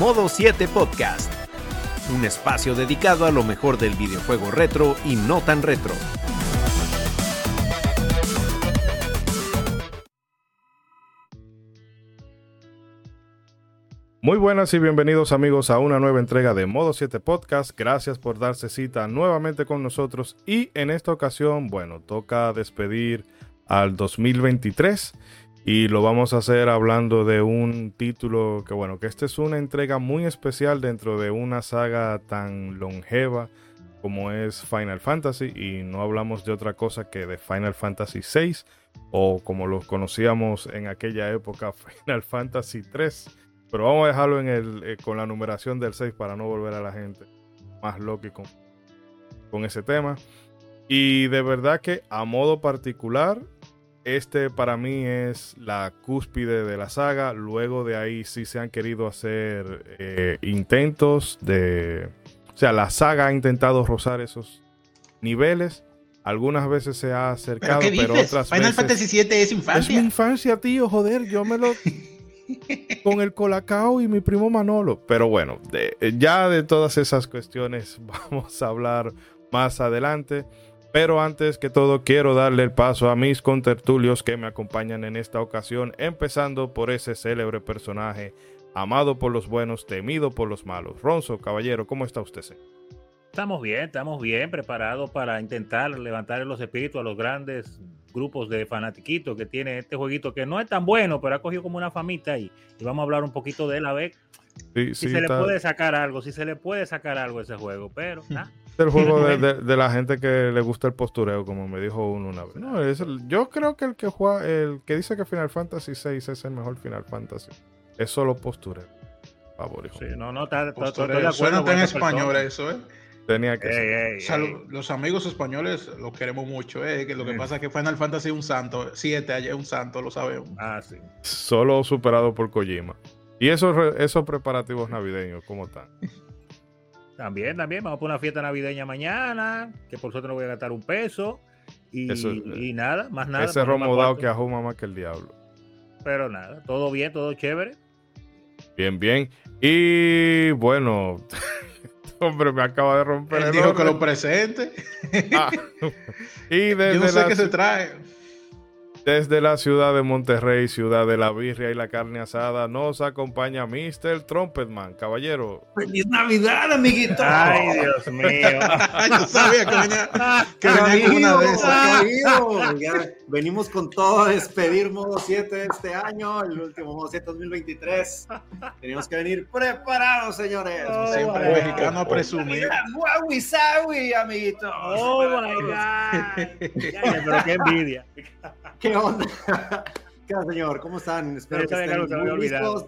Modo 7 Podcast, un espacio dedicado a lo mejor del videojuego retro y no tan retro. Muy buenas y bienvenidos amigos a una nueva entrega de Modo 7 Podcast. Gracias por darse cita nuevamente con nosotros y en esta ocasión, bueno, toca despedir al 2023 y lo vamos a hacer hablando de un título que bueno, que esta es una entrega muy especial dentro de una saga tan longeva como es Final Fantasy y no hablamos de otra cosa que de Final Fantasy VI o como los conocíamos en aquella época Final Fantasy 3 pero vamos a dejarlo en el, eh, con la numeración del 6 para no volver a la gente más loca con, con ese tema. Y de verdad que a modo particular, este para mí es la cúspide de la saga. Luego de ahí sí se han querido hacer eh, intentos de... O sea, la saga ha intentado rozar esos niveles. Algunas veces se ha acercado, pero, otras Final veces... Fantasy 7 es infancia. Es mi infancia, tío, joder, yo me lo... con el Colacao y mi primo Manolo. Pero bueno, de, ya de todas esas cuestiones vamos a hablar más adelante. Pero antes que todo quiero darle el paso a mis contertulios que me acompañan en esta ocasión, empezando por ese célebre personaje, amado por los buenos, temido por los malos. Ronzo, caballero, ¿cómo está usted? Estamos bien, estamos bien preparados para intentar levantar los espíritus a los grandes grupos de fanatiquitos que tiene este jueguito que no es tan bueno, pero ha cogido como una famita y, y vamos a hablar un poquito de él a ver Sí, si sí, se está- le puede sacar algo, si se le puede sacar algo a ese juego, pero. el juego de, de- de la gente que le gusta el postureo, como me dijo uno una vez. No, es el- yo creo que el que juega, el que dice que Final Fantasy VI es el mejor Final Fantasy, es solo postureo. Favorito. Sí, no, no, está, está- Postureo. estoy de acuerdo Suena tan español eso, ¿eh? Tenía que Ey, ser. ey, O sea, ey. lo- los amigos españoles los queremos mucho, ¿eh? Que lo que pasa es que Final Fantasy es un santo. 7 allá es un santo, lo sabemos. Ah, sí. Solo superado por Kojima. Y esos, esos preparativos navideños, ¿cómo están? También, también, vamos por una fiesta navideña mañana, que por suerte no voy a gastar un peso. Y, Eso- y nada, más nada. Ese poner más romo dado cuarto. que ajuma más que el diablo. Pero nada, todo bien, todo chévere. Bien, bien. Y bueno, hombre, me acaba de romper Él el dijo que lo presente. Ah. Y Yo desde, no sé la, qué se trae. Desde la ciudad de Monterrey, ciudad de la birria y la carne asada, nos acompaña Mr. Trumpetman. Caballero, ¡Feliz Navidad, amiguito! Ay, Dios mío. Yo sabía que venía, que venía con una ya venimos con todo a despedir modo 7 este año, el último modo 7 2023. Tenemos que venir preparados, señores. Oh, Siempre my mexicano a presumir. ¡Guau, sawi, amiguitos! Oh my God. Ya, ya, pero qué envidia. ¿Qué onda? ¿Qué onda, señor? ¿Cómo están? Espero que estén muy listos.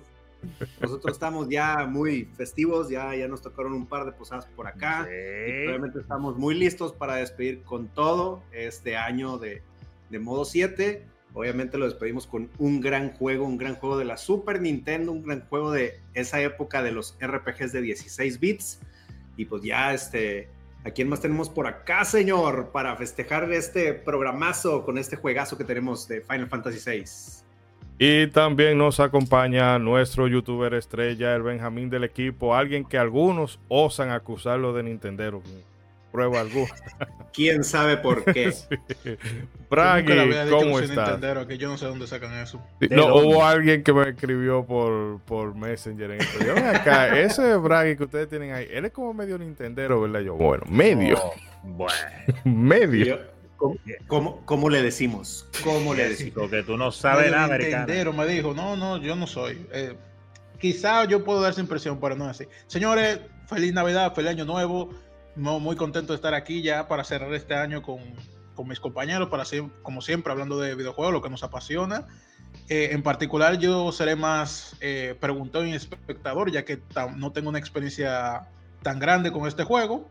Nosotros estamos ya muy festivos, ya, ya nos tocaron un par de posadas por acá. Sí. Realmente estamos muy listos para despedir con todo este año de, de modo 7. Obviamente lo despedimos con un gran juego, un gran juego de la Super Nintendo, un gran juego de esa época de los RPGs de 16 bits. Y pues ya, este, ¿a quién más tenemos por acá, señor? Para festejar este programazo con este juegazo que tenemos de Final Fantasy VI. Y también nos acompaña nuestro youtuber estrella, el Benjamín del equipo, alguien que algunos osan acusarlo de Nintendero. Prueba alguna. ¿Quién sabe por qué? Dicho ¿cómo estás? Que yo no sé dónde sacan eso. Sí, ¿De No, dónde? hubo alguien que me escribió por, por Messenger en esto. Yo, "Ven acá, ese Braggy que ustedes tienen ahí, él es como medio Nintendero, ¿verdad? Yo, bueno, medio, Oh, bueno. medio. Yo- ¿Cómo, cómo, cómo le decimos? ¿Cómo le decimos? Que tú no sabes nada, americano. Me dijo, no, no, yo no soy. Eh, quizá yo puedo dar esa impresión, pero no es así. Señores, feliz Navidad, feliz Año Nuevo. No, muy contento de estar aquí ya para cerrar este año con, con mis compañeros, para ser, como siempre, hablando de videojuegos, lo que nos apasiona. Eh, en particular, yo seré más eh, preguntón y espectador, ya que no tengo una experiencia tan grande con este juego,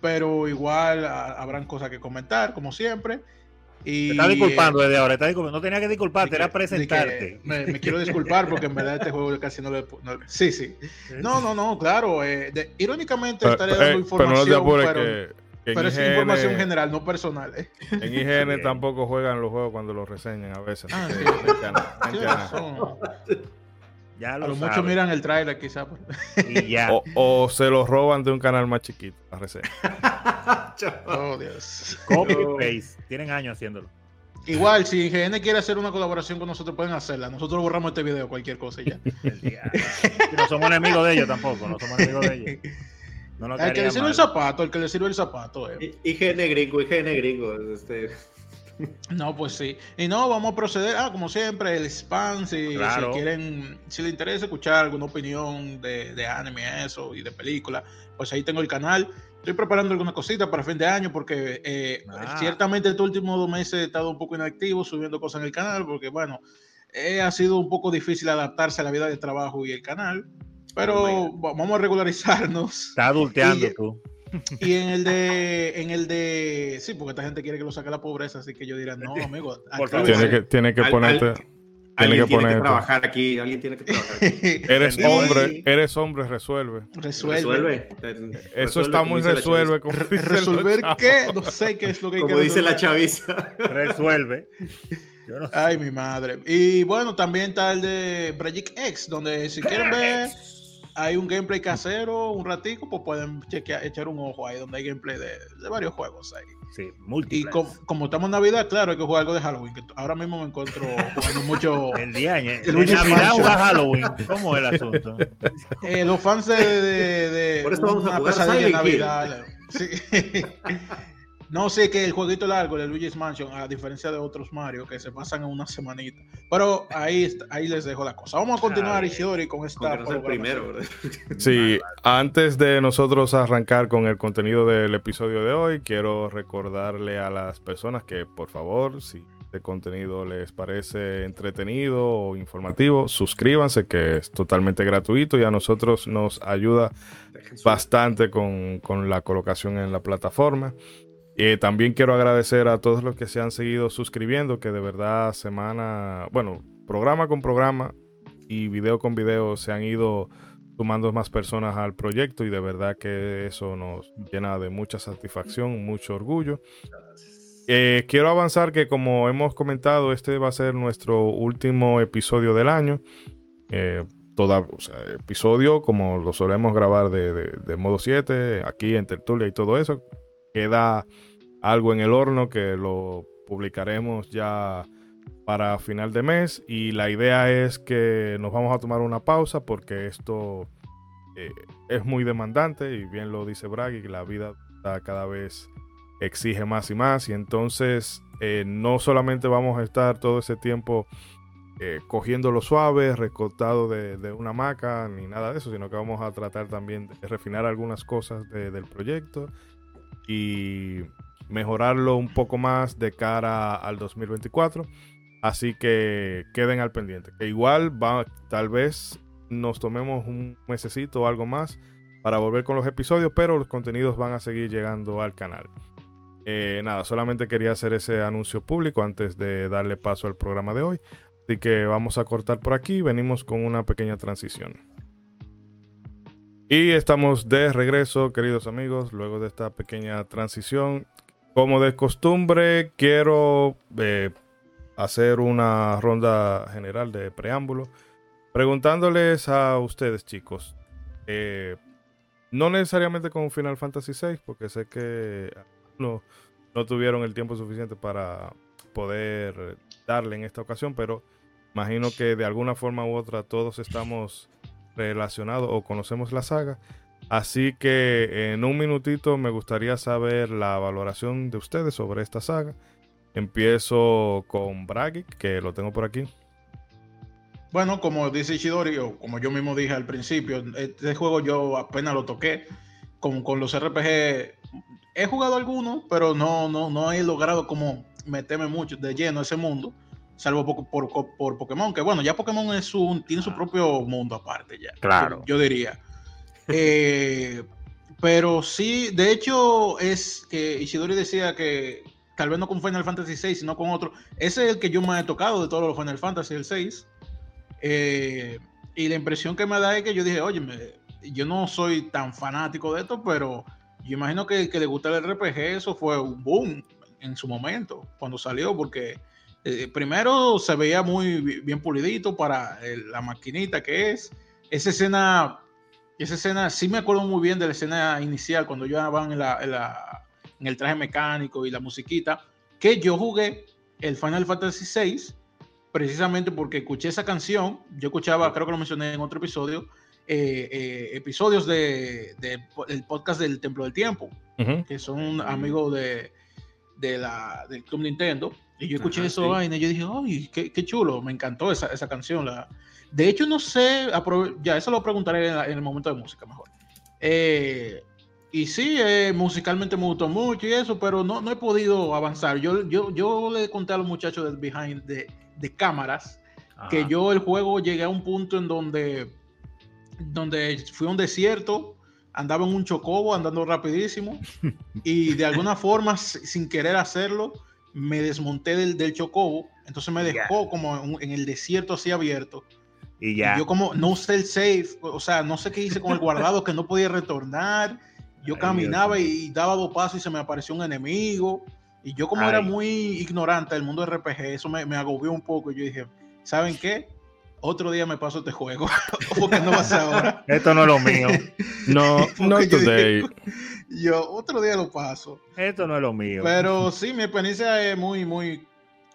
pero igual a- habrán cosas que comentar, como siempre. Y, Te estás disculpando eh, desde ahora. te estás disculpando. No tenía que disculparte, era presentarte. Me, me quiero disculpar porque en verdad este juego casi no le. no- sí, sí. No, no, no, claro. eh, de- irónicamente Pero, estaré eh, dando pero no información, pero, que, que en, pero es información general, no personal. eh. en IGN Bien. tampoco juegan los juegos cuando los reseñan a veces. Ah, sí. gente, Ya A lo mucho miran el trailer quizá. pero- Y ya. O, o se lo roban de un canal más chiquito, la reseña. Oh, Dios. Copy paste. Tienen años haciéndolo. Igual, si IGN quiere hacer una colaboración con nosotros, pueden hacerla. Nosotros borramos este video, cualquier cosa y ya. No somos enemigos de ellos tampoco. No somos enemigos de ellos. No El que le sirve mal. el zapato, el que le sirve el zapato. eh. IGN gringo, IGN gringo. Este, No, pues sí. Y no, vamos a proceder. Ah, como siempre, el spam. Si, Claro. si quieren, si les interesa escuchar alguna opinión de, de anime, eso y de película, pues ahí tengo el canal. Estoy preparando alguna cosita para fin de año porque eh, Ah. ciertamente estos últimos dos meses he estado un poco inactivo subiendo cosas en el canal porque, bueno, eh, ha sido un poco difícil adaptarse a la vida de trabajo y el canal. Pero Oh vamos a regularizarnos. Está adulteando Y- tú. Y en el de, en el de, sí, porque esta gente quiere que lo saque la pobreza, así que yo diré, no, amigo, Por actívese". Tiene que, tiene que Al- ponerte. al- Tiene alguien que tiene que trabajar aquí, alguien tiene que trabajar aquí. Eres Y hombre, eres hombre, resuelve. Resuelve. Resuelve. Eso está muy resuelve. como ¿Resolver qué? No sé qué es lo que hay que Como dice la chaviza. Resuelve. Yo no sé. Ay, mi madre. Y bueno, también está el de Project X, donde si quieren ver, hay un gameplay casero, un ratico, pues pueden chequear, echar un ojo ahí, donde hay gameplay de, de varios juegos ahí. Sí, Y múltiples. com- como estamos en Navidad, claro, hay que jugar algo de Halloween, que ahora mismo me encuentro jugando mucho... El día El Navidad o Halloween. ¿Cómo es el asunto? Eh, los fans de, de, de Por eso vamos a jugar pesadilla de. Navidad. Sí. No sé que el jueguito largo de Luigi's Mansion, a diferencia de otros Mario, que se pasan en una semanita. Pero ahí, está- ahí les dejo la cosa. Vamos a continuar, Ishidori, con Con esta programación. primero, ¿verdad? Sí, antes de nosotros arrancar con el contenido del episodio de hoy, quiero recordarle a las personas que, por favor, si este contenido les parece entretenido o informativo, suscríbanse, que es totalmente gratuito y a nosotros nos ayuda bastante con, con la colocación en la plataforma. Eh, también quiero agradecer a todos los que se han seguido suscribiendo, que de verdad semana, bueno, programa con programa y video con video se han ido sumando más personas al proyecto y de verdad que eso nos llena de mucha satisfacción, mucho orgullo. Eh, quiero avanzar que como hemos comentado, este va a ser nuestro último episodio del año. Eh, episodio como lo solemos grabar de, de- de modo 7, aquí en Tertulia y todo eso. Queda algo en el horno que lo publicaremos ya para final de mes. Y la idea es que nos vamos a tomar una pausa porque esto eh, es muy demandante y bien lo dice Bragg la vida cada vez exige más y más. Y entonces eh, no solamente vamos a estar todo ese tiempo eh, cogiendo lo suave, recortado de, una hamaca ni nada de eso, sino que vamos a tratar también de refinar algunas cosas de- del proyecto. Y mejorarlo un poco más de cara al 2024. Así que queden al pendiente. Que igual va, tal vez nos tomemos un mesecito o algo más para volver con los episodios, pero los contenidos van a seguir llegando al canal. Eh, nada, solamente quería hacer ese anuncio público antes de darle paso al programa de hoy. Así que vamos a cortar por aquí. Venimos con una pequeña transición. Y estamos de regreso, queridos amigos, luego de esta pequeña transición. Como de costumbre, quiero eh, hacer una ronda general de preámbulo, preguntándoles a ustedes, chicos, eh, no necesariamente con Final Fantasy VI, porque sé que no, no tuvieron el tiempo suficiente para poder darle en esta ocasión, pero imagino que de alguna forma u otra todos estamos relacionados o conocemos la saga. Así que en un minutito me gustaría saber la valoración de ustedes sobre esta saga. Empiezo con Bragic, que lo tengo por aquí. Bueno, como dice Ishidori, o como yo mismo dije al principio, este juego yo apenas lo toqué. Con, con los RPG he jugado algunos, pero no, no, no he logrado como meterme mucho de lleno a ese mundo, salvo por, por, por Pokémon, que bueno, ya Pokémon es un, tiene su propio mundo aparte ya. Claro. Yo, yo diría. Eh, pero sí, de hecho, es que Ishidori decía que tal vez no con Final Fantasy VI, sino con otro. Ese es el que yo me he tocado de todos los Final Fantasy, el 6. Eh, y la impresión que me da es que yo dije, oye, yo no soy tan fanático de esto, pero yo imagino que el que le gusta el RPG, eso fue un boom en su momento, cuando salió, porque Eh, primero se veía muy bien pulidito para la maquinita que es. Esa escena, esa escena, sí me acuerdo muy bien de la escena inicial, cuando yo van en, la, en, el traje mecánico y la musiquita, que yo jugué el Final Fantasy VI precisamente porque escuché esa canción. Yo escuchaba, creo que lo mencioné en otro episodio, eh, eh, episodios de, el podcast del Templo del Tiempo, que son amigos de, de la, del Club Nintendo. Y yo escuché eso y yo dije, ¡ay, qué, chulo! Me encantó esa, esa canción. La... De hecho, no sé, ya eso lo preguntaré en, el momento de música mejor. Eh, y sí, musicalmente me gustó mucho y eso, pero no, no he podido avanzar. Yo, yo, yo le conté a los muchachos de Behind de, de cámaras que yo el juego llegué a un punto en donde, donde fui a un desierto, andaba en un chocobo andando rapidísimo y de alguna forma, sin querer hacerlo, me desmonté del, del chocobo, entonces me dejó como en, el desierto así abierto. Y ya. yo como no usé el safe, o sea, no sé qué hice con el guardado que no podía retornar. Yo caminaba y daba dos pasos y se me apareció un enemigo. Y yo como era muy ignorante del mundo de RPG, eso me, me agobió un poco. Yo dije, ¿saben qué? Otro día me paso este juego. Porque no pasa ahora. Esto no es lo mío. No, no today. yo otro día lo paso. Esto no es lo mío. Pero sí, mi experiencia es muy, muy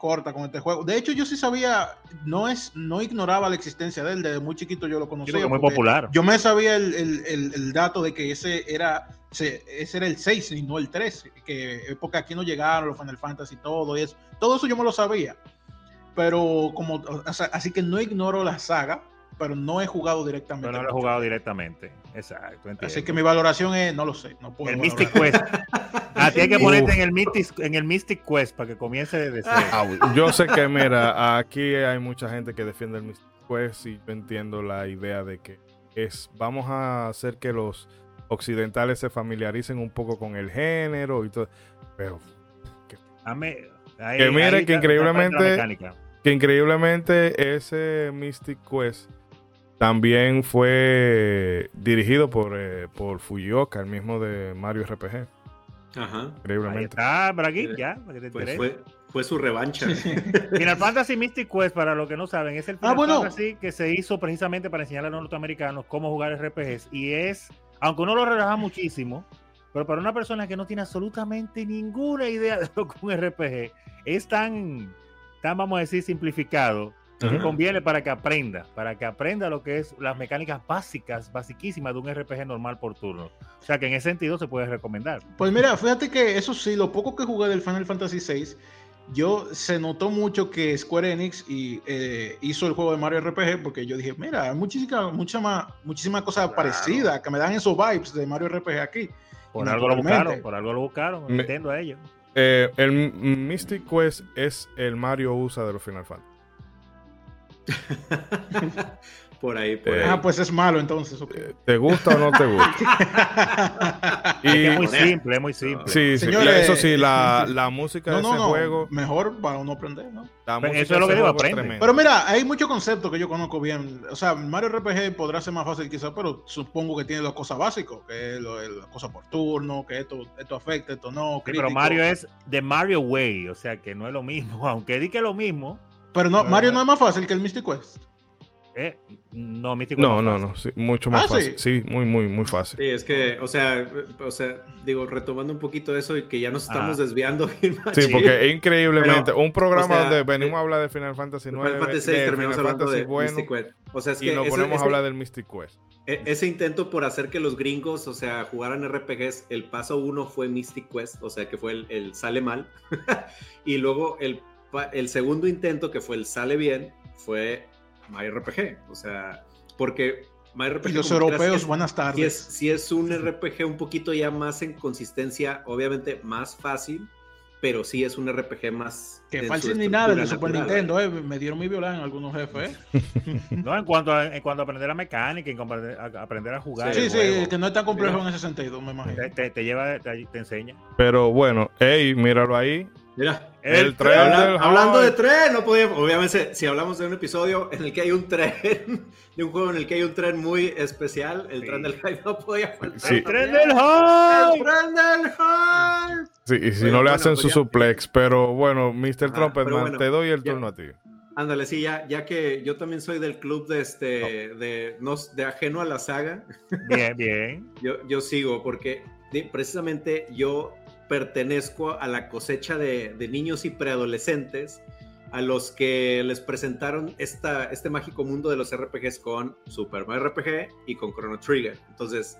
corta con este juego. De hecho, yo sí sabía, no es, no ignoraba la existencia de él, desde muy chiquito yo lo conocía. muy popular. Yo me sabía el, el, el, dato de que ese era, ese era el 6 y no el 3, que porque aquí no llegaron los Final Fantasy y todo y eso. Todo eso yo me lo sabía. Pero como, así que no ignoro la saga, pero no he jugado directamente. no lo he jugado directamente. Exacto. Así que mi valoración es, no lo sé. No puedo el Mystic Quest. Ah, tienes que ponerte en el, Mystic, en el Mystic Quest para que comience desde cero. Ah, yo sé que, mira, aquí hay mucha gente que defiende el Mystic Quest y yo entiendo la idea de que es, vamos a hacer que los occidentales se familiaricen un poco con el género y todo. Pero. Que, que mire que increíblemente. Que increíblemente ese Mystic Quest también fue dirigido por, eh, por Fujioka, el mismo de Mario RPG. Ajá. Increíblemente. Ah, para aquí, ya, pues fue, fue, su revancha. Final Fantasy Mystic Quest, para los que no saben, es el ah, Final Fantasy que se hizo precisamente para enseñar a los norteamericanos cómo jugar RPGs. Y es, aunque uno lo relaja muchísimo, pero para una persona que no tiene absolutamente ninguna idea de lo que un RPG es tan, tan vamos a decir, simplificado conviene para que aprenda, para que aprenda lo que es las mecánicas básicas, basiquísimas de un RPG normal por turno. O sea que en ese sentido se puede recomendar. Pues mira, fíjate que eso sí, lo poco que jugué del Final Fantasy VI, yo se notó mucho que Square Enix y, eh, hizo el juego de Mario RPG porque yo dije, mira, hay muchísima, mucha más, muchísimas cosas parecidas que me dan esos vibes de Mario RPG aquí. Por algo lo buscaron, por algo lo buscaron, entiendo a ellos. Eh, el Mystic Quest es el Mario USA de los Final Fantasy. por ahí, por Ah, pues es malo entonces. Eh, ¿Te gusta o no te gusta? y, es muy simple, es muy simple. Sí, Señores, eso sí, la, la música de ese juego. Mejor para uno aprender, ¿no? eso es lo que digo, aprende. Pero mira, hay muchos conceptos que yo conozco bien. O sea, Mario RPG podrá ser más fácil quizás, pero supongo que tiene las cosas básicas, que es las cosas por turno, que esto, esto afecta, esto no. pero Mario es de Mario Way, o sea que no es lo mismo, aunque di que es lo mismo pero no, Mario no es más fácil que el Mystic Quest. Eh, no, Mystic No, no, no, sí, mucho más ah, fácil. Sí? muy, muy, muy fácil. Sí, es que, o sea, o sea, digo, retomando un poquito eso y que ya nos estamos desviando. sí, porque increíblemente, un programa donde venimos a hablar de Final Fantasy 9, Final Fantasy 6 terminamos hablando de Mystic Quest. O sea, es que y nos ponemos a hablar del Mystic Quest. E, ese intento por hacer que los gringos, o sea, jugaran RPGs, el paso uno fue Mystic Quest, o sea, que fue el, el sale mal. y luego el el segundo intento, que fue el sale bien, fue Mario RPG. O sea, porque Mario RPG. Y los europeos, buenas tardes. Si es, un RPG un poquito ya más en consistencia, obviamente más fácil, pero sí es un RPG más. Que fácil ni nada de Super Nintendo, eh. Me dieron mi violán en algunos jefes, eh. no, en cuanto, a, en cuanto a aprender la mecánica, en aprender a jugar. Sí, sí, que no es tan complejo en ese sentido, me imagino. Te, lleva, te, enseña. Pero bueno, hey, míralo ahí Mira, el, tren Hablando de tren, no podía, obviamente, si hablamos de un episodio en el que hay un tren, de un juego en el que hay un tren muy especial, el tren del hype no podía faltar. El tren del hype. El tren del hype. Sí, y si no le hacen su suplex, pero bueno, Mr. Trumpetman, te doy el turno a ti. Ándale, sí, ya, ya que yo también soy del club de este, de, no, de ajeno a la saga. Bien, bien. yo, yo sigo, porque precisamente yo pertenezco a la cosecha de, niños y preadolescentes a los que les presentaron esta, este mágico mundo de los RPGs con Super Mario RPG y con Chrono Trigger. Entonces,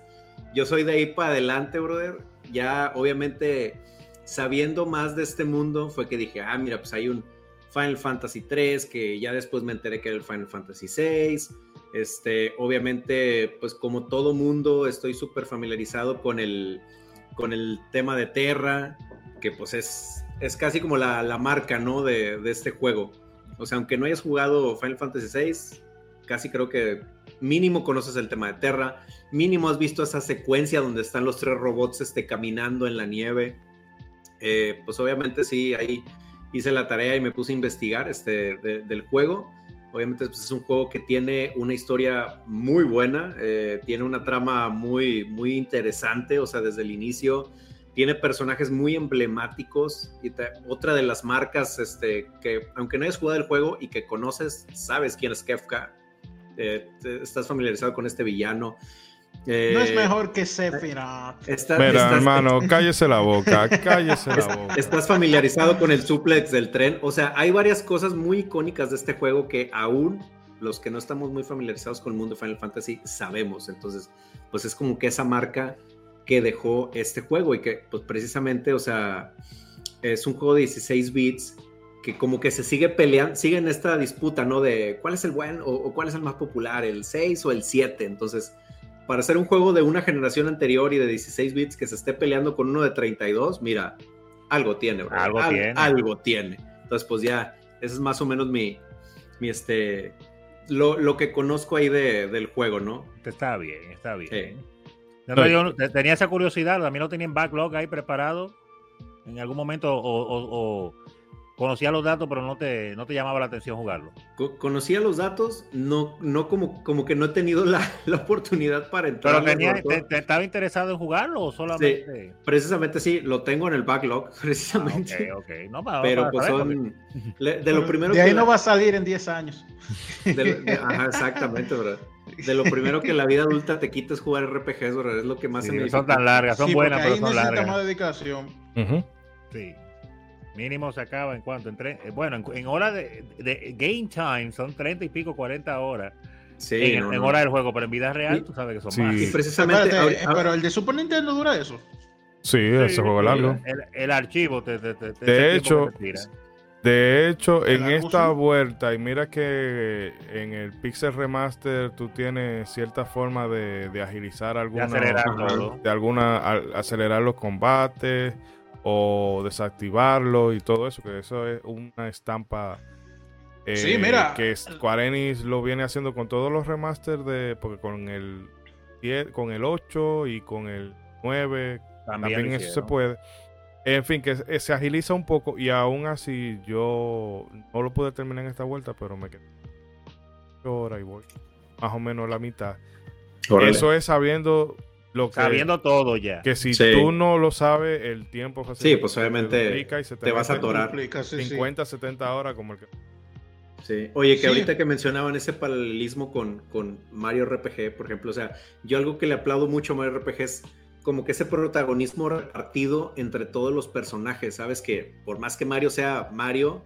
yo soy de ahí para adelante, brother. Ya, obviamente, sabiendo más de este mundo, fue que dije, ah, mira, pues hay un Final Fantasy 3, que ya después me enteré que era el Final Fantasy 6. Este, obviamente, pues como todo mundo, estoy súper familiarizado con el, con el tema de Terra, que pues es, es casi como la, marca, ¿no? De, este juego. O sea, aunque no hayas jugado Final Fantasy VI, casi creo que mínimo conoces el tema de Terra, mínimo has visto esa secuencia donde están los tres robots este, caminando en la nieve. Eh, pues obviamente sí, ahí hice la tarea y me puse a investigar este, del juego. Obviamente pues, es un juego que tiene una historia muy buena, eh, tiene una trama muy, muy interesante, o sea, desde el inicio tiene personajes muy emblemáticos y otra de las marcas este, que aunque no hayas jugado el juego y que conoces, sabes quién es Kefka, eh, estás familiarizado con este villano no es eh, mejor que Sephiroth. Mira, hermano, cállese la boca, cállese la boca. Estás familiarizado con el suplex del tren. O sea, hay varias cosas muy icónicas de este juego que aún los que no estamos muy familiarizados con el mundo de Final Fantasy sabemos. Entonces, pues es como que esa marca que dejó este juego y que, pues precisamente, o sea, es un juego de 16 bits que como que se sigue peleando, sigue en esta disputa, ¿no? De cuál es el buen o, o cuál es el más popular, el 6 o el 7. Entonces, para hacer un juego de una generación anterior y de 16 bits que se esté peleando con uno de 32, mira, algo tiene, Algo tiene. Algo tiene. Entonces, pues ya, ese es más o menos mi, mi este, lo, que conozco ahí del juego, ¿no? Está bien, está bien. tenía esa curiosidad, también lo tenía en backlog ahí preparado en algún momento o Conocía los datos, pero no te, no te llamaba la atención jugarlo. conocía los datos, no, no como, como que no he tenido la, la oportunidad para entrar. ¿Pero te, estaba interesado en jugarlo o solamente? Sí, precisamente sí, lo tengo en el backlog, precisamente. Ah, ok, ok. No, pero pues son. De lo primero de ahí no va a salir en 10 años. ajá, exactamente, bro. De lo primero que la vida adulta te quita es jugar RPGs, bro. Es lo que más se me Son tan largas, son buenas, pero son largas. más dedicación. Sí. Mínimo se acaba en cuanto, en eh, bueno, en, hora de, game time son 30 y pico, 40 horas. Sí, en, hora del juego, pero en vida real tú sabes que son más. Y precisamente. pero el de Super Nintendo dura eso. Sí, ese juego largo. El, archivo te, De hecho, de hecho, en esta vuelta, y mira que en el Pixel Remaster tú tienes cierta forma de, agilizar alguna. De acelerar De alguna. acelerar los combates o desactivarlo y todo eso, que eso es una estampa sí, mira. Eh, que Square Enix lo viene haciendo con todos los remasters de porque con el 10, con el 8 y con el 9 también, eso se puede. En fin, que se agiliza un poco y aún así yo no lo pude terminar en esta vuelta, pero me quedé hora y voy más o menos la mitad. Eso es sabiendo lo que, Sabiendo todo ya. Que si tú no lo sabes, el tiempo Sí, pues obviamente te, vas a atorar. 50, 70 horas como el que... Sí. Oye, que ahorita que mencionaban ese paralelismo con, con Mario RPG, por ejemplo, o sea, yo algo que le aplaudo mucho a Mario RPG es como que ese protagonismo repartido entre todos los personajes, ¿sabes? Que por más que Mario sea Mario,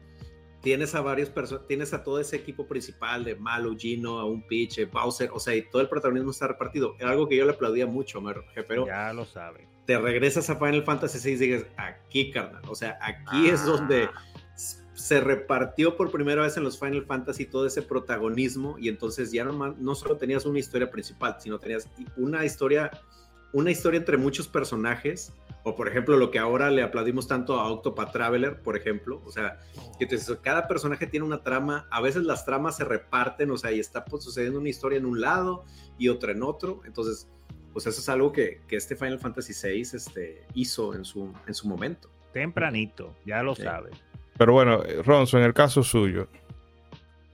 tienes a varios personas, tienes a todo ese equipo principal de Malo, Gino, a un Peach, Bowser, o sea, y todo el protagonismo está repartido. Era algo que yo le aplaudía mucho, pero ya lo sabe. Te regresas a Final Fantasy VI y dices, aquí, carnal, o sea, aquí es donde ah. se repartió por primera vez en los Final Fantasy todo ese protagonismo y entonces ya no, no solo tenías una historia principal, sino tenías una historia, una historia entre muchos personajes o por ejemplo, lo que ahora le aplaudimos tanto a Octopath Traveler, por ejemplo. O sea, que cada personaje tiene una trama. A veces las tramas se reparten, o sea, y está pues, sucediendo una historia en un lado y otra en otro. Entonces, pues eso es algo que, que este Final Fantasy VI este, hizo en su, en su momento. Tempranito, ya lo Sí. sabe. Pero bueno, eh, Ronzo, en el caso suyo,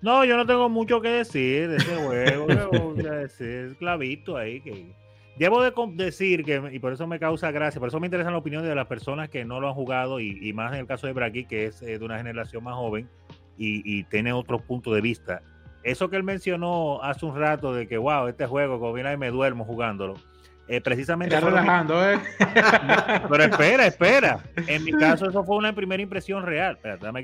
No, yo no tengo mucho que decir de ese juego. ¿qué voy a decir? clavito ahí que. Debo de decir que, y por eso me causa gracia, por eso me interesan las opiniones de las personas que no lo han jugado y, y más en el caso de Bragi, que es eh, de una generación más joven y, y tiene otro punto de vista. Eso que él mencionó hace un rato de que, wow, este juego, como viene ahí me duermo jugándolo. eh, precisamente. Está relajando, ¿eh? pero espera, espera. En mi caso, eso fue una primera impresión real.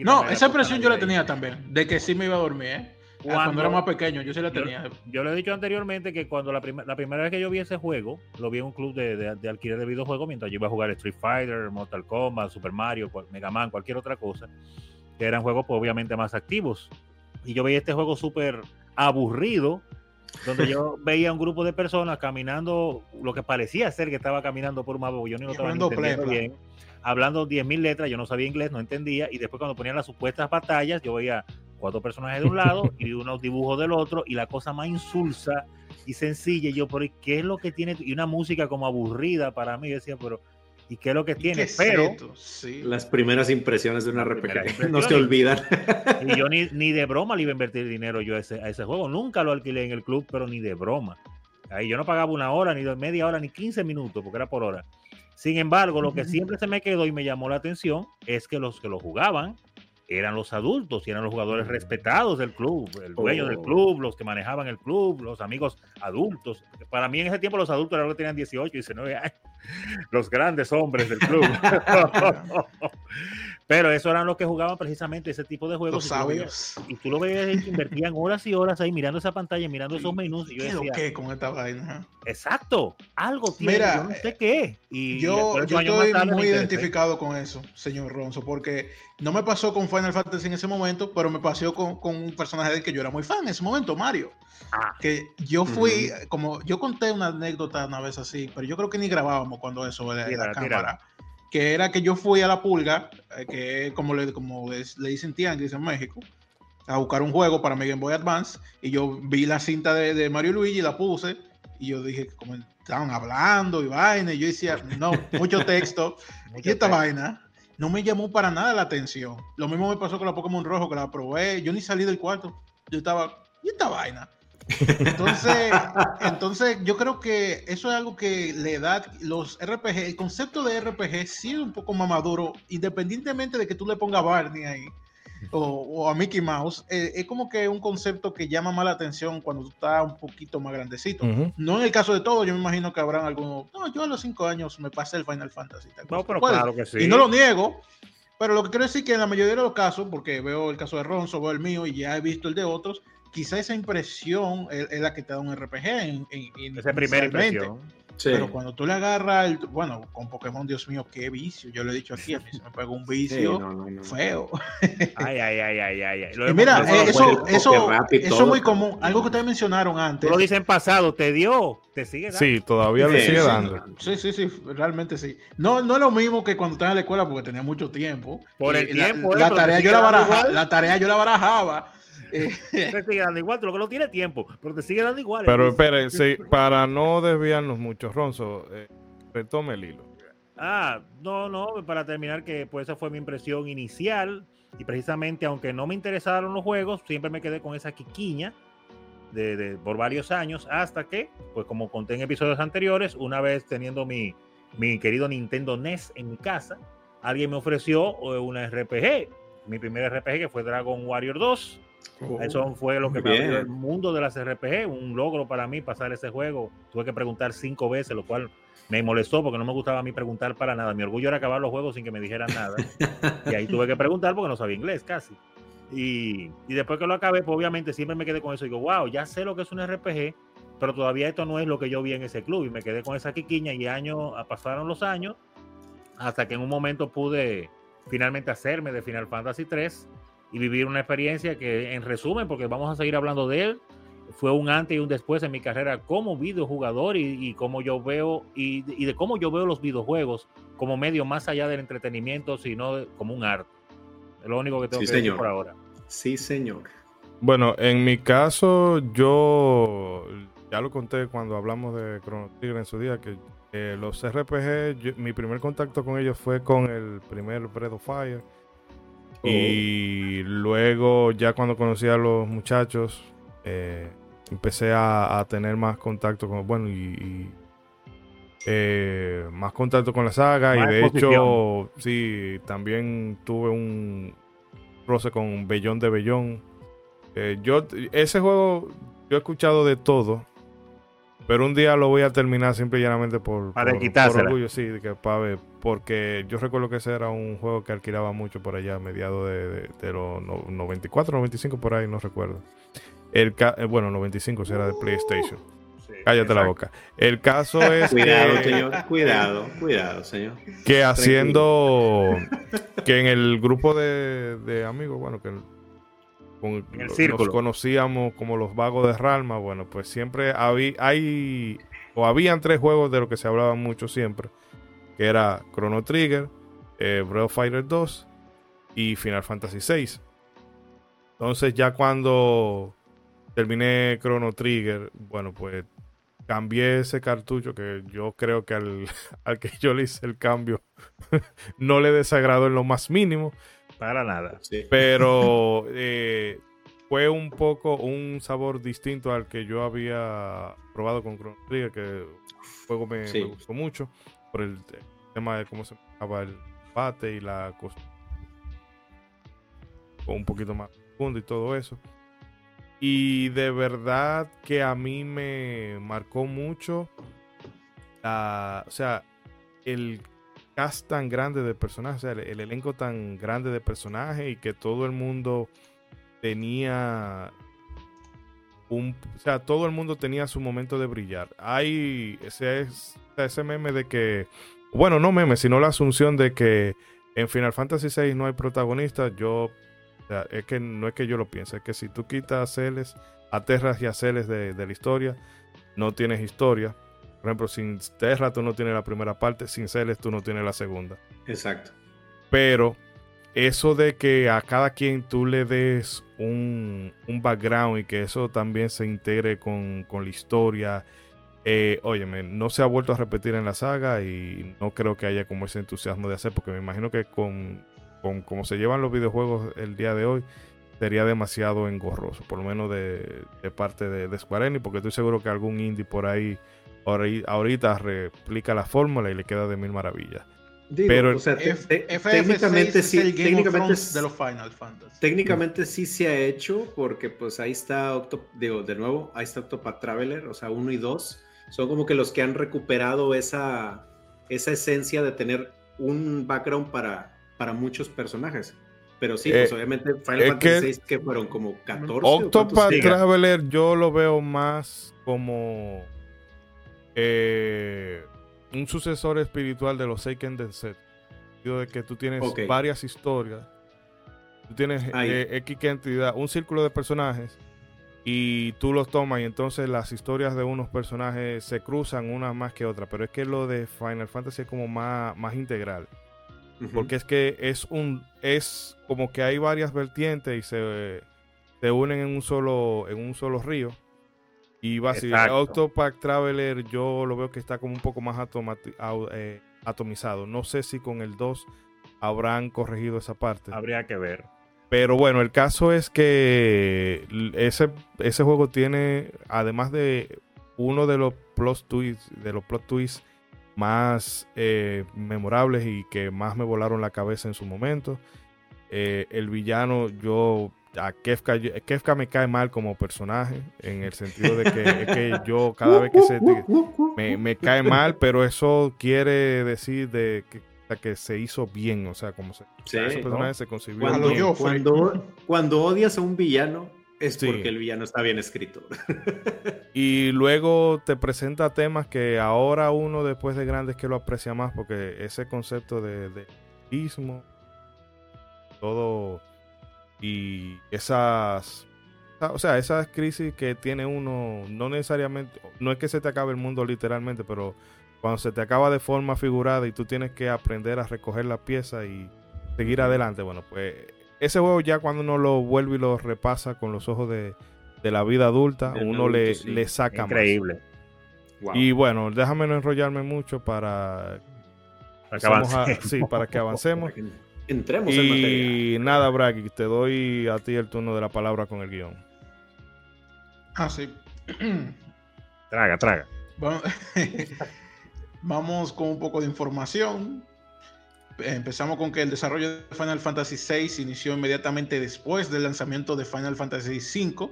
No, esa impresión yo la tenía también, de que sí me iba a dormir, ¿eh? Ah, Cuando, Cuando- era más pequeño, yo sí la Yo- tenía. Yo le he dicho anteriormente que cuando la, prim- la primera vez que yo vi ese juego, lo vi en un club de, de- de alquiler de videojuegos mientras yo iba a jugar Street Fighter, Mortal Kombat, Super Mario, Mega Man, cualquier otra cosa, que eran juegos pues, obviamente más activos. Y yo veía este juego súper aburrido, donde yo veía un grupo de personas caminando, lo que parecía ser que estaba caminando por un mapa, yo ni lo estaba entendiendo bien, hablando 10.000 letras, yo no sabía inglés, no entendía, y después cuando ponían las supuestas batallas, yo veía cuatro personajes de un lado y unos dibujos del otro, y la cosa más insulsa y sencilla, y yo, pero ¿y ¿qué es lo que tiene? Y una música como aburrida para mí, yo decía, pero ¿y qué es lo que ¿Y tiene? Pero? Sí. Las primeras impresiones de un Las RPG. No se olvidan. y yo ni, ni de broma le iba a invertir dinero yo a ese, a ese juego, nunca lo alquilé en el club, pero ni de broma. Ahí yo no pagaba una hora, ni de media hora, ni 15 minutos, porque era por hora. Sin embargo, lo que siempre se me quedó y me llamó la atención es que los que lo jugaban eran los adultos y eran los jugadores respetados del club, el dueño del Oh. club, los que manejaban el club, los amigos adultos. Para mí en ese tiempo los adultos eran los que tenían 18 y 19 años, los grandes hombres del club. Pero eso eran los que jugaban precisamente ese tipo de juegos. Los sabios. y tú lo veías que invertían horas y horas ahí mirando esa pantalla, mirando esos menús. Y yo ¿Qué decía, que con esta vaina? exacto, algo tiene, Mira, yo no sé qué. Y Yo, estoy muy identificado con eso, señor Ronzo, porque no me pasó con Final Fantasy en ese momento, pero me pasó con, con un personaje del que yo era muy fan en ese momento, Mario. Ah. Que yo fui, como yo conté una anécdota una vez así, pero yo creo que ni grabábamos cuando eso de Tírala, la cámara. tírala. Que era que yo fui a la pulga, eh, que como le, como es- le dicen Tianguis en México, a buscar un juego para mi Game Boy Advance. Y yo vi la cinta de, de Mario y Luigi, la puse. Y yo dije, como estaban hablando y vaina. Y yo decía, no, mucho texto. Mucho y esta texto. vaina no me llamó para nada la atención. Lo mismo me pasó con la Pokémon Rojo, que la probé. Yo ni salí del cuarto. Yo estaba, ¿y esta vaina? Entonces, entonces yo creo que eso es algo que le da los RPG, el concepto de RPG sí es un poco más maduro, independientemente de que tú le pongas Barney ahí o, o a Mickey Mouse, eh, es como que un concepto que llama más la atención cuando tú estás un poquito más grandecito. Ujú. No en el caso de todos, yo me imagino que habrán algunos, no, yo a los cinco años me pasé el Final Fantasy. No, pero Puede claro que sí. y no lo niego, pero lo que quiero decir que en la mayoría de los casos, porque veo el caso de Ronzo, veo el mío y ya he visto el de otros, quizá esa impresión es, es la que te da un RPG. En, en- en- Esa primera impresión. Sí. Pero cuando tú le agarras, el, bueno, con Pokémon, Dios mío, qué vicio. Yo lo he dicho aquí, a mí se me pegó un Sí, vicio no, no, no. feo. Ay, ay, ay, ay, ay. Y mira, eh, eso, eso, eso es muy común. Algo que ustedes mencionaron Tú antes. lo dices en pasado, te dio, te sigue dando. Sí, todavía le Sí, sigue sí, dando. Sí, sí, sí, realmente sí. No, no es lo mismo que cuando estaba en la escuela porque tenía mucho tiempo. Por el Y tiempo, la, tarea yo la, baraja- la tarea yo la barajaba. Eh, Te sigue dando igual, tú lo que no tiene tiempo, pero te sigue dando igual. Pero Entonces, espere, sí, para no desviarnos mucho, Ronzo, eh, retome el hilo. Ah, no, no, para terminar, que pues esa fue mi impresión inicial. Y precisamente, aunque no me interesaron los juegos, siempre me quedé con esa quiquiña de, de- por varios años, hasta que, pues como conté en episodios anteriores, una vez teniendo mi, mi querido Nintendo NES en mi casa, alguien me ofreció eh, una RPG. Mi primer RPG que fue Dragon Warrior 2. Oh, Eso fue lo que me abrió el mundo de las RPG, un logro para mí pasar ese juego. Tuve que preguntar cinco veces, lo cual me molestó porque no me gustaba a mí preguntar para nada. Mi orgullo era acabar los juegos sin que me dijeran nada. y ahí tuve que preguntar porque no sabía inglés casi. Y, y después que lo acabé, pues obviamente siempre me quedé con eso. Digo, wow, ya sé lo que es un RPG, pero todavía esto no es lo que yo vi en ese club. Y me quedé con esa quiquiña y años, pasaron los años, hasta que en un momento pude finalmente hacerme de Final Fantasy 3 y vivir una experiencia que, en resumen, porque vamos a seguir hablando de él, fue un antes y un después en mi carrera como videojugador y, y cómo yo veo y, y de cómo yo veo los videojuegos como medio más allá del entretenimiento, sino de- como un arte. Es lo único que tengo Sí, que decir por ahora. Sí, señor. Bueno, en mi caso, yo ya lo conté cuando hablamos de Chrono Trigger en su día, que Eh, los RPG, yo- mi primer contacto con ellos fue con el primer Breath of Fire. Oh. Y luego, ya cuando conocí a los muchachos, eh, empecé a, a tener más contacto con, bueno, y, y, eh, más contacto con la saga. Más y de hecho, sí, también tuve un roce con Bellón de Bellón. Eh, yo, ese juego, yo he escuchado de todo. Pero un día lo voy a terminar simple y llanamente por, Para por, orgullo, sí, de que, pa' ver, porque yo recuerdo que ese era un juego que alquilaba mucho por allá, a mediados de, de- de los no- 94, 95 por ahí, no recuerdo. El ca- eh, bueno, 95 si era de PlayStation. Cállate la boca. El caso es Cuidado, que, señor. Cuidado, cuidado, señor. que haciendo que en el grupo de, de amigos, bueno, que con- el círculo. nos conocíamos como los vagos de Ralma, bueno, pues siempre había, hay, o habían tres juegos de los que se hablaba mucho siempre, que era Chrono Trigger, eh, Breath of Fighter 2 y Final Fantasy VI. Entonces ya cuando terminé Chrono Trigger, bueno, pues cambié ese cartucho que yo creo que al, al que yo le hice el cambio no le desagradó en lo más mínimo, Para nada. Sí. pero eh, fue un poco un sabor distinto al que yo había probado con Chrono Trigger, que el juego me, Sí. me gustó mucho por el, te- tema de cómo se manejaba el bate y la cosa un poquito más profundo y todo eso. Y de verdad que a mí me marcó mucho la, o sea, el tan grande de personajes, el, el elenco tan grande de personajes y que todo el mundo tenía un, o sea, todo el mundo tenía su momento de brillar. Hay ese, es- ese meme de que, bueno, no meme, sino la asunción de que en Final Fantasy VI no hay protagonistas. Yo, es que no es que yo lo piense, es que si tú quitas a Celes, a Terras y a Celes de, de la historia, no tienes historia. Por ejemplo, sin Terra tú no tienes la primera parte, sin Celes tú no tienes la segunda. Exacto. Pero eso de que a cada quien tú le des un, un background y que eso también se integre con, con la historia, eh, óyeme, no se ha vuelto a repetir en la saga y no creo que haya como ese entusiasmo de hacer, porque me imagino que con, con como se llevan los videojuegos el día de hoy, sería demasiado engorroso, por lo menos de, de parte de, de Square Enix, porque estoy seguro que algún indie por ahí ahorita replica la fórmula y le queda de mil maravillas. Digo, Pero- o sea, te- F- te- FF6 técnicamente es sí, el Game of técnicamente, de los Final Fantasy. técnicamente sí se ha hecho porque pues ahí está Octo, digo, de nuevo, ahí está Octopath Traveler, o sea, uno y dos, son como que los que han recuperado esa, esa esencia de tener un background para, para muchos personajes. Pero sí, pues Eh, obviamente Final Fantasy que- VI que fueron como 14. ¿o cuántos Octopath? Traveler yo lo veo más como eh, un sucesor espiritual de los Seiken Denset. De que tú tienes varias historias. Tú tienes eh, X cantidad, un círculo de personajes y tú los tomas y entonces las historias de unos personajes se cruzan unas más que otras. Pero es que lo de Final Fantasy es como más, más integral. Porque es que es un es como que hay varias vertientes y se, se unen en un solo en un solo río. Y. Exacto. Octopath Traveler yo lo veo que está como un poco más eh, atomizado. No sé si con el 2 habrán corregido esa parte. Habría que ver. Pero bueno, el caso es que ese, ese juego tiene, además de uno de los plot twists, de los plot twists más eh, memorables y que más me volaron la cabeza en su momento. eh, el villano, yo a Kefka, Kefka me cae mal como personaje, en el sentido de que, es que yo cada vez que se me, me cae mal, pero eso quiere decir de que, que se hizo bien, o sea, como se, Sí, ese ¿no? personaje se concibió Cuando bien. yo- Cuando, cuando odias a un villano es Sí. porque el villano está bien escrito. Y luego te presenta temas que ahora uno después de grande es que lo aprecia más porque ese concepto de, de ismo, todo y esas, o sea, esas crisis que tiene uno, no necesariamente, no es que se te acabe el mundo literalmente, pero cuando se te acaba de forma figurada y tú tienes que aprender a recoger la pieza y seguir adelante, bueno, pues ese juego ya cuando uno lo vuelve y lo repasa con los ojos de, de la vida adulta, Del uno le, sí. le saca más. Increíble. Wow. Y bueno, déjame no enrollarme mucho para, para que avancemos. A, sí, para que avancemos. entremos y en materia. nada, Bragi, te doy a ti el turno de la palabra con el guion. Ah, sí. traga, traga. Bueno, vamos con un poco de información. Empezamos con que el desarrollo de Final Fantasy VI inició inmediatamente después del lanzamiento de Final Fantasy V,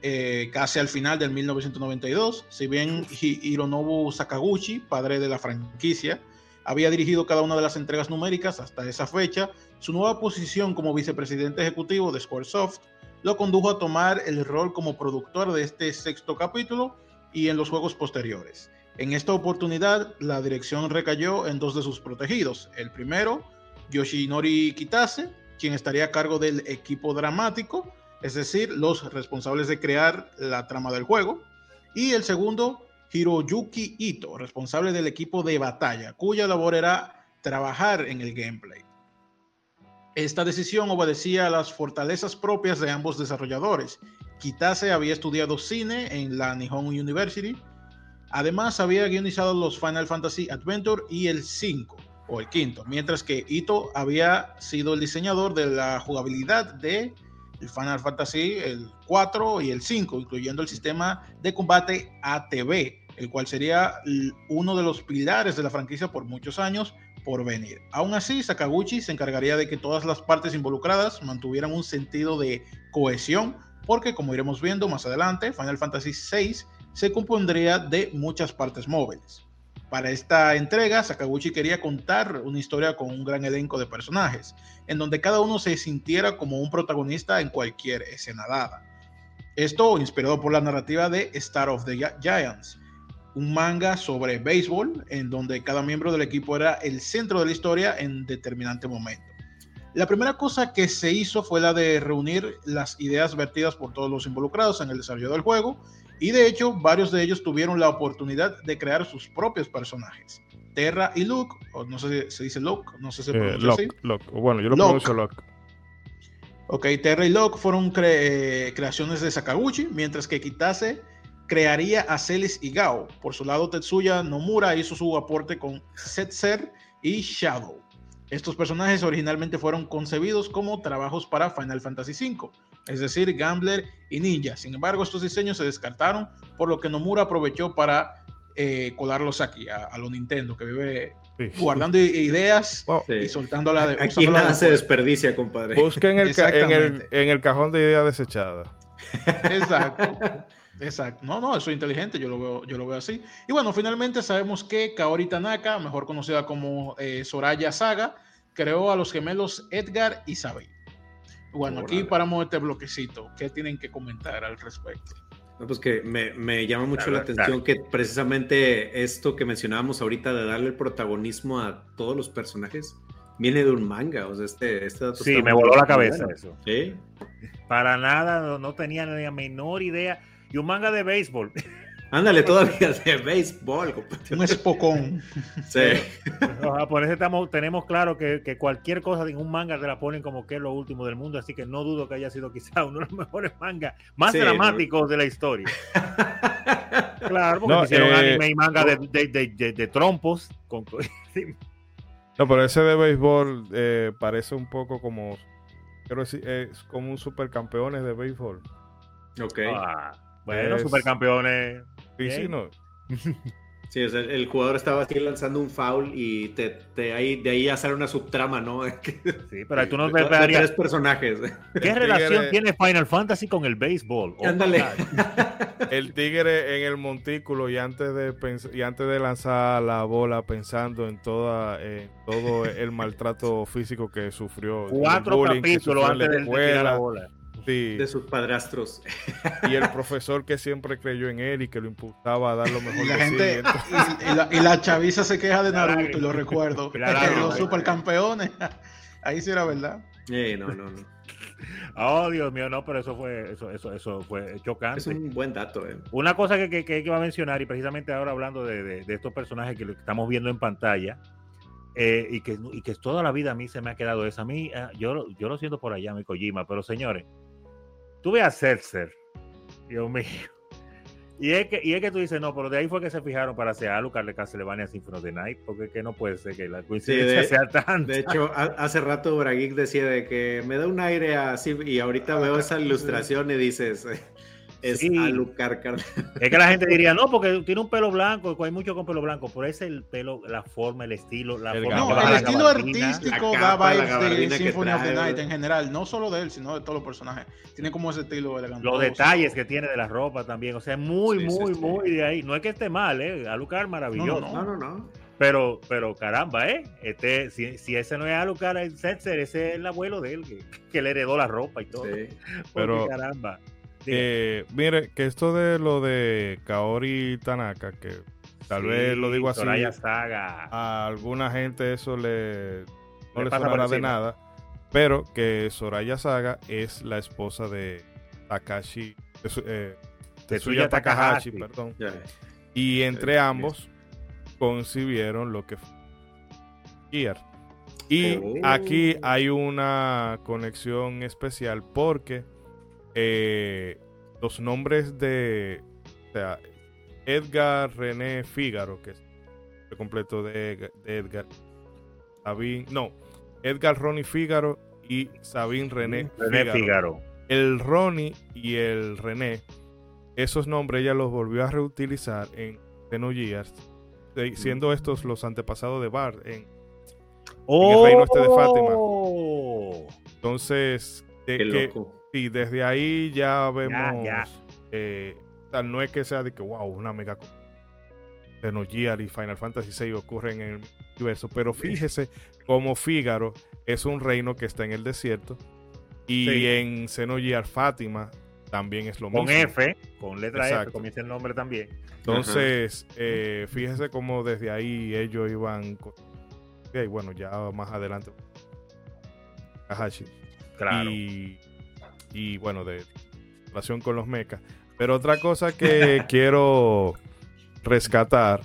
eh, casi al final del 1992. Si bien Hironobu Sakaguchi, padre de la franquicia, había dirigido cada una de las entregas numéricas hasta esa fecha, su nueva posición como vicepresidente ejecutivo de Squaresoft lo condujo a tomar el rol como productor de este sexto capítulo y en los juegos posteriores. En esta oportunidad, la dirección recayó en dos de sus protegidos. El primero, Yoshinori Kitase, quien estaría a cargo del equipo dramático, es decir, los responsables de crear la trama del juego. Y el segundo, Hiroyuki Ito, responsable del equipo de batalla, cuya labor era trabajar en el gameplay. Esta decisión obedecía a las fortalezas propias de ambos desarrolladores. Kitase había estudiado cine en la Nihon University Además, había guionizado los Final Fantasy Adventure y el 5 o el quinto, mientras que Ito había sido el diseñador de la jugabilidad de Final Fantasy el 4 y el 5, incluyendo el sistema de combate ATV, el cual sería uno de los pilares de la franquicia por muchos años por venir. Aún así, Sakaguchi se encargaría de que todas las partes involucradas mantuvieran un sentido de cohesión, porque como iremos viendo más adelante, Final Fantasy VI se compondría de muchas partes móviles. Para esta entrega, Sakaguchi quería contar una historia con un gran elenco de personajes, en donde cada uno se sintiera como un protagonista en cualquier escena dada. Esto inspirado por la narrativa de Star of the Giants, un manga sobre béisbol en donde cada miembro del equipo era el centro de la historia en determinante momento. La primera cosa que se hizo fue la de reunir las ideas vertidas por todos los involucrados en el desarrollo del juego y de hecho, varios de ellos tuvieron la oportunidad de crear sus propios personajes. Terra y Luke, o no sé si se dice Luke, no sé si se eh, pronuncia así. Bueno, yo lo pronuncio Locke. Ok, Terra y Locke fueron creaciones de Sakaguchi, mientras que Kitase crearía a Celis y Gao. Por su lado, Tetsuya Nomura hizo su aporte con Setzer y Shadow. Estos personajes originalmente fueron concebidos como trabajos para Final Fantasy V, es decir, Gambler y Ninja. Sin embargo, estos diseños se descartaron, por lo que Nomura aprovechó para eh, colarlos aquí, a, lo Nintendo, que vive guardando ideas y soltando la de. Aquí nada se desperdicia, compadre. Busquen en el, en el cajón de ideas desechadas. Exacto. Exacto. No, no, eso es inteligente, yo lo veo, yo lo veo así. Y bueno, finalmente sabemos que Kaori Tanaka, mejor conocida como eh, Soraya Saga, creó a los gemelos Edgar y Sabi. Bueno, aquí paramos este bloquecito. ¿Qué tienen que comentar al respecto? pues que me, llama mucho la, atención que precisamente esto que mencionábamos ahorita de darle el protagonismo a todos los personajes viene de un manga. O sea, este, este dato Sí, me voló la cabeza eso. ¿Sí? Para nada, no, tenía ni la menor idea. Y un manga de béisbol. Ándale, todavía de béisbol. Un espocón. Sí. por eso estamos, tenemos claro que, cualquier cosa de un manga te la ponen como que es lo último del mundo, así que no dudo que haya sido quizá uno de los mejores mangas más dramáticos de la historia. claro, porque hicieron eh, anime y manga de, trompos. no, pero ese de béisbol eh, parece un poco como, creo que es como un supercampeones de béisbol. Ok. Ah, bueno, supercampeones Sí, el, jugador estaba así lanzando un foul y te, de ahí hacer una subtrama, ¿no? Sí, pero tú no me tres personajes. ¿Qué relación tiene Final Fantasy con el béisbol? Oh, Ándale. el tigre en el montículo y antes de y antes de lanzar la bola pensando en toda todo el maltrato físico que sufrió. Cuatro capítulos antes de tirar la bola de sus padrastros. Y el profesor que siempre creyó en él y que lo impulsaba a dar lo mejor y la gente, y, la, chaviza se queja de Naruto, y lo recuerdo. los supercampeones. Ahí sí era verdad. no, no, no. Oh, Dios mío, no, pero eso fue, eso, eso, eso fue chocante. Es un buen dato, eh. Una cosa que, que, que, iba a mencionar, y precisamente ahora hablando de, de, estos personajes que estamos viendo en pantalla, eh, y, que, y que toda la vida a mí se me ha quedado eso. A mí, ah, yo, yo lo siento por allá, mi Kojima, pero señores, Tuve a Setzer, Dios mío. Y es, que, y es que tú dices, no, pero de ahí fue que se fijaron para hacer a Alucard de Castlevania Symphony of the Night, porque que no puede ser que la coincidencia de, sea tan. De hecho, hace rato Brageek decía de que me da un aire así, y ahorita veo esa ilustración y dices, es Sí. Alucard. Es que la gente diría, no, porque tiene un pelo blanco, hay mucho con pelo blanco, pero ese es el pelo, la forma, el estilo, la El forma No, el la estilo gabardina. artístico la da capa, vibes de Symphony of the Night en general, no solo de él, sino de todos los personajes. Tiene como ese estilo elegante. Los detalles que tiene de la ropa también, o sea, muy, Sí, sí, muy, sí. muy de ahí. No es que esté mal, ¿eh? Alucard maravilloso. No, No, no, no. Pero, pero caramba, ¿eh? Este, si, si ese no es Alucard el Setzer, ese es el abuelo de él, que, que le heredó la ropa y todo. Sí. Porque, Pero- caramba. Eh, mire, que esto de lo de Kaori Tanaka, que tal vez lo digo así, Soraya Saga. a alguna gente eso le no Le le, sonará de nada, pero que Soraya Saga es la esposa de Takashi, de su- eh, Tetsuya Takahashi, Takahashi. perdón, y entre ambos concibieron lo que fue Gear. Y Oh. aquí hay una conexión especial porque eh, los nombres de o sea, Edgar René Fígaro, que es el completo de, Edgar- de Edgar, Sabine, no, Edgar Ronnie Fígaro y Sabine René, René Fígaro. El Ronnie y el René, esos nombres ella los volvió a reutilizar en Xenogears, eh, siendo estos los antepasados de Bard. En, el reino este de Fátima. Oh. entonces, de Qué que- Sí, desde ahí ya vemos. ya. eh, o sea, no es que sea de que, wow, una mega. Xenogears y Final Fantasy VI ocurren en el universo, pero fíjese cómo Fígaro es un reino que está en el desierto y Sí. en Xenogears Fátima también es lo Con mismo. F, con letra F, comienza el nombre también. Entonces, eh, fíjese cómo desde ahí ellos iban. Y bueno, ya más adelante. Takahashi. Claro. Y, y bueno, de relación con los mechas. Pero otra cosa que quiero rescatar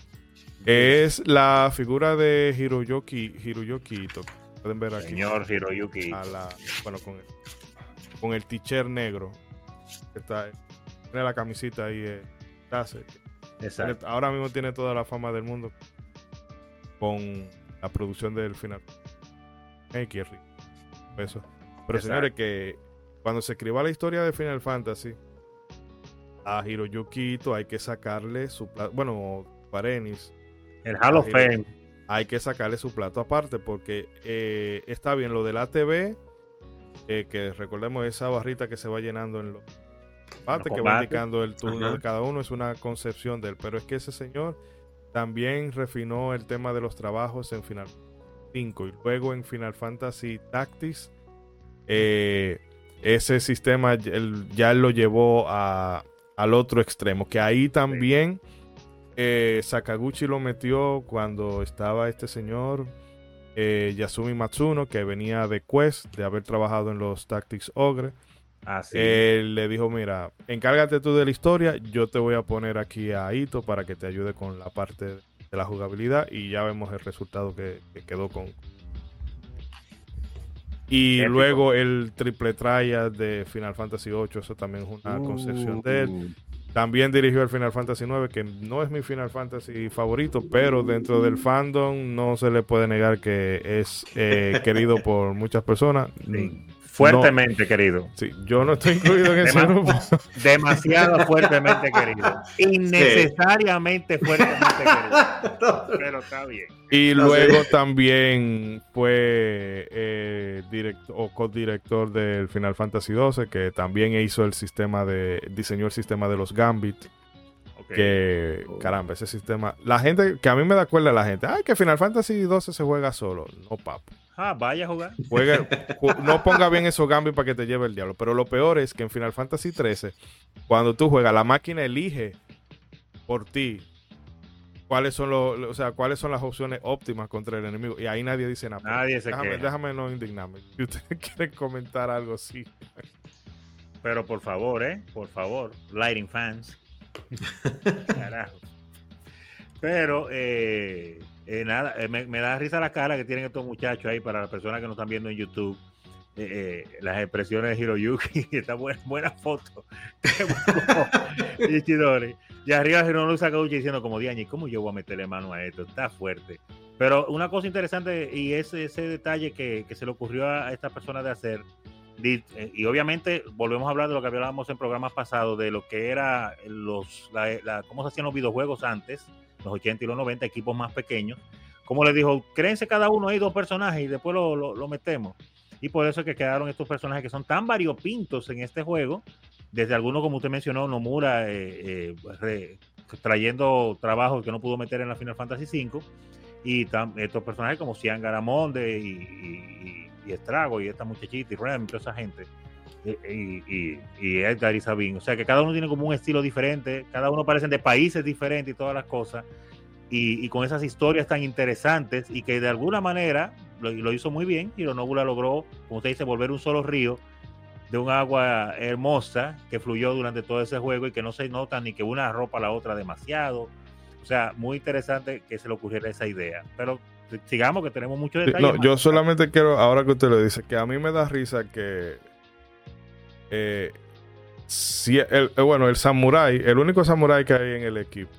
es la figura de Hiroyoki, Hiroyoki Ito. Pueden ver aquí. Señor Hiroyuki. A la, bueno, con el, con el teacher negro. que Está, tiene la camisita ahí. eh, Taser, Exacto. Ahora mismo tiene toda la fama del mundo con la producción del final. Hey, rico. Eso. Pero Exacto. señores, que cuando se escriba la historia de Final Fantasy, a Hiroyuki Ito hay que sacarle su plato. Bueno, Parenis, El Hall of Fame. hay que sacarle su plato aparte porque eh, está bien lo del ATV, eh, que recordemos esa barrita que se va llenando en los combates, que va indicando el turno Ajá. de cada uno, es una concepción de él. Pero es que ese señor también refinó el tema de los trabajos en Final 5 y luego en Final Fantasy Tactics. eh, ese sistema ya él, ya él lo llevó a- al otro extremo, que ahí también eh, Sakaguchi lo metió cuando estaba este señor eh, Yasumi Matsuno, que venía de Quest, de haber trabajado en los Tactics Ogre. Así. Él le dijo, mira, encárgate tú de la historia, yo te voy a poner aquí a Ito para que te ayude con la parte de la jugabilidad y ya vemos el resultado que, que quedó con... Y Épico. luego el triple triad de Final Fantasy VIII, eso también es una concepción de él. También dirigió el Final Fantasy IX, que no es mi Final Fantasy favorito, pero dentro del fandom no se le puede negar que es eh, querido por muchas personas. Sí. Fuertemente querido. Sí, yo no estoy incluido en ese grupo. Demasiado fuertemente querido. Innecesariamente fuertemente querido. Pero está bien. Y No sé. luego también fue eh, director o co-director del Final Fantasy XII, que también hizo el sistema de, diseñó el sistema de los Gambit, Que caramba, ese sistema, la gente, que a mí me da cuenta la gente, ay, que Final Fantasy XII se juega solo, no papo. Ah, vaya a jugar. Juegue- ju- no ponga bien esos Gambit para que te lleve el diablo, pero lo peor es que en Final Fantasy XIII, cuando tú juegas, la máquina elige por ti cuáles son los, o sea, cuáles son las opciones óptimas contra el enemigo y ahí nadie dice nada. Nadie se déjame, déjame no indignarme. Si ustedes quieren comentar algo así. Pero por favor, ¿eh? Por favor. Lighting fans. Carajo. Pero, eh, eh, nada, eh, me, me da risa la cara que tienen estos muchachos ahí para las personas que nos están viendo en YouTube. Las expresiones de Hiroyuki, esta buena, buena foto. Y arriba Hironobu Sakaguchi diciendo como Diañi, ¿cómo yo voy a meterle mano a esto? Está fuerte. Pero una cosa interesante y ese, ese detalle que, que se le ocurrió a esta persona de hacer, y, y obviamente volvemos a hablar de lo que hablábamos en programas pasados, de lo que era los, la, la, cómo se hacían los videojuegos antes, los 80 y los 90, equipos más pequeños. Como le dijo, créense cada uno ahí dos personajes y después lo, lo, lo metemos. Y por eso es que quedaron estos personajes que son tan variopintos en este juego, desde algunos, como usted mencionó, Nomura, eh, eh, re, trayendo trabajos que no pudo meter en la Final Fantasy V, y tam, estos personajes como Cian Garamonde y, y, y, Estrago, y esta muchachita, y Rem, y toda esa gente, y, y, y, Edgar y Sabine. O sea que cada uno tiene como un estilo diferente, cada uno parecen de países diferentes y todas las cosas, y, y con esas historias tan interesantes, y que de alguna manera lo, lo hizo muy bien, y Nobula logró, como usted dice, volver un solo río de un agua hermosa que fluyó durante todo ese juego y que no se nota ni que una ropa a la otra demasiado. O sea, muy interesante que se le ocurriera esa idea. Pero sigamos que tenemos muchos detalles. No, yo solamente quiero, ahora que usted lo dice, que a mí me da risa que eh, si el, eh, bueno, el samurái, el único samurái que hay en el equipo,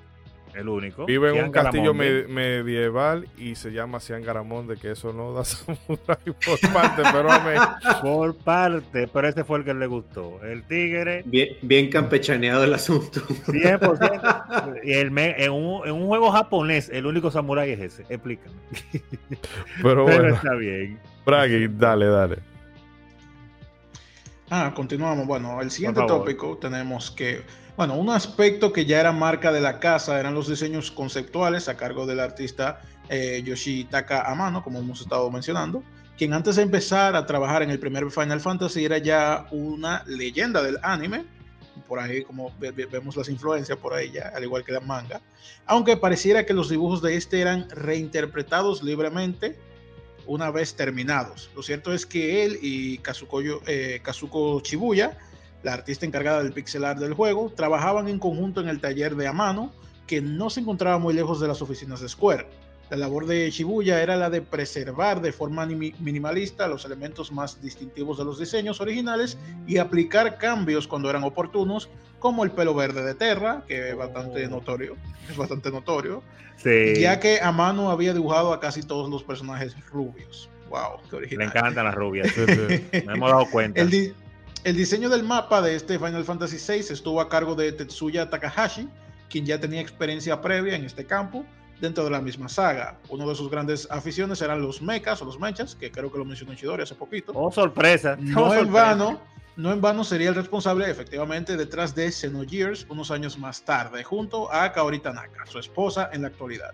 el único. Vive en un castillo me medieval y se llama Cian Garamonde, que eso no da samurai por parte, pero me... Por parte, pero ese fue el que le gustó. El tigre. Bien, bien campechaneado el asunto. 100%. y el me, en, un, en, un, juego japonés, el único samurái es ese. Explícame. Pero, bueno, pero está bien. Bragui, dale, dale. Ah, continuamos. Bueno, el siguiente tópico tenemos que bueno, un aspecto que ya era marca de la casa eran los diseños conceptuales a cargo del artista eh, Yoshitaka Amano, como hemos estado mencionando, quien antes de empezar a trabajar en el primer Final Fantasy era ya una leyenda del anime. Por ahí, como ve vemos las influencias por ahí al igual que la manga. Aunque pareciera que los dibujos de este eran reinterpretados libremente una vez terminados. Lo cierto es que él y Kazuko, eh, Kazuko Shibuya la artista encargada del pixel art del juego, trabajaban en conjunto en el taller de Amano, que no se encontraba muy lejos de las oficinas de Square. La labor de Shibuya era la de preservar de forma minimalista los elementos más distintivos de los diseños originales y aplicar cambios cuando eran oportunos, como el pelo verde de Terra, que es bastante Oh. notorio, es bastante notorio, Sí. ya que Amano había dibujado a casi todos los personajes rubios. Wow, qué Le original. encantan las rubias. Sí, sí. Me hemos dado cuenta. El, di el, diseño del mapa de este Final Fantasy VI estuvo a cargo de Tetsuya Takahashi, quien ya tenía experiencia previa en este campo dentro de la misma saga. Uno de sus grandes aficiones eran los mechas o los mechas, que creo que lo mencionó Chidori hace poquito. Oh, sorpresa. No Oh, en sorpresa. vano, no en vano sería el responsable efectivamente detrás de Xenogears unos años más tarde, junto a Kaori Tanaka, su esposa en la actualidad.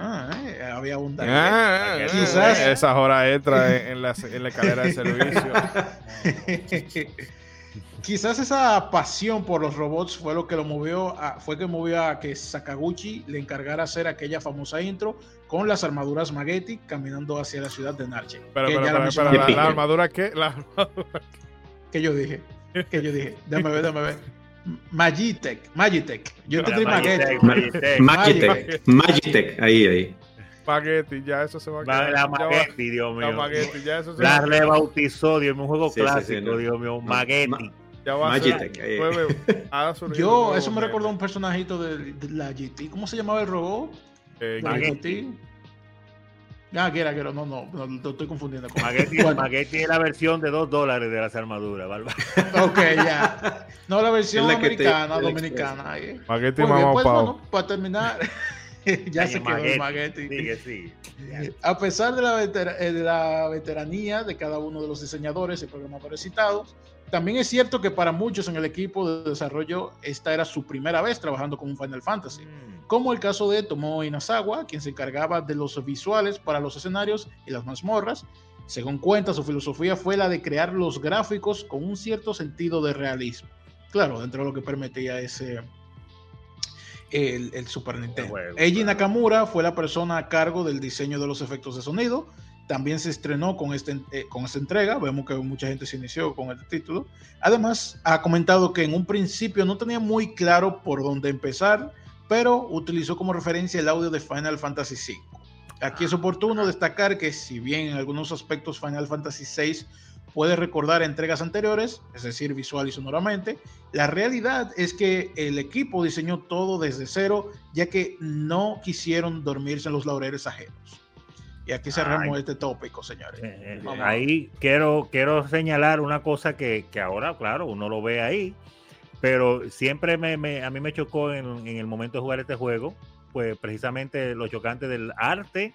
Ah, eh, había un daño. Ah, Quizás- esas horas extras en, en la, en la escalera de servicio. Quizás esa pasión por los robots fue lo que lo movió a, fue que movió a que Sakaguchi le encargara hacer aquella famosa intro con las armaduras Magetti caminando hacia la ciudad de Narche. Pero, pero, pero, pero, la, la armadura qué? La armadura- que yo dije, que yo dije, déjame ver, déjame ver. Magitech, Magitech. Yo entendí Magitech, Magetti. Magitech. Magitech, Magitech, ahí, ahí. Espagueti, ya eso se va a quedar. La Magetti, Dios La mío. Magetti, ya eso se va La a quedar. rebautizó, Dios mío, un juego Sí, sí, sí, clásico. Dios mío, No, Magetti. ma- Ya va a Magitech, ser- ahí. nueve- ha surgido Yo, nuevo eso me recordó a un personajito de, de la GT. ¿Cómo se llamaba el robot? Eh, la. GT. Ah, que era, que era, no, no, no, lo estoy confundiendo. Con... Magetti, Bueno, Magetti es la versión de 2 dólares de las armaduras, ¿vale? ok, ya. No, la versión la te- americana, la dominicana. ahí. Magetti Muy bien, mamá pues Pau. bueno, para terminar, ya Ay, se quedó el Magetti, Magetti. Sí. A pesar de la, vetera- eh, de la veteranía de cada uno de los diseñadores y programadores citados, también es cierto que para muchos en el equipo de desarrollo esta era su primera vez trabajando con un Final Fantasy, Mm. como el caso de Tomo Inazawa, quien se encargaba de los visuales para los escenarios y las mazmorras. Según cuenta, su filosofía fue la de crear los gráficos con un cierto sentido de realismo. Claro, dentro de lo que permitía ese el, el Super Nintendo. Eiji. Nakamura fue la persona a cargo del diseño de los efectos de sonido. También se estrenó con, este, eh, con esta entrega. Vemos que mucha gente se inició con este título. Además, ha comentado que en un principio no tenía muy claro por dónde empezar, pero utilizó como referencia el audio de Final Fantasy V. Aquí es oportuno destacar que si bien en algunos aspectos Final Fantasy VI puede recordar entregas anteriores, es decir, visual y sonoramente. La realidad es que el equipo diseñó todo desde cero, ya que no quisieron dormirse en los laureles ajenos. Y aquí cerramos este tópico, señores. Eh, eh, ahí quiero, quiero señalar una cosa que, que, ahora, claro, uno lo ve ahí, pero siempre me, me, a mí me chocó en, en, el momento de jugar este juego, pues precisamente lo chocante del arte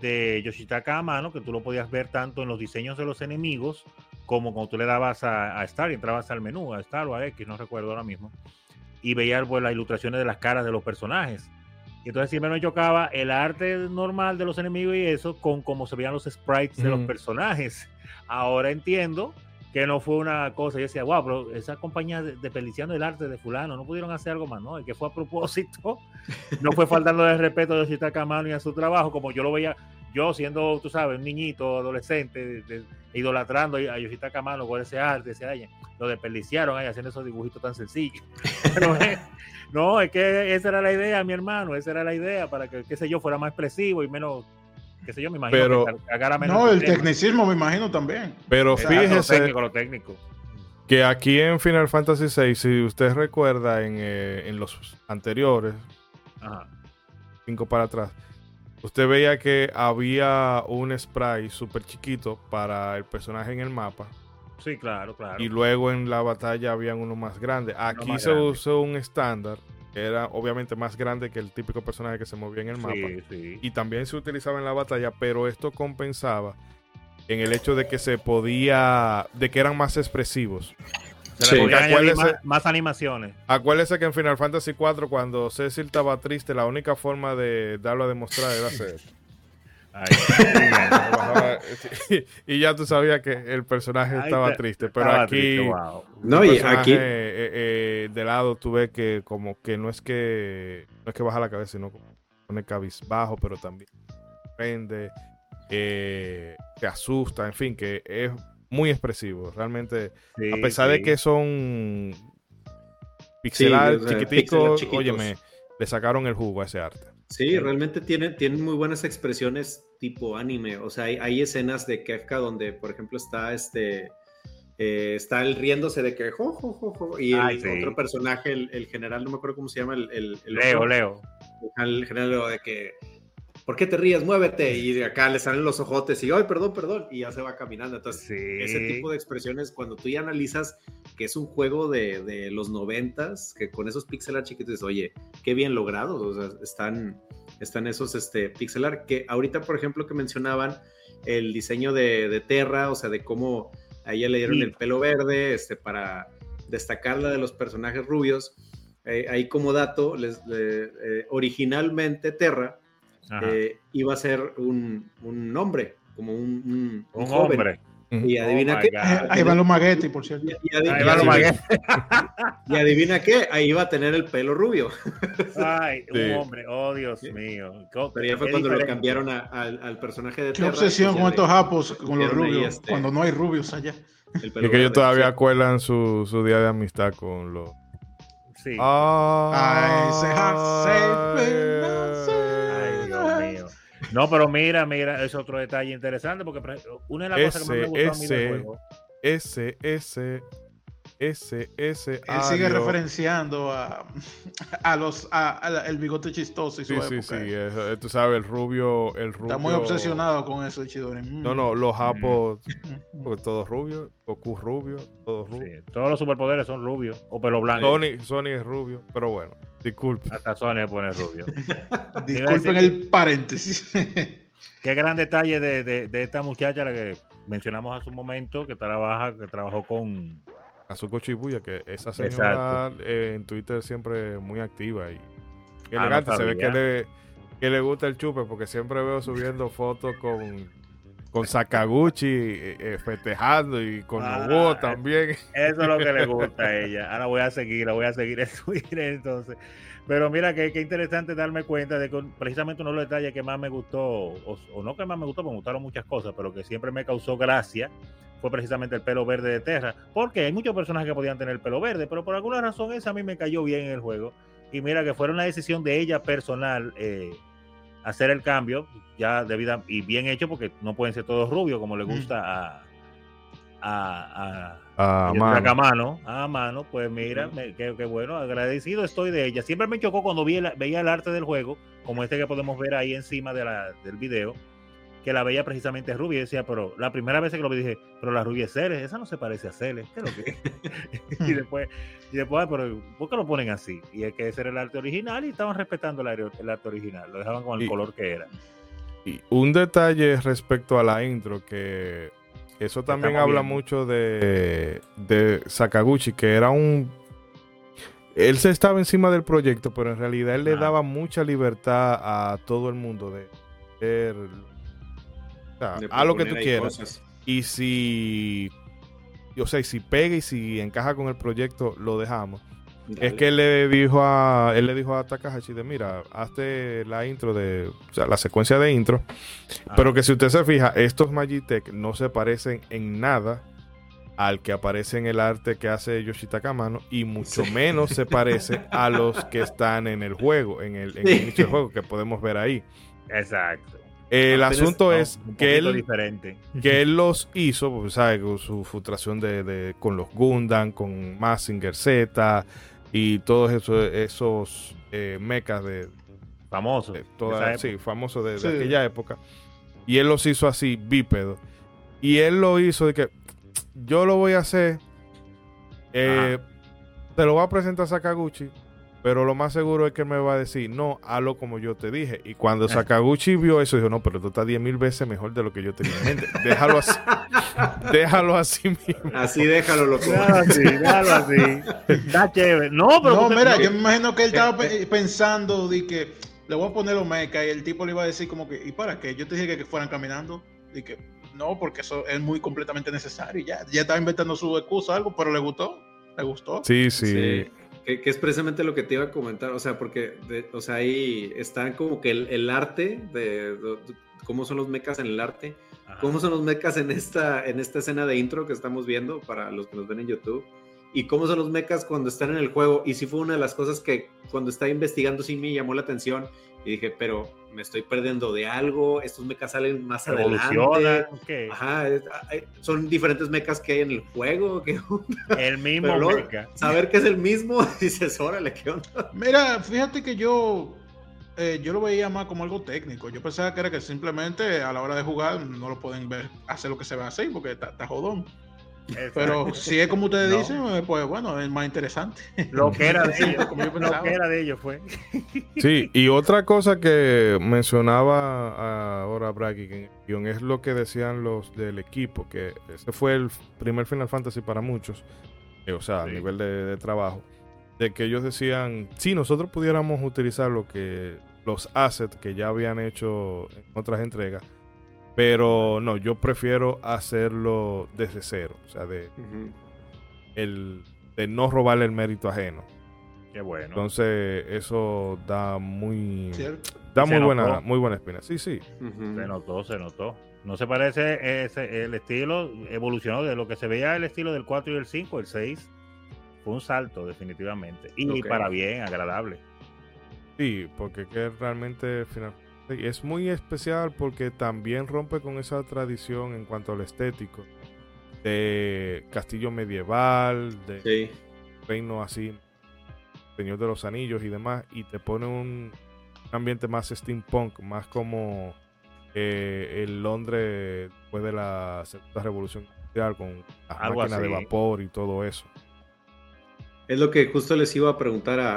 de Yoshitaka Amano, que tú lo podías ver tanto en los diseños de los enemigos como cuando tú le dabas a, a Star y entrabas al menú, a Star o a X, no recuerdo ahora mismo, y veías pues, las ilustraciones de las caras de los personajes. Y entonces siempre nos chocaba el arte normal de los enemigos y eso con cómo se veían los sprites de los personajes. Ahora entiendo que no fue una cosa. Yo decía, wow, pero esa compañía de, desperdiciando el arte de Fulano, no pudieron hacer algo más, ¿no? Y que fue a propósito. No fue faltando el respeto a Yoshitaka Amano y a su trabajo, como yo lo veía, yo siendo, tú sabes, un niñito, adolescente, de, de, idolatrando a Yoshitaka Amano por ese arte, ese año. Lo desperdiciaron ahí haciendo esos dibujitos tan sencillos. Pero, no, es que esa era la idea, mi hermano, esa era la idea, para que, qué sé yo, fuera más expresivo y menos, qué sé yo, me imagino. Pero, que menos no, el tema. tecnicismo me imagino también. Pero fíjese lo técnico, lo técnico. que aquí en Final Fantasy VI, si usted recuerda en, eh, en los anteriores, Ajá. cinco para atrás, usted veía que había un spray súper chiquito para el personaje en el mapa. Sí, claro, claro. Y luego en la batalla habían uno más grande. Aquí más se grande. usó un estándar, era obviamente más grande que el típico personaje que se movía en el mapa. Sí, sí. Y también se utilizaba en la batalla, pero esto compensaba en el hecho de que se podía, de que eran más expresivos. Se Sí. le podían añadir Acuérdese- más, más animaciones. Acuérdese que en Final Fantasy IV, cuando Cecil estaba triste, la única forma de darlo a demostrar era hacer. Ay, y ya tú sabías que el personaje estaba te- triste, pero estaba aquí triste, wow. No, y aquí, eh, eh, de lado tú ves que como que no es que no es que baja la cabeza, sino que pone cabizbajo, pero también prende, eh, te asusta, en fin, que es muy expresivo. Realmente, Sí, a pesar de sí. que son pixelar, o sea, chiquiticos, óyeme, le sacaron el jugo a ese arte. Sí, realmente tienen, tienen muy buenas expresiones tipo anime. O sea, hay, hay escenas de Kefka donde, por ejemplo, está este. eh, está él riéndose de que jo, jo, jo, jo, y el Ay, sí. otro personaje, el, el general, no me acuerdo cómo se llama, el, el, el Leo, otro, Leo. el general de que ¿por qué te ríes? Muévete. Y de acá le salen los ojotes y, ay, perdón, perdón. Y ya se va caminando. Entonces, Sí. ese tipo de expresiones, cuando tú ya analizas que es un juego de, de los noventas, que con esos pixel art chiquitos, oye, qué bien logrados. O sea, están, están esos este, pixel art que ahorita, por ejemplo, que mencionaban el diseño de, de Terra, o sea, de cómo a ella le dieron Sí. el pelo verde este, para destacarla de los personajes rubios. Eh, ahí como dato, les, le- eh, originalmente Terra. Eh, iba a ser un, un hombre, como un, un- un un joven. hombre. Y adivina Oh, my qué. Ahí van los maguetes, por cierto. Y, y adi- Ahí va lo adivina, maguete. y adivina qué, ahí iba a tener el pelo rubio. Ay, Sí. un hombre. Oh, Dios mío. Pero ya fue cuando lo diferente. cambiaron a- al, al personaje de Qué Terra, obsesión con estos japos, con los rubios, este, cuando no hay rubios allá. el pelo Y que ellos todavía Sí. acuerdan su, su día de amistad con los. Sí. Ah, I say mío. No, pero mira, mira, es otro detalle interesante porque una de las cosas que más me Ese, gustó a mí del ese, juego. Ese, ese, ese. Él sigue referenciando a, a los a, a la- el bigote chistoso y su Sí, sí, época. sí. eh, tú sabes, el rubio. El rubio Está muy obsesionado con eso, Chidori. Mm. No, no, los japos. Mm. porque Todos rubios. Goku rubio. Todos rubios. Sí, todos los superpoderes son rubios o pelo blanco. Sony, Sony es rubio. Pero bueno, disculpe. Hasta Sony le pone rubio. Disculpen el paréntesis. Qué gran detalle de, de- de esta muchacha la que mencionamos hace un momento, que trabaja, que trabajó con Azuko Shibuya, que esa señora eh, en Twitter siempre muy activa y Ah, no elegante. Se ve que le, que le gusta el chupe porque siempre veo subiendo fotos con, con Sakaguchi eh, eh, festejando y con Ah, Nobuo también. Eso es lo que le gusta a ella. Ahora voy a seguir, la voy a seguir en Twitter entonces. Pero mira, qué, qué interesante darme cuenta de que precisamente uno de los detalles que más me gustó, o, o no que más me gustó, porque me gustaron muchas cosas, pero que siempre me causó gracia, fue precisamente el pelo verde de Terra. Porque hay muchos personajes que podían tener el pelo verde, pero por alguna razón esa a mí me cayó bien en el juego. Y mira que fue una decisión de ella personal eh, hacer el cambio, ya debida y bien hecho, porque no pueden ser todos rubios como le gusta a, a, A a, mano. a mano, a mano, pues mira, me- qué, qué bueno, agradecido estoy de ella. Siempre me chocó cuando vi el- veía el arte del juego, como este que podemos ver ahí encima de la, del video, que la veía precisamente rubia y decía, pero la primera vez que lo vi dije, pero la rubia es Celes, esa no se parece a Celes, ¿qué es lo que es?". y después, y después, "Ah, pero ¿por qué lo ponen así? Y es que ese era el arte original y estaban respetando el, arte- el arte original, lo dejaban con el Y- color que era. Y un detalle respecto a la intro, que eso también estamos habla viendo. mucho de, de Sakaguchi, que era un... Él se estaba encima del proyecto, pero en realidad él le daba mucha libertad a todo el mundo de hacer... o sea, haz lo que tú quieras. cosas. Y si... O sea, y si pega y si encaja con el proyecto, lo dejamos. Es que él le dijo a él le dijo a Takahashi de mira, hazte la intro de, o sea, la secuencia de intro, Ah, pero que si usted se fija, estos Magitech no se parecen en nada al que aparece en el arte que hace Yoshitaka Mano y mucho Sí. menos se parece a los que están en el juego, en el, en el inicio del juego que podemos ver ahí. Exacto. El Apenas- asunto No, es que él diferente. que él los hizo, pues, ¿sabe? Con su frustración de, de- con los Gundam, con Mazinger Z y todos esos, esos eh, mechas de, Famoso. de de toda, esa sí, época. famosos de, aquella época. Y él los hizo así, bípedo. Y él lo hizo de que yo lo voy a hacer. eh, te lo voy a presentar a Sakaguchi. Pero lo más seguro es que él me va a decir, no, hazlo como yo te dije. Y cuando Sakaguchi vio eso, dijo, no, pero esto está 10 mil veces mejor de lo que yo tenía en mente. Déjalo así. Déjalo así mismo. Así déjalo, loco. Déjalo así, déjalo así. Está chévere. No, pero. No, tú- mira, yo me imagino que él estaba Eh, pe- pensando de que le voy a poner los mecas y el tipo le iba a decir como que, ¿y para qué? Yo te dije que, que fueran caminando. Y que no, porque eso es muy completamente necesario. y Ya, ya estaba inventando su excusa algo, pero le gustó. Le gustó. Sí, sí. Sí, que, que es precisamente lo que te iba a comentar, o sea, porque, de- o sea, ahí está como que el, el arte de, de- de cómo son los mechas en el arte, Ajá. cómo son los mechas en esta, en esta escena de intro que estamos viendo para los que nos ven en YouTube, y cómo son los mechas cuando están en el juego, y sí fue una de las cosas que cuando estaba investigando sí me llamó la atención, y dije, pero me estoy perdiendo de algo, estos mechas salen más adelante. ¿qué? Ajá, son diferentes mechas que hay en el juego, El mismo Pero luego, saber que es el mismo, dices, órale, ¿qué onda? Mira, fíjate que yo, eh, yo lo veía más como algo técnico. Yo pensaba que era que simplemente a la hora de jugar no lo pueden ver hacer lo que se ve así porque está, está Pero si es como ustedes No. dicen, eh, pues bueno, es más interesante. Lo que era de ellos. como yo Lo pensaba. que era de ellos fue. Sí, y otra cosa que mencionaba ahora en el guion es lo que decían los del equipo, que ese fue el primer Final Fantasy para muchos, eh, o sea, a nivel de, de trabajo, de que ellos decían, si nosotros pudiéramos utilizar lo que los assets que ya habían hecho en otras entregas, pero no, yo prefiero hacerlo desde cero, o sea, de, el, de no robarle el mérito ajeno. Qué bueno. Entonces, eso da muy ¿Cierto? da Se muy buena, muy buena espina. Sí, sí. Se notó, se notó. No se parece ese, el estilo, evolucionó de lo que se veía el estilo del 4 y el 5, el 6. Fue un salto, definitivamente. Y Ok. para bien, agradable. Sí, porque que realmente final, es muy especial porque también rompe con esa tradición en cuanto al estético de castillo medieval, de Sí. reino así, Señor de los Anillos y demás, y te pone un ambiente más steampunk, más como eh, el Londres después de la segunda revolución industrial con las Algo máquinas de vapor y todo eso. Es lo que justo les iba a preguntar a,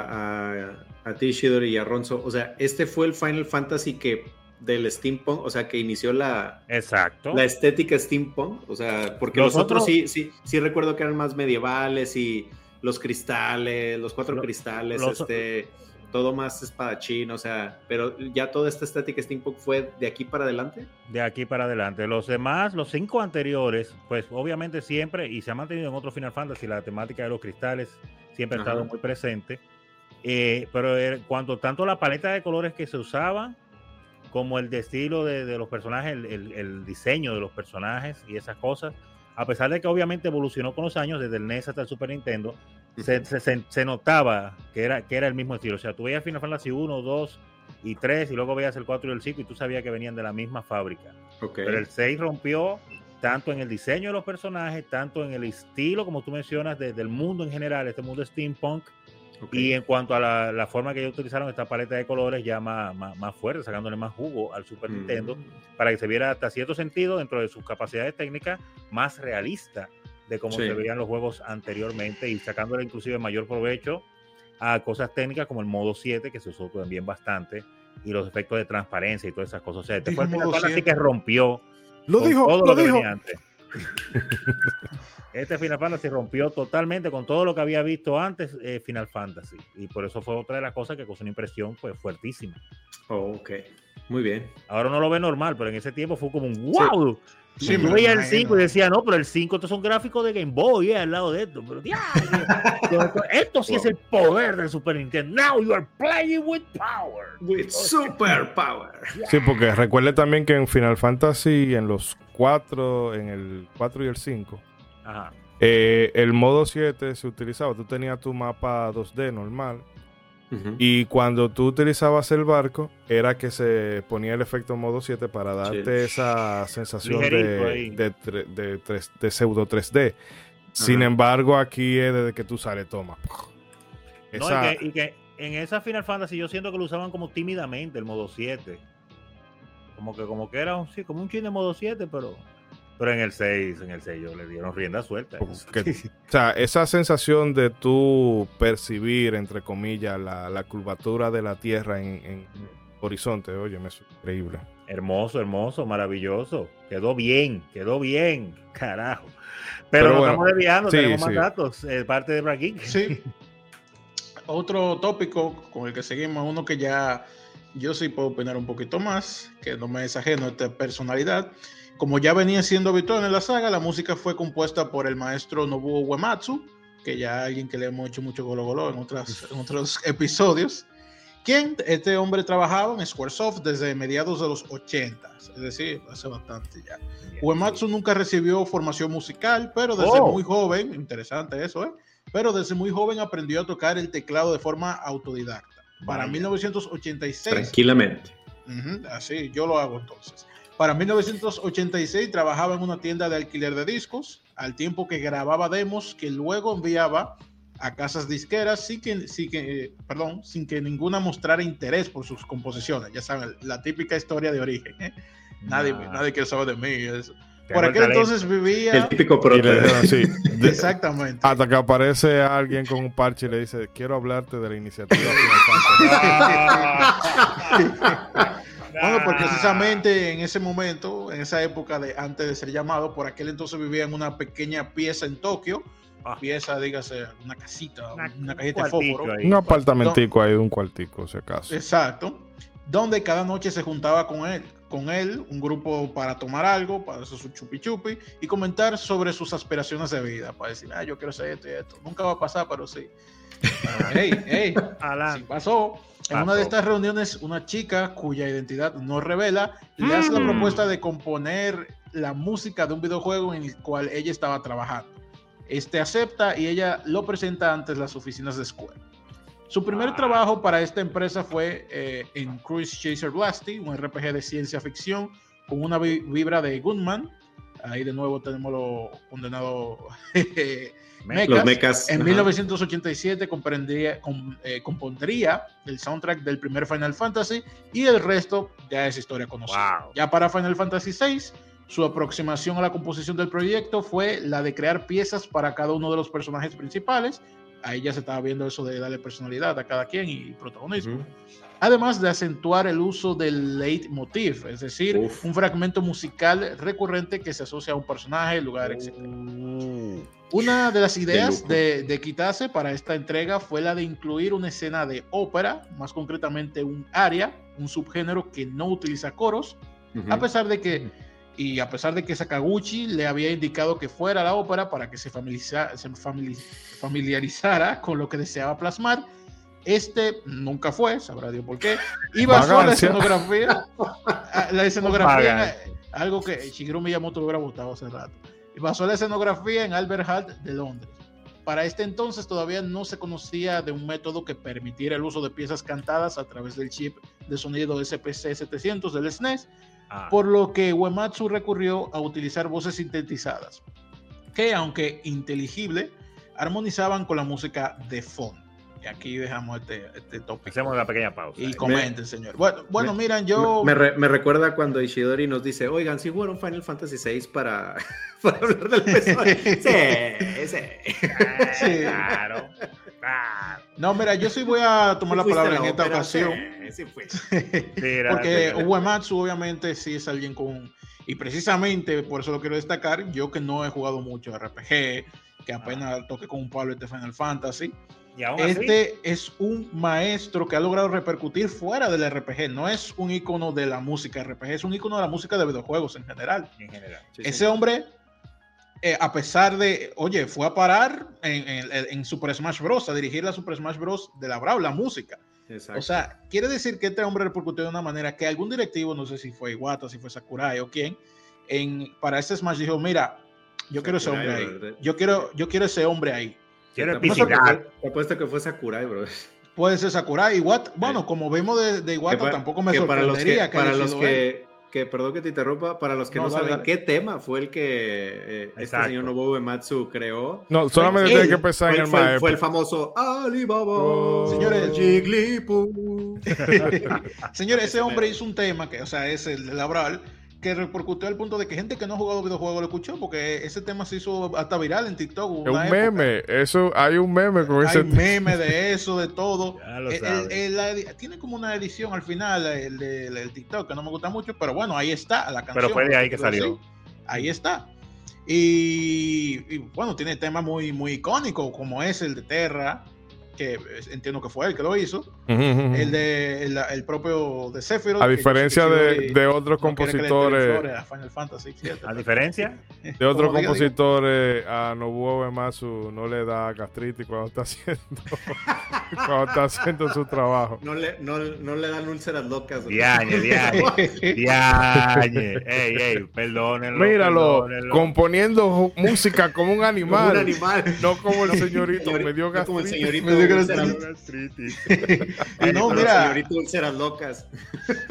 a, a ti, Shidori y a Ronzo. O sea, este fue el Final Fantasy que del steampunk, o sea, que inició la, Exacto. la estética steampunk. O sea, porque Los los, otros otros- sí, sí, sí recuerdo que eran más medievales y los cristales, los cuatro cristales, los- este, todo más espadachín, o sea, pero ya toda esta estética steampunk fue de aquí para adelante. de aquí para adelante. Los demás, los cinco anteriores, pues obviamente siempre, y se ha mantenido en otro Final Fantasy, la temática de los cristales siempre ha estado muy presente. Eh, pero cuanto tanto la paleta de colores que se usaba, como el de estilo de, de los personajes, el, el- el diseño de los personajes y esas cosas, a pesar de que obviamente evolucionó con los años, desde el NES hasta el Super Nintendo, se, se- se- se notaba que era, que era el mismo estilo. O sea, tú veías Final Fantasy 1, 2 y 3, y luego veías el 4 y el 5, y tú sabías que venían de la misma fábrica. Pero el 6 rompió tanto en el diseño de los personajes, tanto en el estilo, como tú mencionas, de- del mundo en general, este mundo steampunk, Ok. y en cuanto a la, la forma que ellos utilizaron esta paleta de colores ya más, más, más fuerte, sacándole más jugo al Super Mm. Nintendo, para que se viera hasta cierto sentido, dentro de sus capacidades técnicas, más realista de cómo Sí. se veían los juegos anteriormente y sacándole inclusive mayor provecho a cosas técnicas como el modo 7, que se usó también bastante, y los efectos de transparencia y todas esas cosas. O sea, este fue el modo 7. que rompió Lo dijo, todo lo que dijo. Este Final Fantasy rompió totalmente con todo lo que había visto antes eh, Final Fantasy. Y por eso fue otra de las cosas que causó una impresión pues, fuertísima. Oh, ok. Muy bien. Ahora no lo ve normal, pero en ese tiempo fue como un wow. Sí, Yo veía el imagino. 5 y decía, no, pero el 5 estos son gráficos de Game Boy eh, al lado de esto. Pero diablo, esto sí es el poder del Super Nintendo. Now you are playing with power. With super power. Sí, porque recuerde también que en Final Fantasy, en los 4, en el 4 y el 5, Ajá. eh, el modo 7 se utilizaba. Tú tenías tu mapa 2D normal. Ujú. Y cuando tú utilizabas el barco, era que se ponía el efecto modo 7 para darte esa sensación de, de, de tres- de pseudo 3D. Sin embargo, aquí es desde que tú sales, toma. No, Esa- y, que, y que en esa Final Fantasy yo siento que lo usaban como tímidamente el modo 7. Como que, como que era un, sí, como un chin de modo 7, pero, pero en el 6, en el 6 yo le dieron rienda suelta. o sea, esa sensación de tú percibir, entre comillas, la, la curvatura de la Tierra en, en horizonte, oye, es increíble. hermoso, hermoso, maravilloso. Quedó bien, quedó bien, carajo. Pero, Pero nos bueno, estamos desviando, sí, tenemos sí. más datos, eh, parte de Brad Geek. Sí. Otro tópico con el que seguimos, uno que ya yo sí puedo opinar un poquito más, que no me es ajeno a esta personalidad. Como ya venía siendo habitual en la saga, la música fue compuesta por el maestro Nobuo Uematsu, que ya alguien que le hemos hecho mucho golo golo en, otras, en otros episodios. Quien este hombre trabajaba en Squaresoft desde mediados de los 80, es decir, hace bastante ya. Uematsu nunca recibió formación musical, pero desde Oh. muy joven, interesante eso, ¿eh? Pero desde muy joven aprendió a tocar el teclado de forma autodidacta. Para Vaya. 1986, Tranquilamente. Ujú, así yo lo hago entonces. Para 1986 trabajaba en una tienda de alquiler de discos, al tiempo que grababa demos que luego enviaba a casas disqueras sin que, sin que, eh, perdón, sin que ninguna mostrara interés por sus composiciones. Ya saben, la típica historia de origen. ¿eh? Nadie, Nah, nadie quiere saber de mí. eso. Por el aquel entonces vivía... El típico así, de- Exactamente. hasta que aparece alguien con un parche y le dice, quiero hablarte de la iniciativa. Final Fantasy". Bueno, Ah. precisamente en ese momento, en esa época de antes de ser llamado, por aquel entonces vivía en una pequeña pieza en Tokio, Ah. pieza, dígase, una casita, Una- una, un cajita de fósforo. ahí. un apartamentico ahí, un cuartico, si acaso. Exacto. Donde cada noche se juntaba con él, con él, un grupo para tomar algo, para hacer su chupi chupi y comentar sobre sus aspiraciones de vida. Para decir, ah, yo quiero hacer esto y esto. Nunca va a pasar, pero sí. hey, hey, Alan, Sí pasó. En una de estas reuniones, una chica cuya identidad no revela le hace la Mm. propuesta de componer la música de un videojuego en el cual ella estaba trabajando. Este acepta y ella lo presenta ante las oficinas de Square. Su primer Ah. trabajo para esta empresa fue eh, en Cruise Chaser Blasty, un RPG de ciencia ficción con una vi- vibra de Gunman. Ahí de nuevo tenemos lo condenado me- Los mechas. en ajá. 1987 comprendría- com- eh, compondría el soundtrack del primer Final Fantasy y el resto ya es historia conocida. Wow. Ya para Final Fantasy VI, su aproximación a la composición del proyecto fue la de crear piezas para cada uno de los personajes principales. Ahí ya se estaba viendo eso de darle personalidad a cada quien y protagonismo. Ujú. Además de acentuar el uso del leitmotiv, es decir, Uf. un fragmento musical recurrente que se asocia a un personaje, lugar, etc. Uh, Una de las ideas de, de Kitase para esta entrega fue la de incluir una escena de ópera, más concretamente un aria, un subgénero que no utiliza coros, a pesar de que y a pesar de que Sakaguchi le había indicado que fuera la ópera para que se, familiariza- se famili- familiarizara con lo que deseaba plasmar, este nunca fue, sabrá Dios por qué, y basó la escenografía, la escenografía, en- algo que Shigeru Miyamoto hubiera gustado hace rato, y basó la escenografía en Albert Hall de Londres. Para este entonces todavía no se conocía de un método que permitiera el uso de piezas cantadas a través del chip de sonido SPC 700 del SNES, Ah, por lo que Uematsu recurrió a utilizar voces sintetizadas, que aunque inteligible, armonizaban con la música de fondo. Y aquí dejamos este, este tópico. hacemos una pequeña pausa. Y comenten, señor. Bueno, bueno me- miran, yo... Me, re- me recuerda cuando Ishidori nos dice, oigan, si jugaron Final Fantasy VI para, para hablar del episodio. Sí, sí. Sí. Claro, claro. No, mira, yo sí voy a tomar la Sí fuiste palabra a en esta ocasión. Sí, sí. Mira, Porque. Uematsu obviamente sí es alguien con... Y precisamente por eso lo quiero destacar, yo que no he jugado mucho RPG, que apenas toqué con un palo este Final Fantasy, Y aún así, este es un maestro que ha logrado repercutir fuera del RPG, no es un icono de la música RPG, es un icono de la música de videojuegos en general. en general. Sí, Ese sí. hombre, eh, a pesar de, oye, fue a parar en, en- en Super Smash Bros. a dirigir la Super Smash Bros. de la Brawl, la música. Exacto. O sea, quiere decir que este hombre repercutió de una manera que algún directivo, no sé si fue Iwata, si fue Sakurai o quién, en, para este Smash dijo, mira, yo quiero ese hombre ahí. Yo quiero, yo quiero ese hombre ahí. Quiero Te apuesto que epicidad. fue- te apuesto que fue Sakurai, bro. Puede ser Sakurai. Iwata, bueno, como vimos de, de Iwata, Que pa- tampoco me que para los que, sorprendería que, para los que, que, perdón que te interrumpa, para los que No, no, saben dale. qué tema fue el que eh, este señor Nobuo Uematsu creó. No, solamente tiene que pensar Fue, en el fue- maestro. fue el famoso Alibaba. Oh. Señores, Jigglypuff. Señores, ese hombre hizo un tema, que, o sea, es el de Labral, que repercutió al punto de que gente que no ha jugado videojuegos lo escuchó, porque ese tema se hizo hasta viral en TikTok. Es una un época. meme. Eso, hay un meme con Hay ese. meme de eso, de todo. El- el- el- edi- tiene como una edición al final, el, de- el TikTok, que no me gusta mucho, pero bueno, ahí está la canción. Pero fue de ahí que salió. así. Ahí está. Y, y, bueno, tiene temas muy, muy icónicos, como es el de Terra, que es- entiendo que fue él que lo hizo. El de el, el propio de Sephiroth. A diferencia de, de otros no compositores, a Final Fantasy VII. A diferencia, de otros Como diga, diga. compositores, a Nobuo Uematsu no le da gastritis cuando está haciendo, cuando está haciendo su trabajo. No le, no, no le dan úlceras locas. diañe, diañe, diañe. Ey, ey, perdónenlo. Míralo, perdónenlo. componiendo música como un Como animal, un animal. no como el señorito, Señor- me dio no como el gastritis. señorito Gastritis. y no, mira, señorito úlceras locas.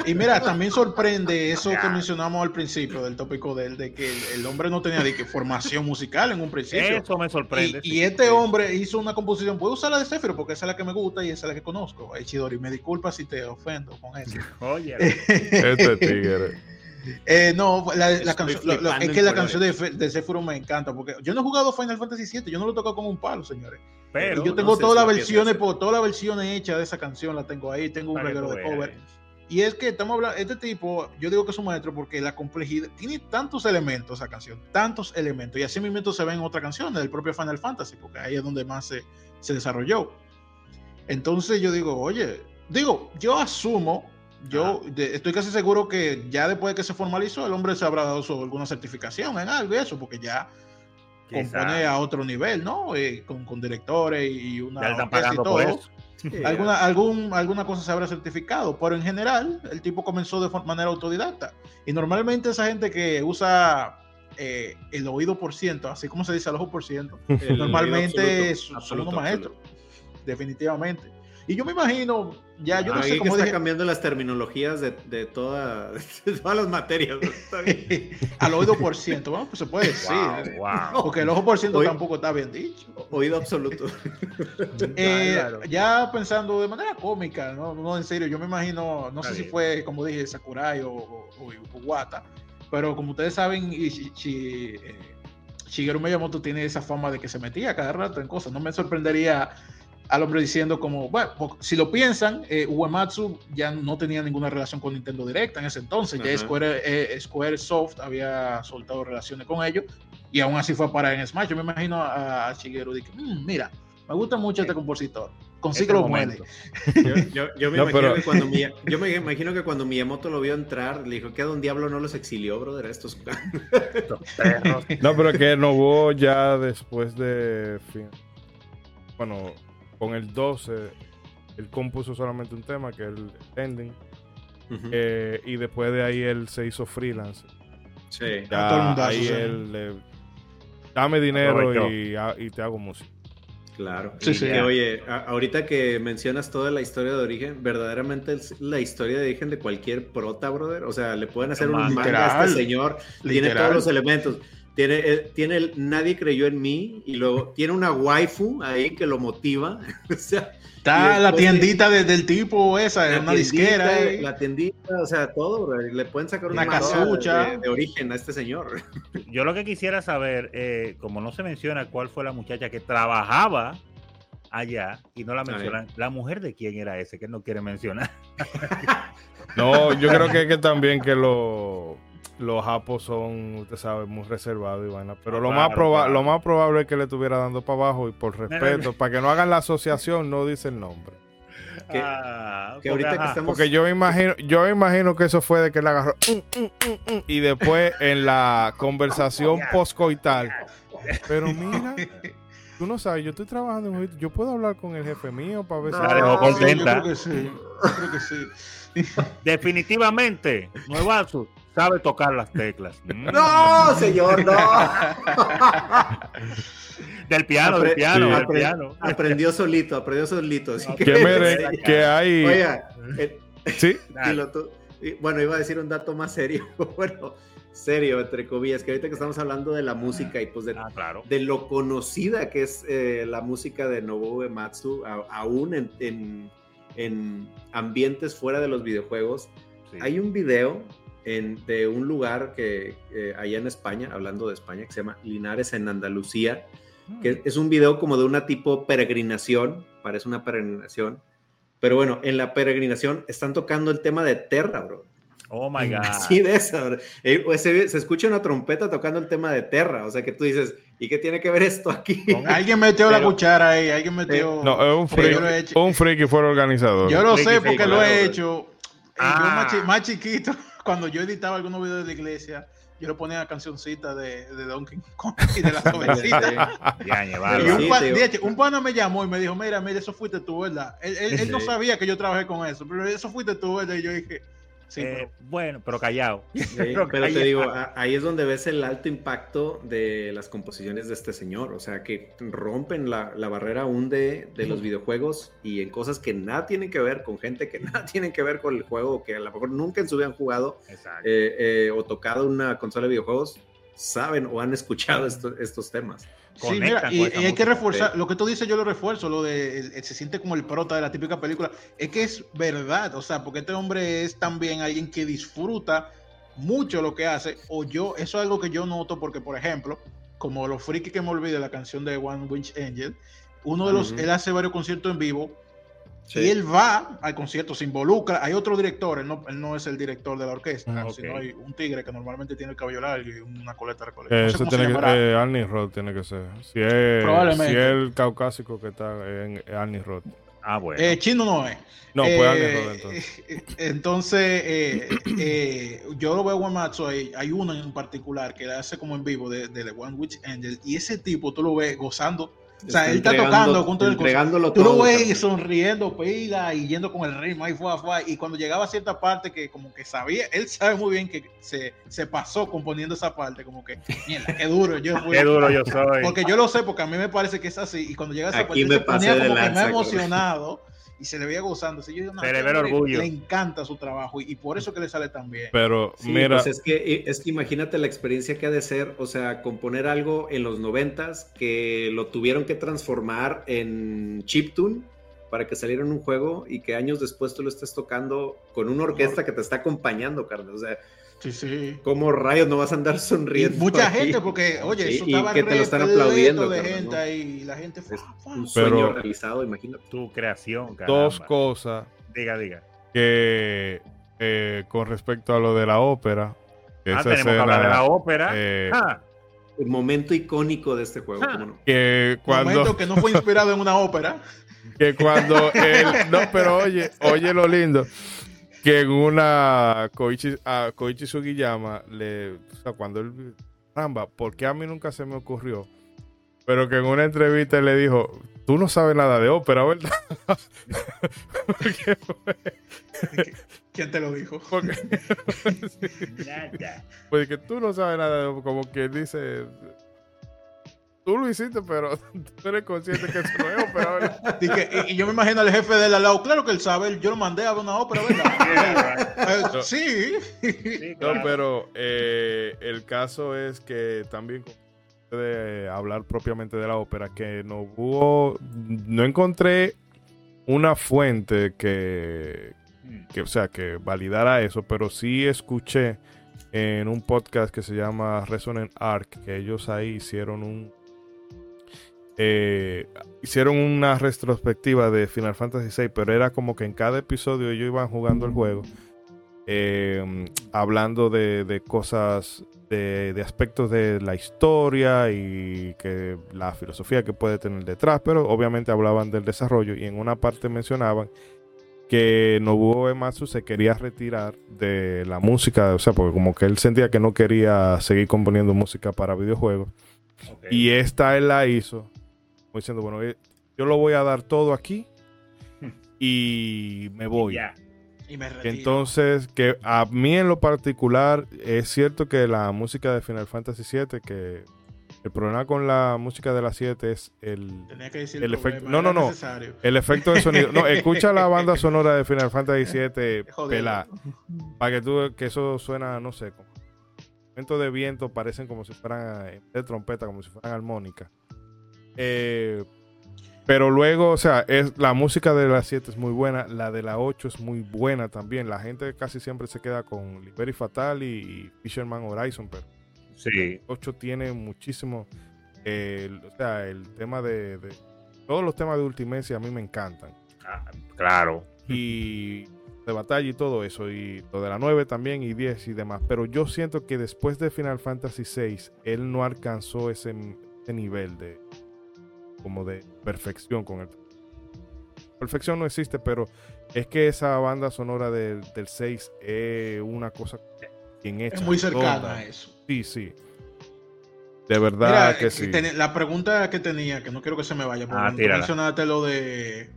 y mira, también sorprende eso que mencionamos al principio del tópico de él, de que el, hombre no tenía de que formación musical en un principio. Eso me sorprende. Y, sí. y este hombre hizo una composición, puedo usar la de Sephiroth porque esa es la que me gusta y esa es la que conozco. Ay, Chidori, me disculpa si te ofendo con eso. Oye, Este tigre. Eh, no, la, canción, lo- es que la canción de, de Sephiroth me encanta porque yo no he jugado Final Fantasy VII, yo no lo he tocado con un palo, señores. pero yo no tengo sé todas si las versiones, por todas las versiones hechas de esa canción la tengo ahí, tengo un reguero de veas. cover. Y es que estamos hablando, este tipo, yo digo que es un maestro porque la complejidad, tiene tantos elementos esa canción, tantos elementos, y así mismo se ve en otra canción del propio Final Fantasy, porque ahí es donde más se, se desarrolló. Entonces yo digo, oye, digo, yo asumo, yo de- estoy casi seguro que ya después de que se formalizó, el hombre se habrá dado su- alguna certificación en algo y eso, porque ya Quizá. compone a otro nivel, ¿no? Eh, con, con directores y una Ya están y por todo. eso. Alguna, algún, alguna cosa se habrá certificado, pero en general el tipo comenzó de manera autodidacta. Y normalmente esa gente que usa eh, el oído por ciento, así como se dice al ojo por ciento, el normalmente absoluto, son- unos maestros, definitivamente. Y yo me imagino, ya yo no Ahí sé cómo está dije, cambiando las terminologías de, de, toda, de todas las materias. al oído por ciento, bueno, pues se puede decir, Wow, wow. porque el ojo por ciento tampoco está bien dicho. Oído absoluto. Eh, Claro. Ya pensando de manera cómica, no, no en serio, yo me imagino, no Está sé si bien. fue, como dije, Sakurai o, o, o Iwata, pero como ustedes saben, y eh, Shigeru Miyamoto tiene esa fama de que se metía cada rato en cosas. No me sorprendería al hombre diciendo como, bueno, si lo piensan, eh, Uematsu ya no tenía ninguna relación con Nintendo Directa en ese entonces, ya. Square, eh, Square Soft había soltado relaciones con ellos y aún así fue para en Smash. Yo me imagino a, a Shigeru de que, "Mm, mira, me gusta mucho este compositor, consigue Este. Yo, yo- yo me No, imagino pero- que cuando Miya- yo me imagino que cuando Miyamoto lo vio entrar, le dijo que a un diablo no los exilió, brother, a estos. No, pero que Nobuo ya después de. bueno, con el 12, él compuso solamente un tema, que es el ending. Eh, y después de ahí él se hizo freelance. Sí. Ah, todo el Ya mundazo, ahí sí. él le- dame dinero y, te hago música. Claro. Sí, Y sí. que, oye, a- ahorita que mencionas toda la historia de origen, verdaderamente es la historia de origen de cualquier prota, brother. O sea, le pueden hacer un manga a este señor. Tiene todos los elementos. Tiene, eh, tiene el nadie creyó en mí y luego tiene una waifu ahí que lo motiva. o sea, Está la tiendita de- del tipo esa, la una disquera. eh. la tiendita, o sea, todo. Le pueden sacar una, casucha. de, de origen a este señor. Yo lo que quisiera saber, eh, como no se menciona cuál fue la muchacha que trabajaba allá y no la mencionan, la mujer de quién era ese que no quiere mencionar. No, yo creo que, que también que lo- los japos son, usted sabe, muy reservados y vaina. Pero Ah, lo, claro, más proba- claro. lo más probable es que le estuviera dando para abajo y por respeto, para que no hagan la asociación, no dice el nombre. Que- Ah, que porque, ahorita que ajá, estamos- Porque yo me imagino, yo me imagino que eso fue de que le agarró y después en la conversación postcoital. Pero mira, tú no sabes, yo estoy trabajando en yo puedo hablar con el jefe mío para ver si La dejó No, Sí, yo contenta. creo que sí. Yo creo que sí. Definitivamente, Nuevazo sabe tocar las teclas. Mm. No, señor, no. Del piano, del piano, sí. del Apre- piano. Aprendió solito, aprendió solito. así que miren que hay Oiga, eh, sí, dilo tú. Y, Bueno, iba a decir un dato más serio. Bueno, serio, entre comillas, que ahorita que estamos hablando de la música y pues de, Ah, claro. de lo conocida que es eh, la música de Nobuo Uematsu, a- aún en, en- en ambientes fuera de los videojuegos. Sí. Hay un video en- de un lugar que eh, allá en España, hablando de España, que se llama Linares en Andalucía, Mm. que es un video como de una tipo peregrinación, parece una peregrinación, pero bueno, en la peregrinación están tocando el tema de Terra, bro. Oh my God. Así de esa, bro. Eh, pues, se, se escucha una trompeta tocando el tema de Terra, o sea que tú dices, ¿y qué tiene que ver esto aquí? Con- Alguien metió la Pero- cuchara ahí, alguien metió. no, es un lo he hecho. un friki fue el organizador. Yo lo Friki, sé porque lo claro, he bro. hecho. Eh, Ah. Yo más, chi- más chiquito, cuando yo editaba algunos videos de la iglesia, yo le ponía cancioncita de, de Donkey Kong y de la jovencita. Ya, y un, Sí, pa- te digo. de hecho, un pana me llamó y me dijo, mira, mira, eso fuiste tú, ¿verdad? Él, él- él no sabía que yo trabajé con eso, pero eso fuiste tú, ¿verdad? Y yo dije, sí, Eh, bueno, pero callado. Sí, Pero pero te digo, ahí es donde ves el alto impacto de las composiciones de este señor. O sea, que rompen la, la barrera aún de, de los videojuegos y en cosas que nada tienen que ver con gente que nada tienen que ver con el juego, que a lo mejor nunca en su vida han jugado eh, eh, o tocado una consola de videojuegos, saben o han escuchado esto- estos temas. Sí, mira, y, hay que reforzar, lo que tú dices yo lo refuerzo, lo de el- el- se siente como el prota de la típica película, es que es verdad, o sea, porque este hombre es también alguien que disfruta mucho lo que hace, o yo, eso es algo que yo noto porque, por ejemplo, como los frikis que me olvide la canción de One Witch Angel, uno de los, él hace varios conciertos en vivo, Sí. y él va al concierto, se involucra. Hay otro director, él no, él no es el director de la orquesta, Ah, sino hay un tigre que normalmente tiene el cabello largo y una coleta recolectada. Eh, No sé se tiene que, eh, Arnie Roth tiene que ser. Si es, Probablemente. si es el caucásico que está en Arnie Roth. Ah, bueno. Eh, chino no es. No, pues Eh, Arnie Roth entonces. eh, Entonces, eh, eh, yo lo veo a ahí. Hay uno en particular que hace como en vivo de, de The One Witch Angel. Y ese tipo, tú lo ves gozando. O sea, él está tocando junto al entregándolo Tú lo ves sonriendo, pila, y yendo con el ritmo, ahí fue, fue. Y cuando llegaba a cierta parte que como que sabía, él sabe muy bien que se, se pasó componiendo esa parte, como que, mierda, qué duro, yo fui. Qué duro yo soy. Porque yo lo sé, porque a mí me parece que es así. Y cuando llega a esa Aquí parte, me se ponía como que más cabrón. emocionado y se le veía gozando. Yo digo, no, Se le ve el hombre orgullo. Le encanta su trabajo y, y por eso que le sale tan bien. Pero Sí, mira, pues es que, es que imagínate la experiencia que ha de ser, o sea, componer algo en los noventas que lo tuvieron que transformar en chiptune para que saliera en un juego y que años después tú lo estés tocando con una orquesta que te está acompañando, carnal. O sea, Sí, sí. ¿cómo rayos no vas a andar Y sonriendo? mucha gente, porque, oye, Sí, eso y estaba que te lo están aplaudiendo, de gente ¿no? ahí, y la gente fue. Un sueño Pero- realizado, imagínate. Tu creación, caramba. dos cosas Diga, diga. que eh, con respecto a lo de la ópera. Ah, esa tenemos que hablar de la escena, ópera. eh, Ah, El momento icónico de este juego, Ah. ¿cómo no? que Momento cuando que no fue inspirado en una ópera. que cuando él, no pero oye oye lo lindo que en una Koichi a Koichi Sugiyama le o sea, cuando él ramba porque a mí nunca se me ocurrió pero que en una entrevista él le dijo tú no sabes nada de ópera verdad porque, fue- ¿Quién te lo dijo? porque nada. pues que tú no sabes nada de ópera como que él dice tú lo hiciste, pero tú eres consciente que eso no es ópera, ¿verdad? Y, que- y- y yo me imagino al jefe del al lado, claro que él sabe, yo lo mandé a ver una ópera, ¿verdad? Eh, sí. Sí, No, pero eh, el caso es que también de hablar propiamente de la ópera, que no hubo, no encontré una fuente que, Mm. que, o sea, que validara eso, pero sí escuché en un podcast que se llama Resonant Arc, que ellos ahí hicieron un eh, hicieron una retrospectiva de Final Fantasy VI, pero era como que en cada episodio ellos iban jugando el juego, eh, hablando de, de cosas, de, de aspectos de la historia y que la filosofía que puede tener detrás, pero obviamente hablaban del desarrollo y en una parte mencionaban que Nobuo Ematsu se quería retirar de la música, o sea, porque como que él sentía que no quería seguir componiendo música para videojuegos. Y esta él la hizo, como diciendo, bueno, eh, yo lo voy a dar todo aquí y me voy. Ya. Y me retiro. Entonces, que a mí en lo particular es cierto que la música de Final Fantasy VII, que el problema con la música de la 7 es el, Tenía que decir el efecto- no, no, no. necesario. el efecto de sonido. No, escucha la banda sonora de Final Fantasy VII Joder. pelada. Para que tú, que eso suena, no sé, como momentos de viento parecen como si fueran de trompeta, como si fueran armónicas. Eh, pero luego, o sea, es, la música de la 7 es muy buena, la de la 8 es muy buena también. La gente casi siempre se queda con Liberi Fatal y, y Fisherman Horizon, pero Sí. 8 tiene muchísimo. eh, el- o sea, el tema de, de- Todos los temas de Ultimacy a mí me encantan Ah, claro. y de batalla y todo eso, y lo de la 9 también, y 10 y demás. Pero yo siento que después de Final Fantasy 6, él no alcanzó ese, ese nivel de como de perfección con el perfección no existe, pero es que esa banda sonora del, del 6 es una cosa bien hecha. Es muy cercana a eso. Sí, sí. De verdad Mira, que eh, sí. ten- la pregunta que tenía, que no quiero que se me vaya, porque Ah, mencionaste lo de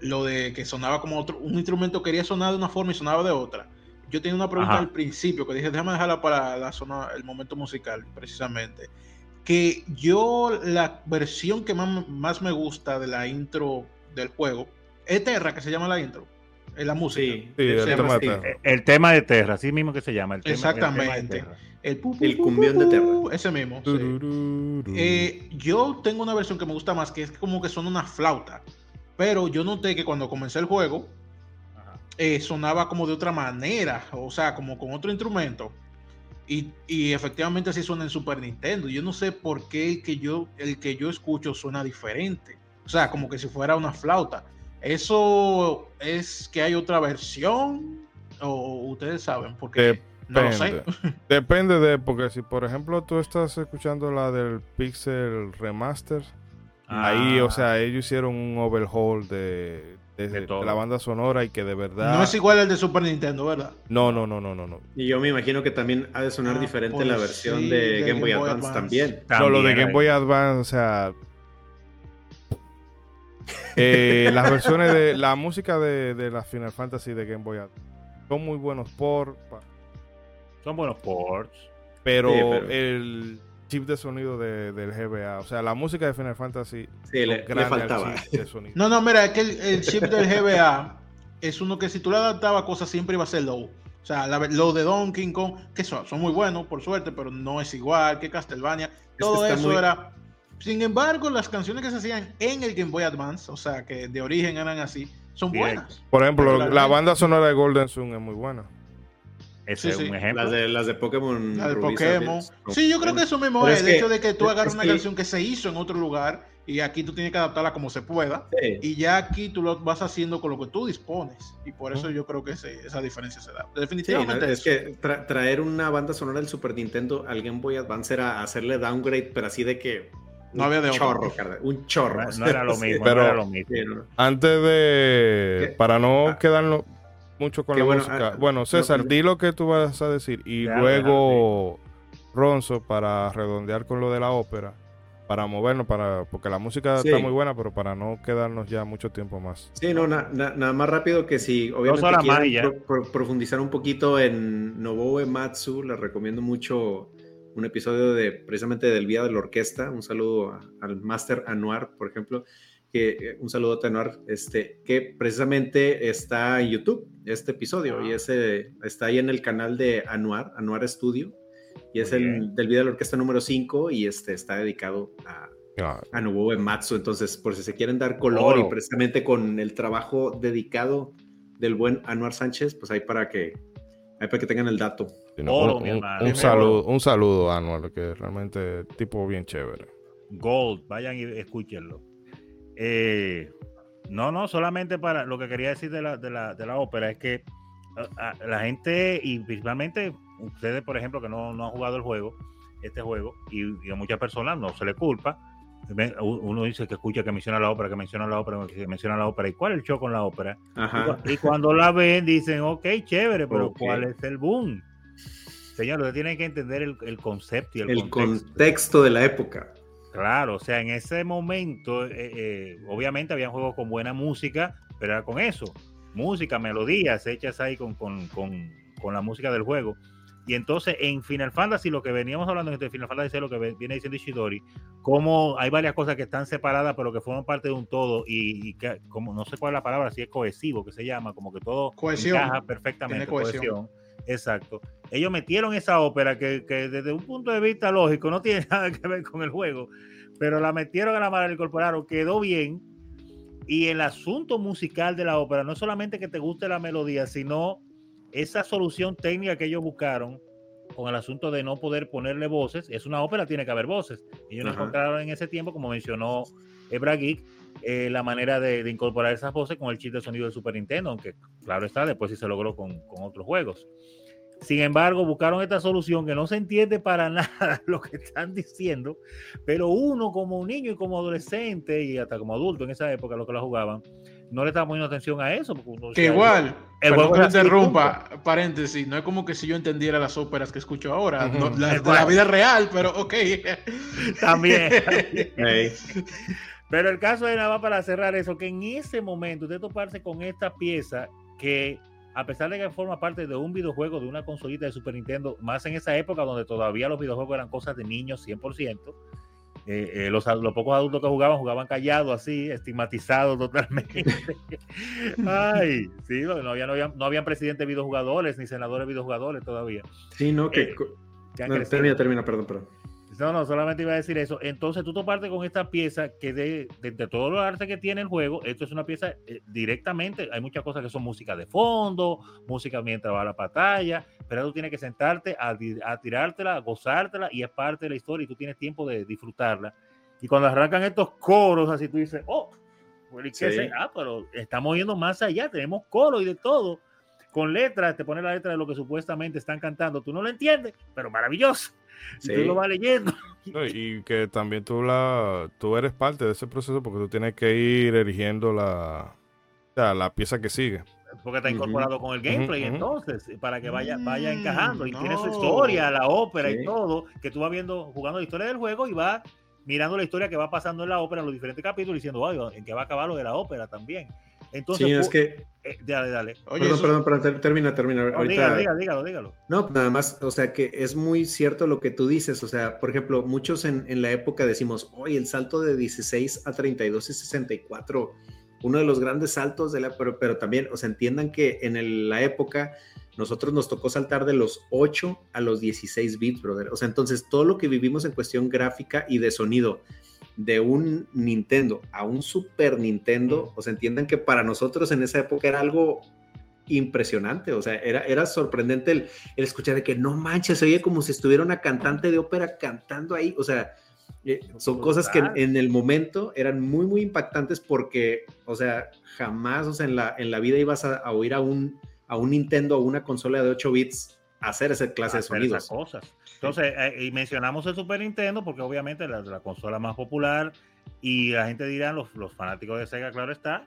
lo de que sonaba como otro, un instrumento quería sonar de una forma y sonaba de otra. Yo tenía una pregunta Ajá. al principio que dije, déjame dejarla para la zona, el momento musical, precisamente. Que yo, la versión que más, más me gusta de la intro del juego, es Terra, que se llama la intro, es la música. Sí, Sí, el llama tema de. Terra. Eh, El tema de Terra, así mismo que se llama. El tema, el tema de Exactamente. El, pu, pu, El pu, cumbión de Terra. Ese mismo. Eh, yo tengo una versión que me gusta más, que es como que son una flauta. Pero yo noté que cuando comencé el juego, eh, sonaba como de otra manera, o sea, como con otro instrumento. Y, y efectivamente así suena en Super Nintendo. Yo no sé por qué el que yo, el que yo escucho suena diferente. O sea, como que si fuera una flauta. ¿Eso es que hay otra versión? ¿O ustedes saben? Porque no lo sé. Depende. De, porque si por ejemplo tú estás escuchando la del Pixel Remaster, ahí, Ah, o sea, ellos hicieron un overhaul de, de- De de todo. la banda sonora y que de verdad... No es igual al de Super Nintendo, ¿verdad? no, no, no, no, no, no. Y yo me imagino que también ha de sonar Ah, diferente pues la versión sí, de de Game Boy Advance, Advance. también. No, lo de Game Boy Advance, o sea... eh, las versiones de la música de, de la Final Fantasy de Game Boy Advance son muy buenos por Son buenos ports. pero, Sí, pero- el chip de sonido de- del GBA, o sea, la música de Final Fantasy Sí, le, faltaba. chip de sonido. No, no, mira, es que el, el chip del GBA es uno que si tú le adaptabas cosas siempre iba a ser low. O sea, la, lo de Donkey Kong, que son, son muy buenos, por suerte, pero no es igual que Castlevania. Todo eso muy- era. Sin embargo, las canciones que se hacían en el Game Boy Advance, o sea, que de origen eran así, son Bien. buenas. Por ejemplo, la banda sonora de Golden Sun es muy buena. Ese Sí, es sí. un ejemplo. Las de, las de Pokémon. La de Rubí, Pokémon. Sí, yo creo que eso mismo Pero es, el que- hecho de que tú agarras una que- canción que se hizo en otro lugar y aquí tú tienes que adaptarla como se pueda. Sí. Y ya aquí tú lo vas haciendo con lo que tú dispones. Y por eso yo creo que ese- esa diferencia se da. Sí, Definitivamente. no, es eso. que tra- traer una banda sonora del Super Nintendo al Game Boy Advance era hacerle downgrade, pero así de que. No había de chorro, un chorro. No, no era lo Sí, mismo. pero- no era lo mismo. sí. Antes de. ¿Qué? Para no Ah. quedarnos mucho con la bueno, música. ah, bueno, César, no, no. di lo que tú vas a decir. Y luego, Ronzo, para redondear con lo de la ópera. Para movernos, para porque la música Sí. está muy buena, pero para no quedarnos ya mucho tiempo más. Sí, no, na- na- nada más rápido que si obviamente quieren pro- pro- profundizar un poquito en Nobuo Ematsu, les recomiendo mucho un episodio de precisamente del Día de la Orquesta. Un saludo al Master Anuar, por ejemplo. Que, eh, un saludo a Anuar, este, que precisamente está en YouTube, este episodio, y ese está ahí en el canal de Anuar, Anuar Studio, y es el del Día de la Orquesta número 5, y este está dedicado a, a Nobuo Matsu. Entonces, por si se quieren dar color y precisamente con el trabajo dedicado del buen Anuar Sánchez, pues ahí para que, ahí para que tengan el dato. un, saludo, un saludo a Anuar, que realmente tipo bien chévere. Gold, vayan y escúchenlo. Eh, no, no, solamente para lo que quería decir de la, de la, de la ópera es que la gente, y principalmente ustedes, por ejemplo, que no, no han jugado el juego, este juego, y, y, a muchas personas no se le culpa, uno dice que escucha que menciona la ópera, que menciona la ópera, que menciona la ópera. ¿Y cuál es el show con la ópera? Y, cuando la ven, dicen, ok, chévere, pero ¿cuál es el boom? Señor, usted tiene que entender el, concepto y el, el contexto. de la época. Claro, o sea, en ese momento, eh, eh, obviamente había juegos con buena música, pero era con eso. Música, melodías hechas ahí con, con, con, con la música del juego. Y entonces en Final Fantasy, lo que veníamos hablando en este Final Fantasy, lo que viene diciendo Ishidori, como hay varias cosas que están separadas, pero que forman parte de un todo, y, que, como no sé cuál es la palabra, si es cohesivo, que se llama, como que todo encaja perfectamente. cohesión. Exacto. Ellos metieron esa ópera que, que, desde un punto de vista lógico no tiene nada que ver con el juego, pero la metieron a la mano, la incorporaron, quedó bien. Y el asunto musical de la ópera no es solamente que te guste la melodía, sino esa solución técnica que ellos buscaron con el asunto de no poder ponerle voces, es una ópera, tiene que haber voces. Ellos no encontraron en ese tiempo, como mencionó Ebra Geek, eh, la manera de, incorporar esas voces con el chip de sonido del Super Nintendo, aunque claro está, después sí se logró con, con otros juegos. Sin embargo, buscaron esta solución que no se entiende para nada lo que están diciendo, pero uno como un niño y como adolescente y hasta como adulto en esa época, lo que la jugaban, no le estaba poniendo atención a eso. que igual, el juego que interrumpa, paréntesis, no es como que si yo entendiera las óperas que escucho ahora, la, de la vida real, pero ok. También. Pero el caso era nada para cerrar eso, que en ese momento de toparse con esta pieza que a pesar de que forma parte de un videojuego de una consolita de Super Nintendo, más en esa época donde todavía los videojuegos eran cosas de niños 100%, eh, eh, los, los, pocos adultos que jugaban, jugaban callados, así, estigmatizados totalmente. Ay, sí, no, había, no, había, no habían presidentes videojugadores ni senadores videojugadores todavía. Sí, no, que. Eh, termina, termina, perdón, perdón. No, no, solamente iba a decir eso. Entonces tú toparte con esta pieza que de, de, todo lo arte que tiene el juego, esto es una pieza eh, directamente, hay muchas cosas que son música de fondo, música mientras va a la batalla, pero tú tienes que sentarte a, a tirártela, a gozártela y es parte de la historia y tú tienes tiempo de disfrutarla. Y cuando arrancan estos coros, así tú dices, oh, pues, ah, pero estamos yendo más allá, tenemos coro y de todo con letras, te pone la letra de lo que supuestamente están cantando. Tú no lo entiendes, pero maravilloso. Tú lo vas leyendo. y que también tú, la, tú eres parte de ese proceso porque tú tienes que ir erigiendo la, la pieza que sigue. Porque está incorporado con el gameplay, entonces, para que vaya, vaya mm, encajando. Y tiene su historia, la ópera y todo, que tú vas viendo, jugando la historia del juego y vas mirando la historia que va pasando en la ópera, en los diferentes capítulos, diciendo, en qué va a acabar lo de la ópera también. Entonces, sí, es que. Eh, dale, dale. perdón, perdón, perdón, termina, termina. Ahorita... dígalo, dígalo, dígalo, No, nada más, o sea, que es muy cierto lo que tú dices. O sea, por ejemplo, muchos en, en la época decimos, oye, el salto de 16 a 32 y 64, uno de los grandes saltos de la. Pero, pero también, o sea, entiendan que en la época nosotros nos tocó saltar de los 8 a los 16 bits, brother. O sea, entonces todo lo que vivimos en cuestión gráfica y de sonido de un Nintendo a un Super Nintendo, o sea, entiendan que para nosotros en esa época era algo impresionante, o sea, era, era sorprendente el, escuchar de que no manches, se oye como si estuviera una cantante de ópera cantando ahí, o sea, eh, son cosas que en, el momento eran muy, muy impactantes porque, o sea, jamás, o sea, en la, en la vida ibas a, oír a un, a un Nintendo o una consola de 8 bits hacer esa clase de sonidos. cosas. Entonces, eh, y mencionamos el Super Nintendo porque obviamente es la, consola más popular y la gente dirá, los, los fanáticos de Sega, claro está,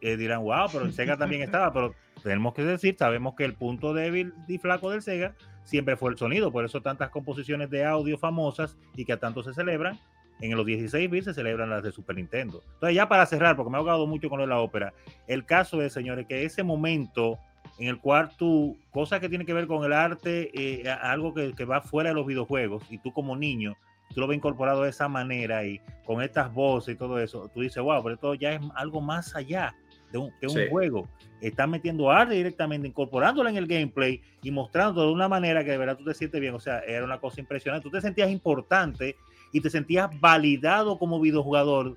eh, dirán, wow, pero en Sega también estaba, pero tenemos que decir, sabemos que el punto débil y flaco del Sega siempre fue el sonido, por eso tantas composiciones de audio famosas y que a tanto se celebran, en los 16 bits se celebran las de Super Nintendo. Entonces ya para cerrar, porque me ha ahogado mucho con lo de la ópera, el caso es, señores, que ese momento en el cual tú, cosas que tienen que ver con el arte, eh, algo que, que, va fuera de los videojuegos, y tú como niño, tú lo ves incorporado de esa manera y con estas voces y todo eso, tú dices, wow, pero esto ya es algo más allá de un, de un sí. juego. Están metiendo arte directamente, incorporándolo en el gameplay y mostrándolo de una manera que de verdad tú te sientes bien. O sea, era una cosa impresionante. Tú te sentías importante y te sentías validado como videojugador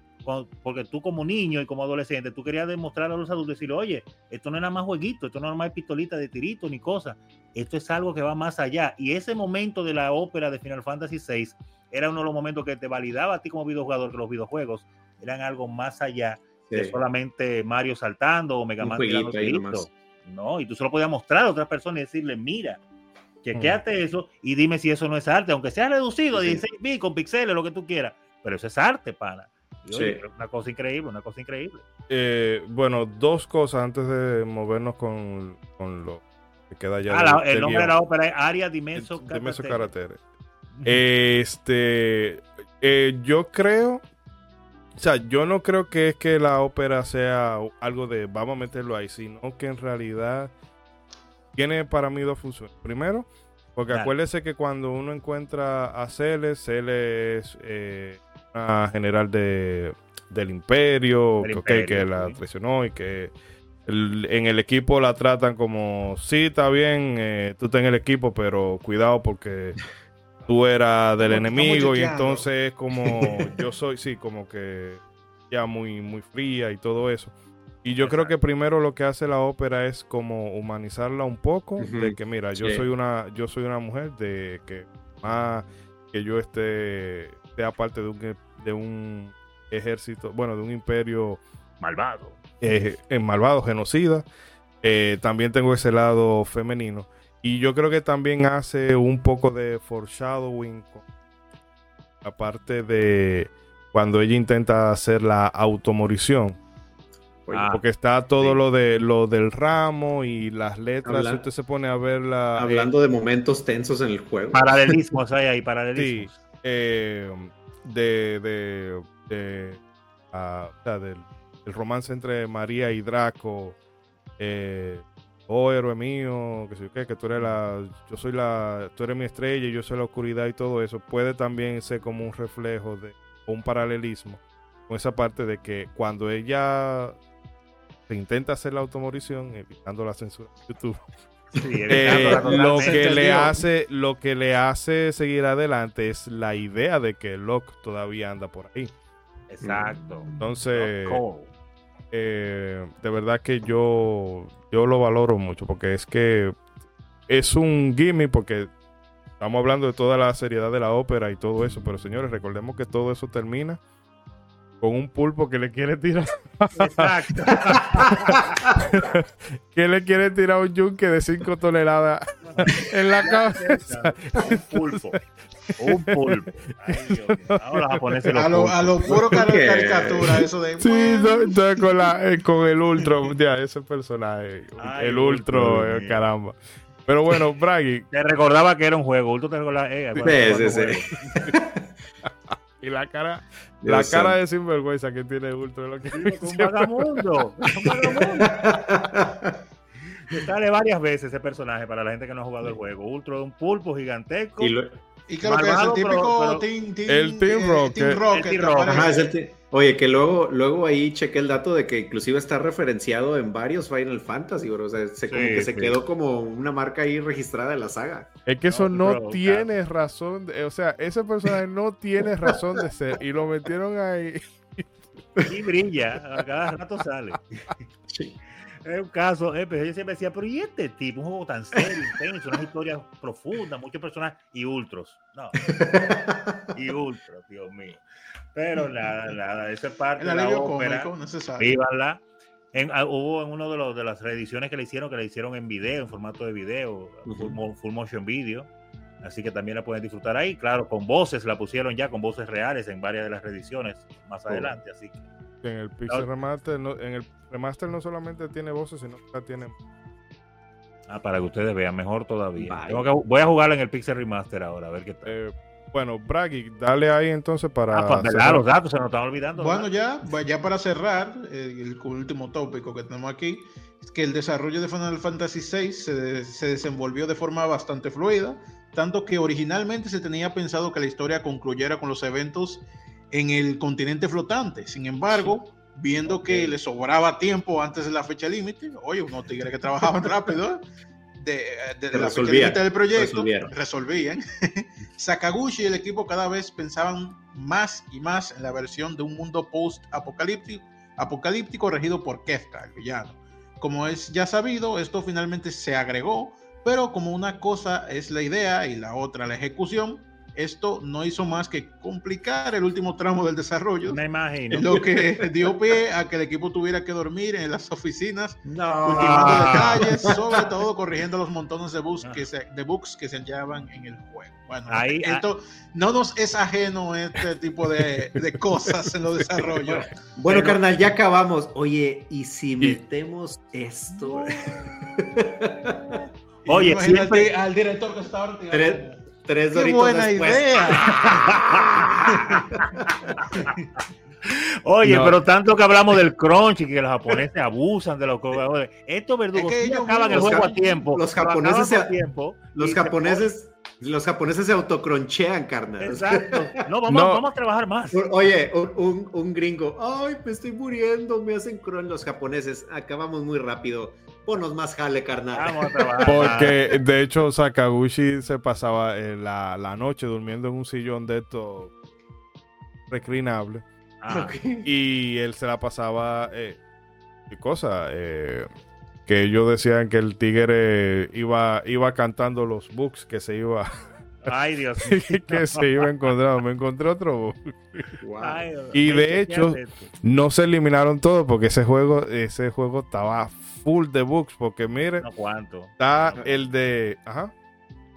porque tú como niño y como adolescente, tú querías demostrar a los adultos, decirle, oye, esto no nada más jueguito, esto no nada más pistolita de tirito ni cosa, esto es algo que va más allá. Y ese momento de la ópera de Final Fantasy VI era uno de los momentos que te validaba a ti como videojugador que los videojuegos eran algo más allá sí. de solamente Mario saltando o Mega Man tirando. No, y tú solo podías mostrar a otras personas y decirle, mira, chequeate mm. eso y dime si eso no es arte, aunque sea reducido a sí. 16 bits con píxeles, lo que tú quieras, pero eso es arte, pana. Sí. Una cosa increíble, una cosa increíble. Eh, bueno, dos cosas antes de movernos con, con lo que queda ya. Ah, la, el nombre guion. de la ópera es Aria Dimenso Dimenso Caratere. Este, eh, yo creo, o sea, yo no creo que es que la ópera sea algo de vamos a meterlo ahí, sino que en realidad tiene para mí dos funciones. Primero, porque claro. acuérdese que cuando uno encuentra a Celes, Celes es eh, una general de, del imperio, Del okay, imperio, que la traicionó y que el- en el equipo la tratan como, sí, está bien, eh, tú estás en el equipo, pero cuidado porque tú eras del enemigo y entonces es como yo soy, sí, como que ya muy, muy fría y todo eso. Y yo creo que primero lo que hace la ópera es como humanizarla un poco, de que mira, yo sí. soy una, yo soy una mujer de que más que yo esté, sea parte de un, de un ejército, bueno, de un imperio Malvado. eh, eh, malvado, genocida. Eh, también tengo ese lado femenino. Y yo creo que también hace un poco de foreshadowing. con La parte de cuando ella intenta hacer la automorición. Oye, Ah, Porque está todo sí. lo de lo del ramo y las letras. Habla- si usted se pone a ver la. Hablando de momentos tensos en el juego. Paralelismos hay ahí, paralelismos. eh, de, de, de- ah, o sea, del, del romance entre María y Draco. Eh, oh, héroe mío, que sé yo qué, que tú eres la, yo soy la, tú eres mi estrella y yo soy la oscuridad y todo eso, puede también ser como un reflejo de, o un paralelismo con esa parte de que cuando ella se intenta hacer la automorición, evitando la censura de YouTube, Sí, eh, lo que le hace lo que le hace seguir adelante es la idea de que Locke todavía anda por ahí. Exacto. entonces eh, de verdad que yo yo lo valoro mucho porque es que es un gimme porque estamos hablando de toda la seriedad de la ópera y todo eso pero señores recordemos que todo eso termina con un pulpo que le quiere tirar Exacto. que le quiere tirar un yunque de 5 toneladas en la cabeza Un pulpo. Un pulpo. Ay, Dios. Ahora los japoneses A lo, a lo puro caricatura, eso de. Sí, no, con, la, eh, con el Ultro, ya, ese personaje, Ay, el Ultro, Ultro, eh, caramba. Pero bueno, Bragi, Te recordaba que era un juego. Ultro te recordaba. Eh, Sí, sí, sí. Y la cara, Dios la cara de sinvergüenza que tiene Ultro, es lo que Sí, Un vagamundo. Un vagamundo. Me Sale varias veces ese personaje para la gente que no ha jugado el juego. Ultro es un pulpo gigantesco. Y lo- ¿Y qué que es? El Malvado, pero- típico pero- Team, team, El Team eh, Rocket. Team Rocket. El Team te Rocket. aparece. Ajá, es el ti- Oye, que luego, luego ahí chequé el dato de que inclusive está referenciado en varios Final Fantasy, bro. O sea, se, como Sí, que se sí. quedó como una marca ahí registrada de la saga. Es que eso No, no pero, tiene razón, de- o sea, ese personaje no tiene razón de ser y lo metieron ahí. Y brilla. A cada rato sale. Es un caso, eh, pero yo siempre decía, pero ¿y este tipo? Un juego tan serio, intenso, unas historias profundas, muchos personajes y ultros. No. y ultros, Dios mío. Pero nada, nada, esa es parte El de la ópera. Vívanla. En, ah, hubo en uno de, los, de las reediciones que le hicieron, que le hicieron en video, en formato de video, full, mo- full motion video. Así que también la pueden disfrutar ahí. Claro, con voces, la pusieron ya con voces reales en varias de las reediciones más adelante. Así que En el Pixel Remaster, no, en el remaster no solamente tiene voces, sino que tiene Ah, para que ustedes vean, mejor todavía. Vaya. Tengo que- voy a jugarla en el Pixel Remaster ahora, a ver qué tal. eh, bueno, Bragi, dale ahí entonces para ah, ¿verdad? cerrar. Los datos se nos están olvidando. Bueno, ya, ya para cerrar, eh, el último tópico que tenemos aquí, que el desarrollo de Final Fantasy VI se, se desenvolvió de forma bastante fluida, tanto que originalmente se tenía pensado que la historia concluyera con los eventos en el continente flotante. Sin embargo, viendo que le sobraba tiempo antes de la fecha límite, oye, unos tigres que trabajaban rápido, de, de, la fecha límite del proyecto, resolvían. Sakaguchi y el equipo cada vez pensaban más y más en la versión de un mundo post-apocalíptico apocalíptico regido por Kefka, el villano. Como es ya sabido, esto finalmente se agregó, pero como una cosa es la idea y la otra la ejecución, esto no hizo más que complicar el último tramo del desarrollo. Me imagino. Lo que dio pie a que el equipo tuviera que dormir en las oficinas, no. ultimando detalles, sobre todo corrigiendo los montones de bugs, que se, de bugs que se hallaban en el juego. Bueno, Ahí, ah. esto no nos es ajeno este tipo de, de cosas en los desarrollos. Bueno, carnal, ya acabamos. Oye, ¿y si metemos esto? Oye, siempre... al director que está ahora. Tres Qué buena idea. Oye, pero tanto que hablamos del crunch y que los japoneses abusan de los jugadores. Estos verdugos es acaban el juego a tiempo. Los japoneses se, a tiempo. Los japoneses los japoneses se autocronchean, carnal. Exacto. No vamos, vamos a trabajar más. Oye, un, un, gringo, ay, me estoy muriendo, me hacen cron los japoneses. Acabamos muy rápido. Ponos más jale, carnal. Vamos a trabajar. Porque, de hecho, Sakaguchi se pasaba eh, la, la, noche durmiendo en un sillón de esto reclinable. Ah. Y él se la pasaba, eh, ¿qué cosa? Eh, que ellos decían que el tigre iba, iba cantando los books que se iba. Ay, Dios que se iba encontrando. Me encontré otro book. y de hecho, no se eliminaron todos porque ese juego, ese juego estaba full de books. Porque mire, cuánto? está el de. Ajá.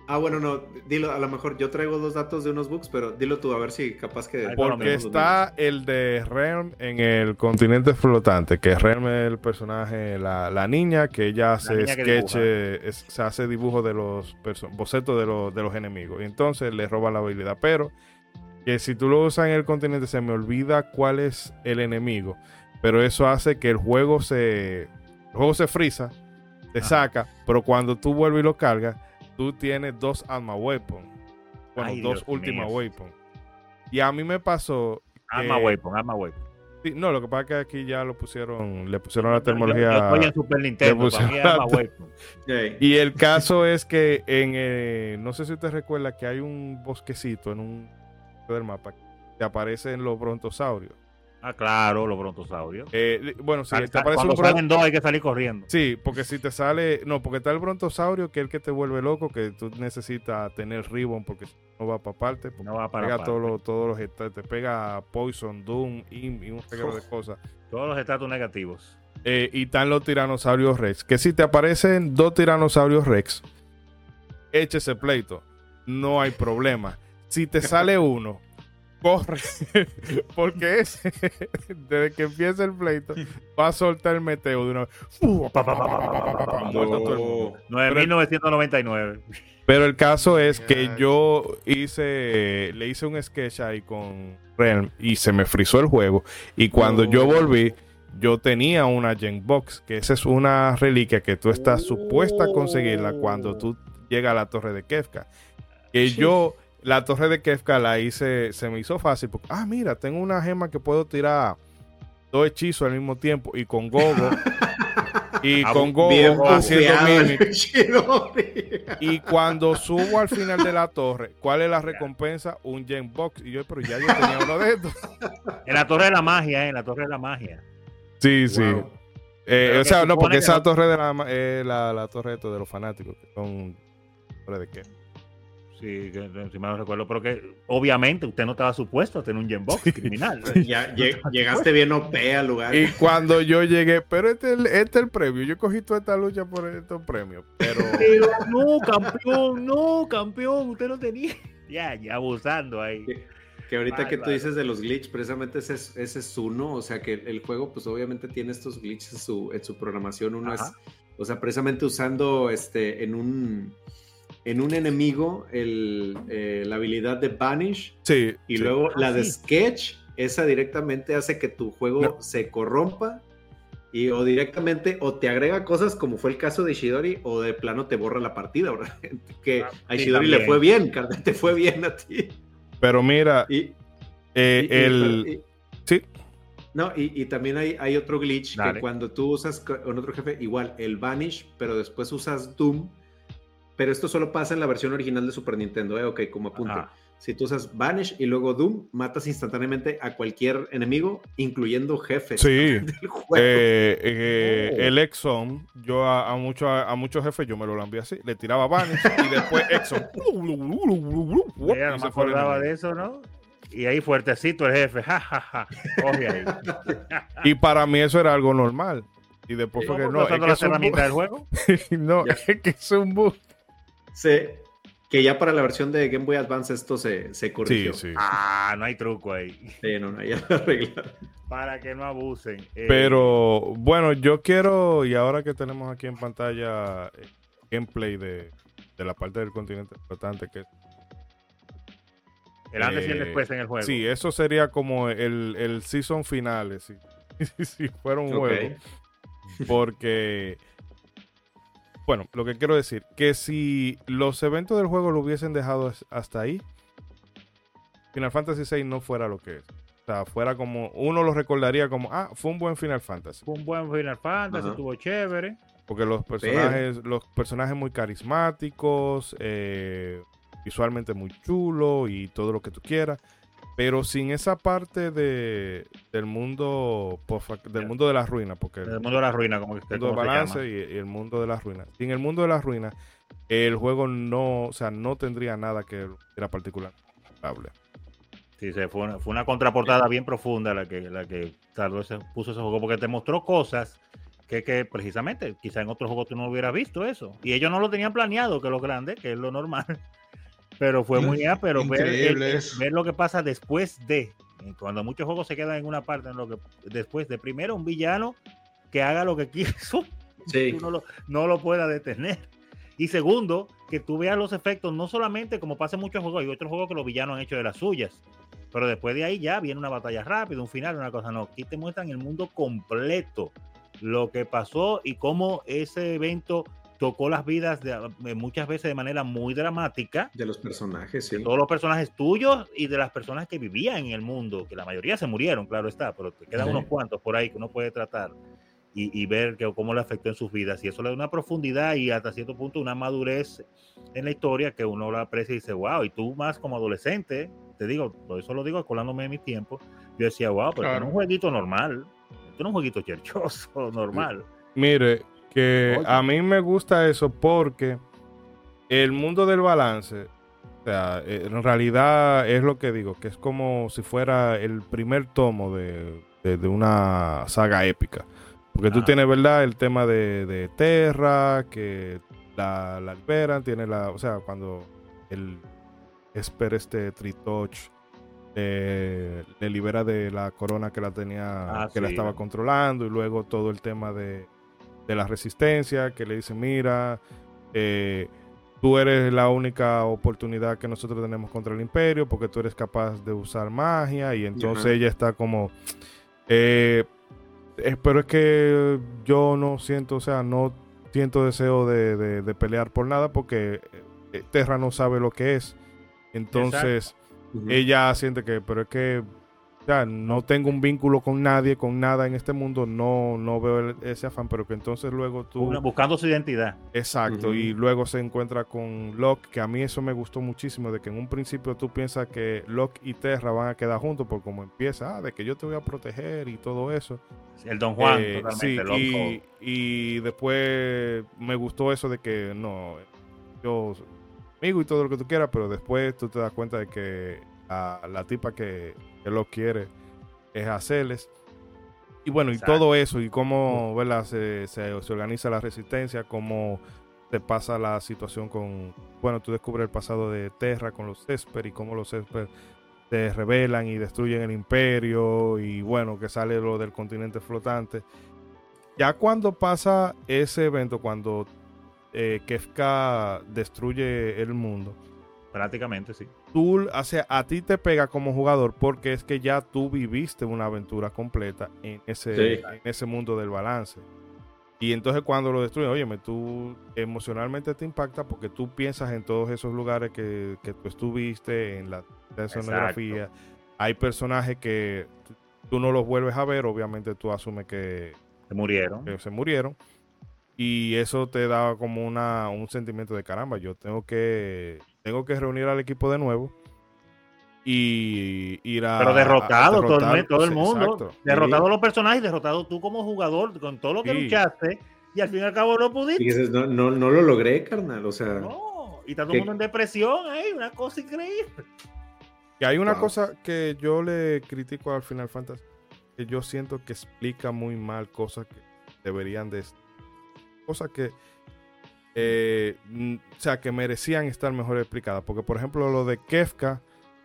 Ah, bueno, no, dilo, a lo mejor yo traigo dos datos de unos books, pero dilo tú a ver si capaz que... Porque está el de Realm en el continente flotante, que Realm es el personaje, la, niña, que ella hace sketch, se hace dibujo de los bocetos de los, de los enemigos, y entonces le roba la habilidad, pero que si tú lo usas en el continente se me olvida cuál es el enemigo, pero eso hace que el juego se, el juego se frisa, te saca, pero cuando tú vuelves y lo cargas, tú tienes dos arma weapon. Bueno, dos últimas weapon. Y a mí me pasó. Arma weapon, arma weapon. Sí, no, lo que pasa es que aquí ya lo pusieron, le pusieron la terminología. Yo, en Super Nintendo, arma weapon. Y el caso es que en, eh, no sé si usted recuerda que hay un bosquecito en un del mapa que aparecen los brontosaurios. Ah, claro, los brontosaurios. Eh, bueno, si te aparece un salen dos hay que salir corriendo. Sí, porque si te sale, no, porque está el brontosaurio que es el que te vuelve loco, que tú necesitas tener ribbon porque no va para parte, no va para pega todos los, todos los te pega Poison, Doom, y un regalo de cosas. Todos los estatus negativos. Eh, y están los tiranosaurios Rex, que si te aparecen dos tiranosaurios Rex, échese pleito, no hay problema. Si te sale uno corre. Porque ese, desde que empieza el pleito, va a soltar el meteo de una vez. 9.999. Pero el caso es que yo hice, le hice un sketch ahí con Realm y se me frizó el juego. Y cuando yo volví, yo tenía una Genbox, que esa es una reliquia que tú estás supuesta a conseguirla cuando tú llegas a la torre de Kefka. Que yo la torre de Kefka la hice, se me hizo fácil porque, ah, mira, tengo una gema que puedo tirar dos hechizos al mismo tiempo y con Gogo. y ah, con Gogo haciendo Y cuando subo al final de la torre, ¿cuál es la recompensa? Un Gen Box. Y yo, pero ya yo tenía uno de estos. En la torre de la magia, ¿eh? En la torre de la magia. Sí, sí. Eh, o sea, no, porque esa torre de la, eh, la, la torre de los fanáticos, que son torre de qué. Sí, si mal no recuerdo, pero que obviamente usted no estaba supuesto a tener un Genbox criminal. ya llegaste bien OP al lugar. Y cuando yo llegué, pero este, este es el premio. Yo cogí toda esta lucha por estos premios. Pero... no, campeón, no, campeón, usted no tenía. Ya, ya abusando ahí. Que, ahorita que tú dices de los glitches, precisamente ese es, ese es uno. O sea que el juego, pues obviamente tiene estos glitches en su, en su programación. Uno es, o sea, precisamente usando este en un en un enemigo el, eh, la habilidad de Banish. Sí. Y luego la de Sketch, esa directamente hace que tu juego se corrompa Y o directamente o te agrega cosas como fue el caso de Ishidori o de plano te borra la partida, ¿verdad? Que Ah, a sí, Ishidori le fue bien, carnal, te fue bien a ti. Pero mira, Y, eh, y- el... y- sí, no, y, y también hay, hay otro glitch Dale. que cuando tú usas co- con otro jefe, igual, el Vanish, pero después usas Doom. Pero esto solo pasa en la versión original de Super Nintendo, ¿eh? Ok, como apunte. Ajá. Si tú usas Vanish y luego Doom, matas instantáneamente a cualquier enemigo, incluyendo jefes Sí. del juego. eh, eh, Oh. el Exxon, yo a, a muchos a, muchos jefes yo me lo envié así, le tiraba Vanish y después Exxon. Ella no me se fue el acordaba de eso, ¿no? Y ahí fuertecito el jefe, jajaja, coge ahí. Y para mí eso era algo normal. Y después fue que ¿Cómo no, es que las es un del juego? no, Ya. es que es un bug. Se- que ya para la versión de Game Boy Advance esto se, se Sí, corrigió. sí. Ah, no hay truco ahí. Sí, no, no, ya lo arreglaron. Para que no abusen. Eh, Pero bueno, yo quiero, y ahora que tenemos aquí en pantalla eh, gameplay de, de la parte del continente flotante, que el antes y el eh, después en el juego. sí, eso sería como el, el season finales, si, si fuera un Ok. juego. Porque, bueno, lo que quiero decir, que si los eventos del juego lo hubiesen dejado hasta ahí, Final Fantasy VI no fuera lo que es. O sea, fuera como, uno lo recordaría como, ah, fue un buen Final Fantasy. Fue un buen Final Fantasy, estuvo chévere. Porque los personajes, los personajes muy carismáticos, eh, visualmente muy chulo y todo lo que tú quieras. Pero sin esa parte de, del mundo post- del mundo de las ruinas, porque El mundo de la ruina, como que el mundo de se balance y, y el mundo de las ruinas. Sin el mundo de las ruinas, el juego no, o sea, no tendría nada que era agradable. Sí, sí, fue una, fue una contraportada bien profunda la que, la que tardó ese- puso ese juego, porque te mostró cosas que, que precisamente quizá en otro juego tú no hubieras visto eso. Y ellos no lo tenían planeado, que es lo grande, que es lo normal. Pero fue muy pero ver, ver lo que pasa después de, cuando muchos juegos se quedan en una parte, en lo que después de primero un villano que haga lo que quiso, Sí. tú no lo, no lo pueda detener. Y segundo, que tú veas los efectos, no solamente como pasa en muchos juegos, hay otros juegos que los villanos han hecho de las suyas, pero después de ahí ya viene una batalla rápida, un final, una cosa. No, aquí te muestran el mundo completo, lo que pasó y cómo ese evento tocó las vidas de, de muchas veces de manera muy dramática De los personajes, sí. de todos los personajes tuyos y de las personas que vivían en el mundo, que la mayoría se murieron, claro está, pero te quedan Sí. unos cuantos por ahí que uno puede tratar y, y ver que, cómo le afectó en sus vidas. Y eso le da una profundidad y hasta cierto punto una madurez en la historia que uno lo aprecia y dice, wow, y tú más como adolescente, te digo, por eso lo digo acordándome de mi tiempo, yo decía, wow, pero Claro. es un jueguito normal, es un jueguito cherchoso, normal. Mire, que Oye. a mí me gusta eso porque el mundo del balance, o sea, eh, en realidad es lo que digo, que es como si fuera el primer tomo de, de- de una saga épica. Porque tú tienes, ¿verdad? El tema de, de Terra, que la, la liberan, tiene la, o sea, cuando el Esper este Tritoch eh, le libera de la corona que la tenía, Ah, que la estaba controlando, y luego todo el tema de, de la resistencia, que le dice, mira, eh, tú eres la única oportunidad que nosotros tenemos contra el imperio, porque tú eres capaz de usar magia, y entonces ella está como... eh, eh, pero es que yo no siento, o sea, no siento deseo de, de- de pelear por nada porque eh, Terra no sabe lo que es. Entonces, ella siente que, pero es que o sea, no tengo un vínculo con nadie, con nada en este mundo, no, no veo el- ese afán, pero que entonces luego tú... Una- buscando su identidad. Exacto, y luego se encuentra con Locke, que a mí eso me gustó muchísimo, de que en un principio tú piensas que Locke y Terra van a quedar juntos, por como empieza, ah, de que yo te voy a proteger y todo eso. El Don Juan, Eh, totalmente sí, loco. y, y después me gustó eso de que no, yo amigo y todo lo que tú quieras, pero después tú te das cuenta de que la, la tipa que, que lo quiere es hacerles. Y bueno, y todo eso, y cómo ¿verdad? Se, se- se organiza la resistencia, cómo te pasa la situación con, bueno, tú descubres el pasado de Terra con los Esper y cómo los Esper se rebelan y destruyen el imperio y bueno, que sale lo del continente flotante. Ya cuando pasa ese evento, cuando eh, Kefka destruye el mundo, Prácticamente, sí. Tú, o sea, a ti te pega como jugador porque es que ya tú viviste una aventura completa en ese, Sí. en ese mundo del balance. Y entonces cuando lo destruyen, óyeme, tú emocionalmente te impacta porque tú piensas en todos esos lugares que, que tú estuviste, en la, la escenografía. Hay personajes que tú- tú no los vuelves a ver, obviamente tú asumes que, Se murieron. que se murieron. Y eso te da como una, un sentimiento de caramba. Yo tengo que, tengo que reunir al equipo de nuevo y ir a. Pero derrotado a todo, el, derrotar- todo el sí, mundo. exacto. Derrotado los personajes, derrotado tú como jugador, con todo lo que Sí. luchaste, y al fin y al cabo no Y pudiste. dices, no, no, no lo logré, carnal. O sea, No, y está todo el mundo en depresión, ahí, una cosa increíble. Y hay una Wow. cosa que yo le critico al Final Fantasy, que yo siento que explica muy mal cosas que deberían de... Cosas que... eh, o sea, que merecían estar mejor explicadas. Porque, por ejemplo, lo de Kefka,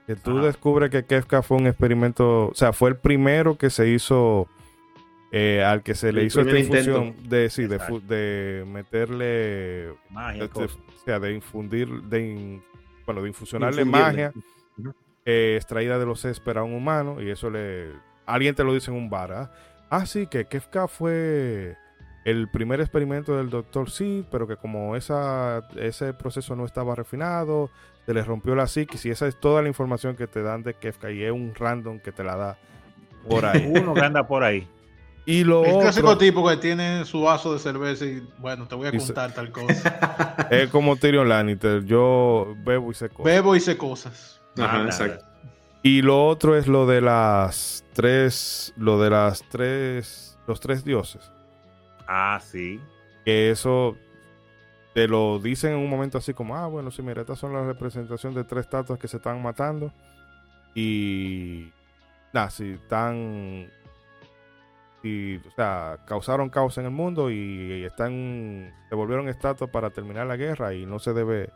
que tú Ajá. descubres que Kefka fue un experimento, o sea, fue el primero que se hizo, eh, al que se le hizo esta intento. infusión de, sí, de, de meterle Magia, y este, o sea, de infundir, de in- bueno, de infusionarle magia eh, extraída de los Esper a un humano y eso le... Alguien te lo dice en un bar, ¿ah? Ah, sí, que Kefka fue el primer experimento del Dr. Sí, pero que como esa, ese proceso no estaba refinado, se le rompió la psiquis y esa es toda la información que te dan de Kefka y es un random que te la da por ahí. Uno que anda por ahí. y lo El clásico otro tipo que tiene su vaso de cerveza y bueno, te voy a se- contar tal cosa. es como Tyrion Lannister, yo bebo y sé cosas. Bebo y sé cosas. Ajá, exacto. Y lo otro es lo de las tres, lo de las tres, los tres dioses. Ah, sí. Que eso te lo dicen en un momento así como, ah, bueno, sí, mira, estas son las representaciones de tres estatuas que se están matando. Y, nada, sí, están, y, o sea, causaron caos en el mundo y están, se volvieron estatuas para terminar la guerra y no se debe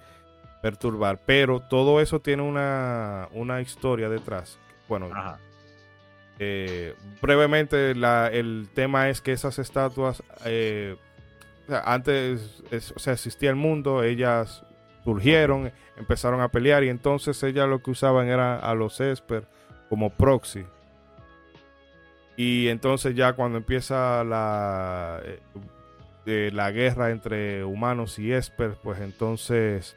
perturbar. Pero todo eso tiene una, una historia detrás. Bueno, Ajá. Eh, brevemente, el tema es que esas estatuas, eh, antes es- o sea, existía el mundo, ellas surgieron, empezaron a pelear y entonces ellas lo que usaban era a los Esper como proxy. Y entonces ya cuando empieza la, eh, la guerra entre humanos y Esper, pues entonces...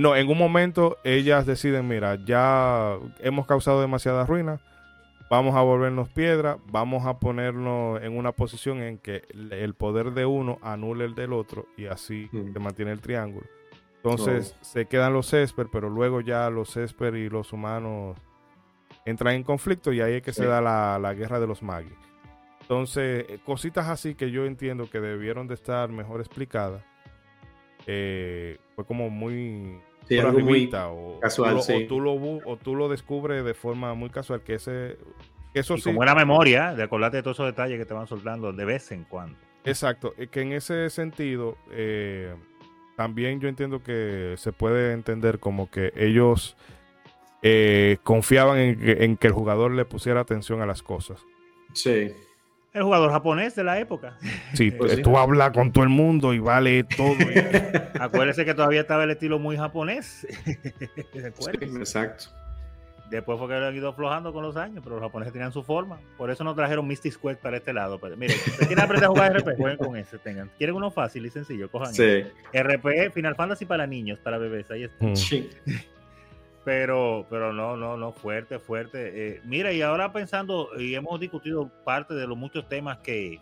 no, en un momento ellas deciden, mira, ya hemos causado demasiada ruina, vamos a volvernos piedra, vamos a ponernos en una posición en que el- poder de uno anule el del otro y así Mm. se mantiene el triángulo. Entonces se quedan los Esper, pero luego ya los Esper y los humanos entran en conflicto y ahí es que se da la, la guerra de los Magi. Entonces, eh, cositas así que yo entiendo que debieron de estar mejor explicadas. eh, fue como muy Sí, por algo muy o, casual, tú lo, sí. o tú lo o tú lo descubres de forma muy casual que ese que eso Y sí con buena memoria, de acordarte de todos esos detalles que te van soltando de vez en cuando. exacto eh, que en ese sentido eh, también yo entiendo que se puede entender como que ellos eh, confiaban en que, en que el jugador le pusiera atención a las cosas Sí. El jugador japonés de la época. sí, Pues sí. tú hablas con todo el mundo y vale todo y- Acuérdese que todavía estaba el estilo muy japonés. Sí, exacto. Después fue que lo han ido aflojando con los años, pero los japoneses tenían su forma. Por eso nos trajeron Mystic Quest para este lado. Pero, mire, si ustedes quieren aprender a jugar RP, jueguen con ese. Tengan. ¿Quieren uno fácil y sencillo? Cojan. Sí. RP, Final Fantasy para niños, para bebés. Ahí está. Mm. Sí. Pero, pero no, no, no, fuerte, fuerte. Eh, mira, y ahora pensando, y hemos discutido parte de los muchos temas que,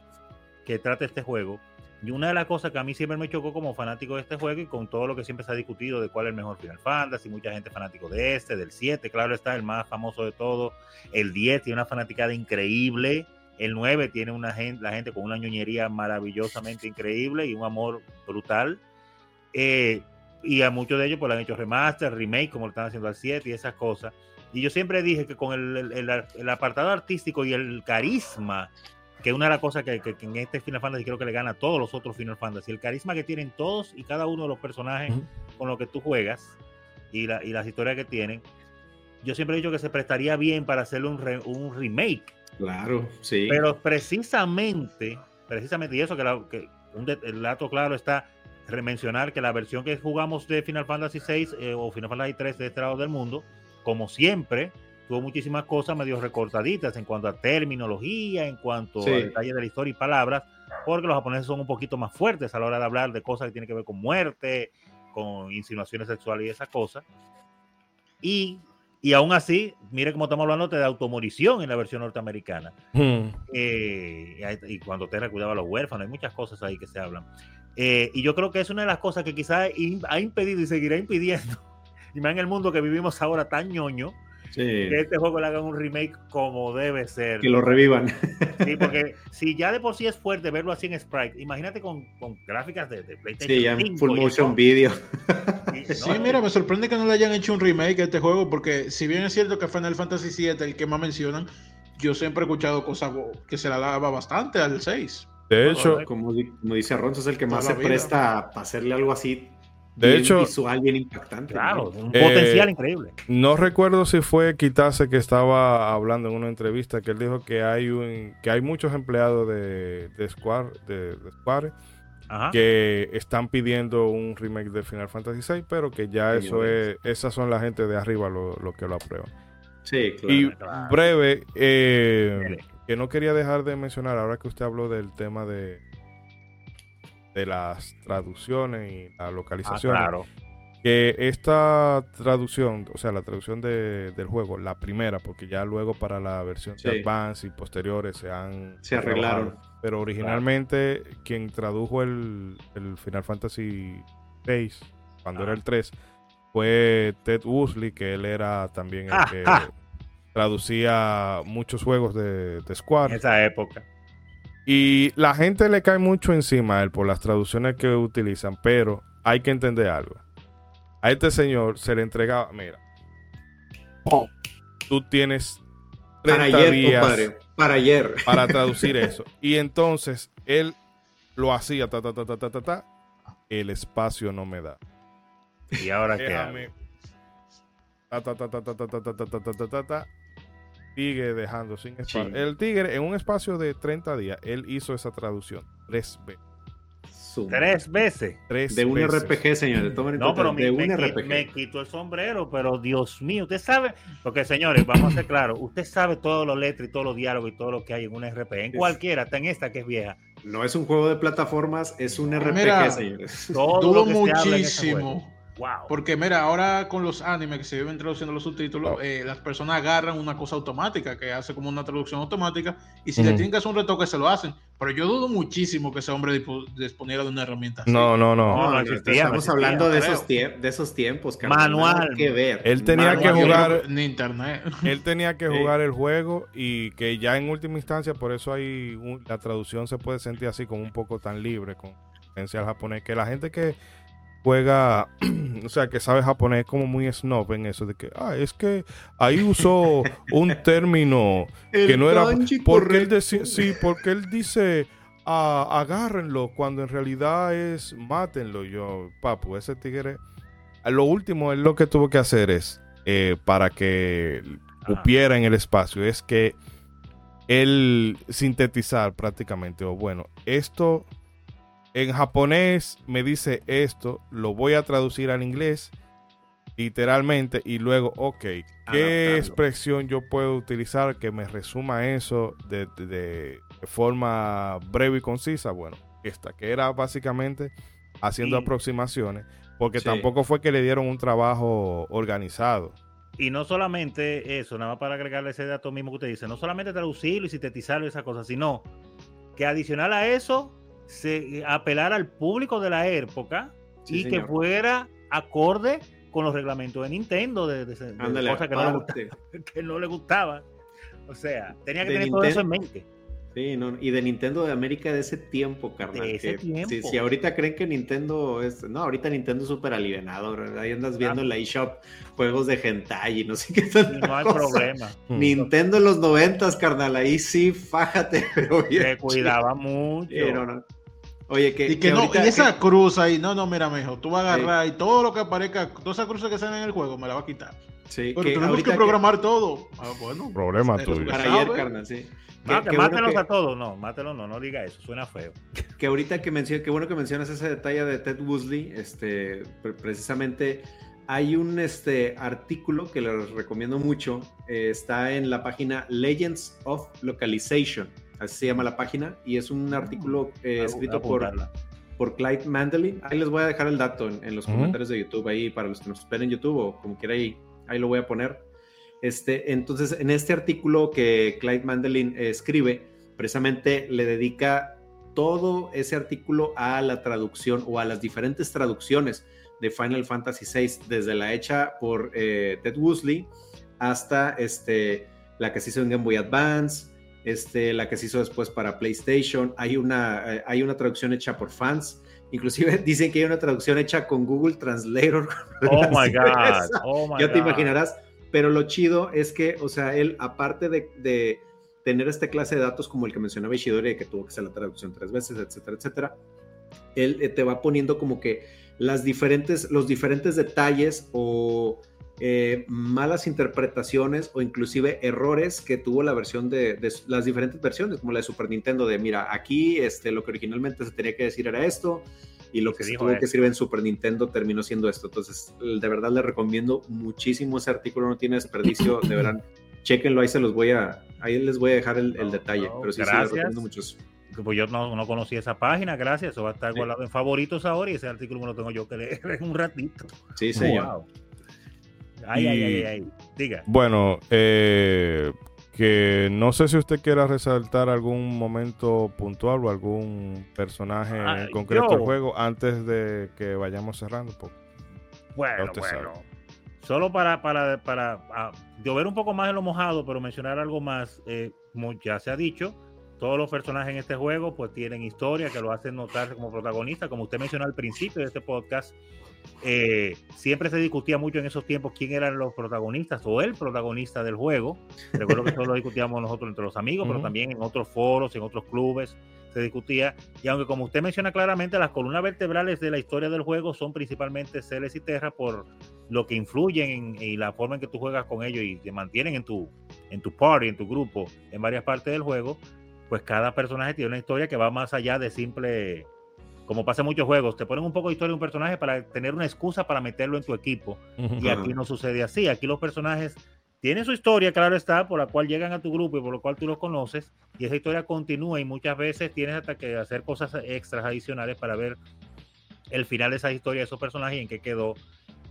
que trata este juego. Y una de las cosas que a mí siempre me chocó como fanático de este juego y con todo lo que siempre se ha discutido de cuál es el mejor Final Fantasy, mucha gente fanático de este, del 7, claro está, el más famoso de todo. El 10 tiene una fanaticada increíble. El 9 tiene una gente, la gente con una ñoñería maravillosamente increíble y un amor brutal. Eh, y a muchos de ellos pues le han hecho remaster, remake, como lo están haciendo al 7 y esas cosas. Y yo siempre dije que con el, el- apartado artístico y el carisma, que es una de las cosas que, que- que en este Final Fantasy creo que le gana a todos los otros Final Fantasy, el carisma que tienen todos y cada uno de los personajes con los que tú juegas y, la- y las historias que tienen, yo siempre he dicho que se prestaría bien para hacerle un, re- un remake Claro, sí. pero precisamente, precisamente, y eso que, la- que un de- el dato claro está, mencionar que la versión que jugamos de Final Fantasy VI eh, o Final Fantasy 3 de este lado del mundo, como siempre, tuvo muchísimas cosas medio recortaditas en cuanto a terminología, en cuanto Sí. a detalles de la historia y palabras, porque los japoneses son un poquito más fuertes a la hora de hablar de cosas que tienen que ver con muerte, con insinuaciones sexuales y esas cosas. Y, y aún así, mire cómo estamos hablando de automorición en la versión norteamericana. Hmm. Eh, y cuando Terra cuidaba a los huérfanos, hay muchas cosas ahí que se hablan. Eh, y yo creo que es una de las cosas que quizás ha impedido y seguirá impidiendo, y más en el mundo que vivimos ahora tan ñoño, Sí, que este juego le hagan un remake como debe ser. que lo revivan. Sí, porque si ya de por sí es fuerte verlo así en Sprite, imagínate con, con gráficas de, de PlayStation Sí, ya en 5 full motion eso. video. Sí, Sí, no, mira, me sorprende que no le hayan hecho un remake a este juego, porque si bien es cierto que Final Fantasy VII, el que más mencionan, yo siempre he escuchado cosas que se la daba bastante al 6. De hecho, Como, di- como dice Ronzo, es el que más se vida. presta para hacerle algo así. De bien hecho- visual, bien impactante. Claro, ¿no? un Eh, potencial increíble. no recuerdo si fue Kitase que estaba hablando en una entrevista que él dijo que hay un que hay muchos empleados de, de Square, de, de Square Ajá. que están pidiendo un remake de Final Fantasy VI, pero que ya Sí, eso es, esas son la gente de arriba lo, lo que lo aprueban. Sí, claro. Y claro. breve, eh. Que no quería dejar de mencionar, ahora que usted habló del tema de, de las traducciones y la Ah, localización, claro. que esta traducción, o sea, la traducción de- del juego, la primera, porque ya luego para la versión Sí. de Advance y posteriores se han Se arreglaron. trabajado. Pero originalmente quien tradujo el, el Final Fantasy VI, cuando era el 3, fue Ted Woosley, que él era también el Ah, que ah. Traducía muchos juegos de, de En Square. esa época. Y la gente le cae mucho encima a él por las traducciones que utilizan, pero hay que entender algo. A este señor se le entregaba, mira, tú tienes 30 Para ayer, días compadre. Para ayer. para traducir eso. Y entonces él lo hacía, ta, ta, ta, ta, ta, ta, ta, el espacio no me da. Y ahora qué hago? Déjame. Ta, ta, ta, ta, ta, ta, ta, ta, ta, ta, ta, ta, ta, ta. Sigue dejando sin espacio. Sí. El tigre, en un espacio de 30 días, él hizo esa traducción tres veces. Tres veces. Tres De un veces. RPG, señores. Tomen No, pero de me, un me, RPG. me quito el sombrero, pero Dios mío, usted sabe, porque señores, vamos a ser claros, usted sabe todos los letras y todos los diálogos y todo lo que hay en un RPG, en Es- cualquiera, hasta en esta que es vieja, No es un juego de plataformas, es un RPG, Mira, señores. todo Dudo lo que se habla en muchísimo. Wow. Porque mira, ahora con los animes que se viven traduciendo los subtítulos, Oh. eh, las personas agarran una cosa automática que hace como una traducción automática y si le Ujú. tienen que hacer un retoque se lo hacen. Pero yo dudo muchísimo que ese hombre disponiera de una herramienta así. No, no, no. No, no No, existía, estamos no existía, hablando de creo. esos, de esos tiempos, carnal, Manual. nada que ver. Él tenía Manual, que jugar- que Ni internet. Él tenía que Sí. jugar el juego y que ya en última instancia, por eso hay un- la traducción se puede sentir así como un poco tan libre con al japonés, que la gente que juega, o sea, que sabe japonés como muy snob en eso de que, ah, es que ahí usó un término que no era porque él deci- sí, porque él dice ah, agárrenlo cuando en realidad es mátenlo. Yo, papu, ese tigre lo último él lo que tuvo que hacer es eh, para que cupiera en el espacio es que él sintetizar prácticamente o bueno, esto en japonés me dice esto, lo voy a traducir al inglés literalmente y luego, ok, ¿qué expresión yo puedo utilizar que me resuma eso de, de- de forma breve y concisa? Bueno, esta, que era básicamente haciendo Y- aproximaciones, porque Sí. tampoco fue que le dieron un trabajo organizado. Y no solamente eso, nada más para agregarle ese dato mismo que usted dice, no solamente traducirlo y sintetizarlo y esas cosas, sino que adicional a eso, se apelar al público de la época Sí, y que fuera acorde con los reglamentos de Nintendo, de, de- de Ándale, cosas que no, le gustaba- que no le gustaban. O sea, tenía que De tener todo eso en mente. Sí, no, y de Nintendo de América de ese tiempo, carnal. De ese que tiempo. Si, si ahorita creen que Nintendo es. No, ahorita Nintendo es súper alivianado. bro. Ahí andas viendo en la eShop juegos de hentai y no sé qué tanta no hay cosa. problema. Hmm. Nintendo en los noventas, carnal. Ahí sí, fájate, pero bien. Se cuidaba mucho. Sí, no, no. Oye, que, Y que no, ahorita- y esa cruz ahí, no, no, mira, mijo, tú vas a agarrar y todo lo que aparezca, todas esas cruces que salen en el juego, me la va a quitar. sí, Pero que tenemos que programar todo. Ah, bueno. Problema Eso tuyo. tú Para ayer, carnal, sí. Qué- qué bueno mátelos que- a todos. No, mátelos no, no diga eso, suena feo. que ahorita que mencionas, qué bueno que mencionas ese detalle de Ted Woosley, este, precisamente hay un este, artículo que les recomiendo mucho, eh, está en la página Legends of Localization, así se llama la página, y es un artículo eh, escrito por, por Clyde Mandelin. Ahí les voy a dejar el dato en, los comentarios de YouTube, ahí para los que nos esperen en YouTube o como quiera, ahí, ahí lo voy a poner. Este, entonces, en este artículo que Clyde Mandelin escribe, precisamente le dedica todo ese artículo a la traducción o a las diferentes traducciones de Final Fantasy VI, desde la hecha por eh, Ted Woosley hasta este, la que se hizo en Game Boy Advance, este, la que se hizo después para PlayStation. Hay una, eh, hay una traducción hecha por fans. Inclusive dicen que hay una traducción hecha con Google Translator. Oh my God. Oh ya te imaginarás. Pero lo chido es que, o sea, él, aparte de, de tener esta clase de datos como el que mencionaba Ishidori, que tuvo que hacer la traducción tres veces, etcétera, etcétera, él eh, te va poniendo como que las diferentes, los diferentes detalles o eh, malas interpretaciones o inclusive errores que tuvo la versión de, las diferentes versiones, como la de Super Nintendo, de mira, aquí este, lo que originalmente se tenía que decir era esto, y lo que se tuvo que decir en Super Nintendo terminó siendo esto. Entonces, de verdad les recomiendo muchísimo ese artículo, no tiene desperdicio, de verdad, chequenlo, ahí se los voy a, ahí les voy a dejar el, detalle, pero sí, sí, les recomiendo muchos pues yo no, no conocía esa página, gracias. Eso va a estar guardado en favoritos ahora y ese artículo me lo tengo yo que leer en un ratito. Sí, señor. Ay, ay, ay, ay, Diga. Bueno, eh, que no sé si usted quiera resaltar algún momento puntual o algún personaje en concreto del juego antes de que vayamos cerrando. Pues, bueno, bueno. Solo para, para, para ah, llover un poco más en lo mojado, pero mencionar algo más, eh, ya se ha dicho, todos los personajes en este juego pues tienen historia que lo hacen notarse como protagonista. Como usted mencionó al principio de este podcast, eh, siempre se discutía mucho en esos tiempos quién eran los protagonistas o el protagonista del juego. Recuerdo que eso lo discutíamos nosotros entre los amigos, pero también en otros foros, en otros clubes se discutía. Y aunque como usted menciona claramente, las columnas vertebrales de la historia del juego son principalmente Celes y Terra por lo que influyen en, la forma en que tú juegas con ellos y te mantienen en tu, en tu party, en tu grupo, en varias partes del juego pues cada personaje tiene una historia que va más allá de simple, como pasa en muchos juegos, te ponen un poco de historia de un personaje para tener una excusa para meterlo en tu equipo. Y aquí no sucede así, aquí los personajes tienen su historia, claro está, por la cual llegan a tu grupo y por lo cual tú los conoces, y esa historia continúa y muchas veces tienes hasta que hacer cosas extras adicionales para ver el final de esa historia de esos personajes y en qué quedó.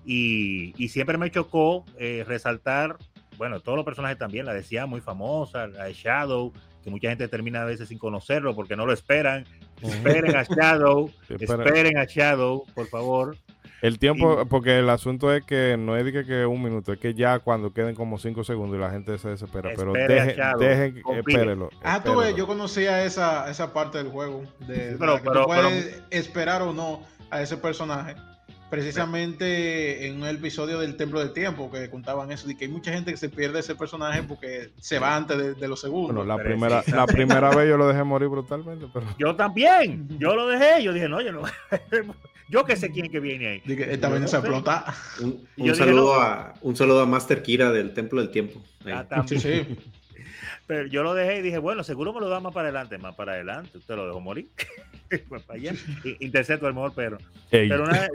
Y, siempre me chocó eh, resaltar, bueno, todos los personajes también, la decía muy famosa, la de Shadow, que mucha gente termina a veces sin conocerlo porque no lo esperan. Esperen a Shadow, esperen a Shadow, por favor. El tiempo, porque el asunto es que no es de que, un minuto, es que ya cuando queden como cinco segundos y la gente se desespera, pero dejen, dejen espérenlo. Ah, tú ves, yo conocía esa, esa parte del juego, de, pero, que tú puedes esperar o no a ese personaje precisamente en un episodio del Templo del Tiempo que contaban eso, de que hay mucha gente que se pierde ese personaje porque se va antes de, los segundos. Bueno, la primera, la primera vez yo lo dejé morir brutalmente. Pero... Yo también, yo lo dejé, yo dije, no, yo no. yo que sé quién que viene ahí. Dije, esta vez se explota. Un, saludo a, un saludo a Master Kira del Templo del Tiempo. Ah, sí, sí. Pero yo lo dejé y dije, bueno, seguro me lo da más para adelante, más para adelante. Usted lo dejó morir. allá. Intercepto el mejor perro. Pero una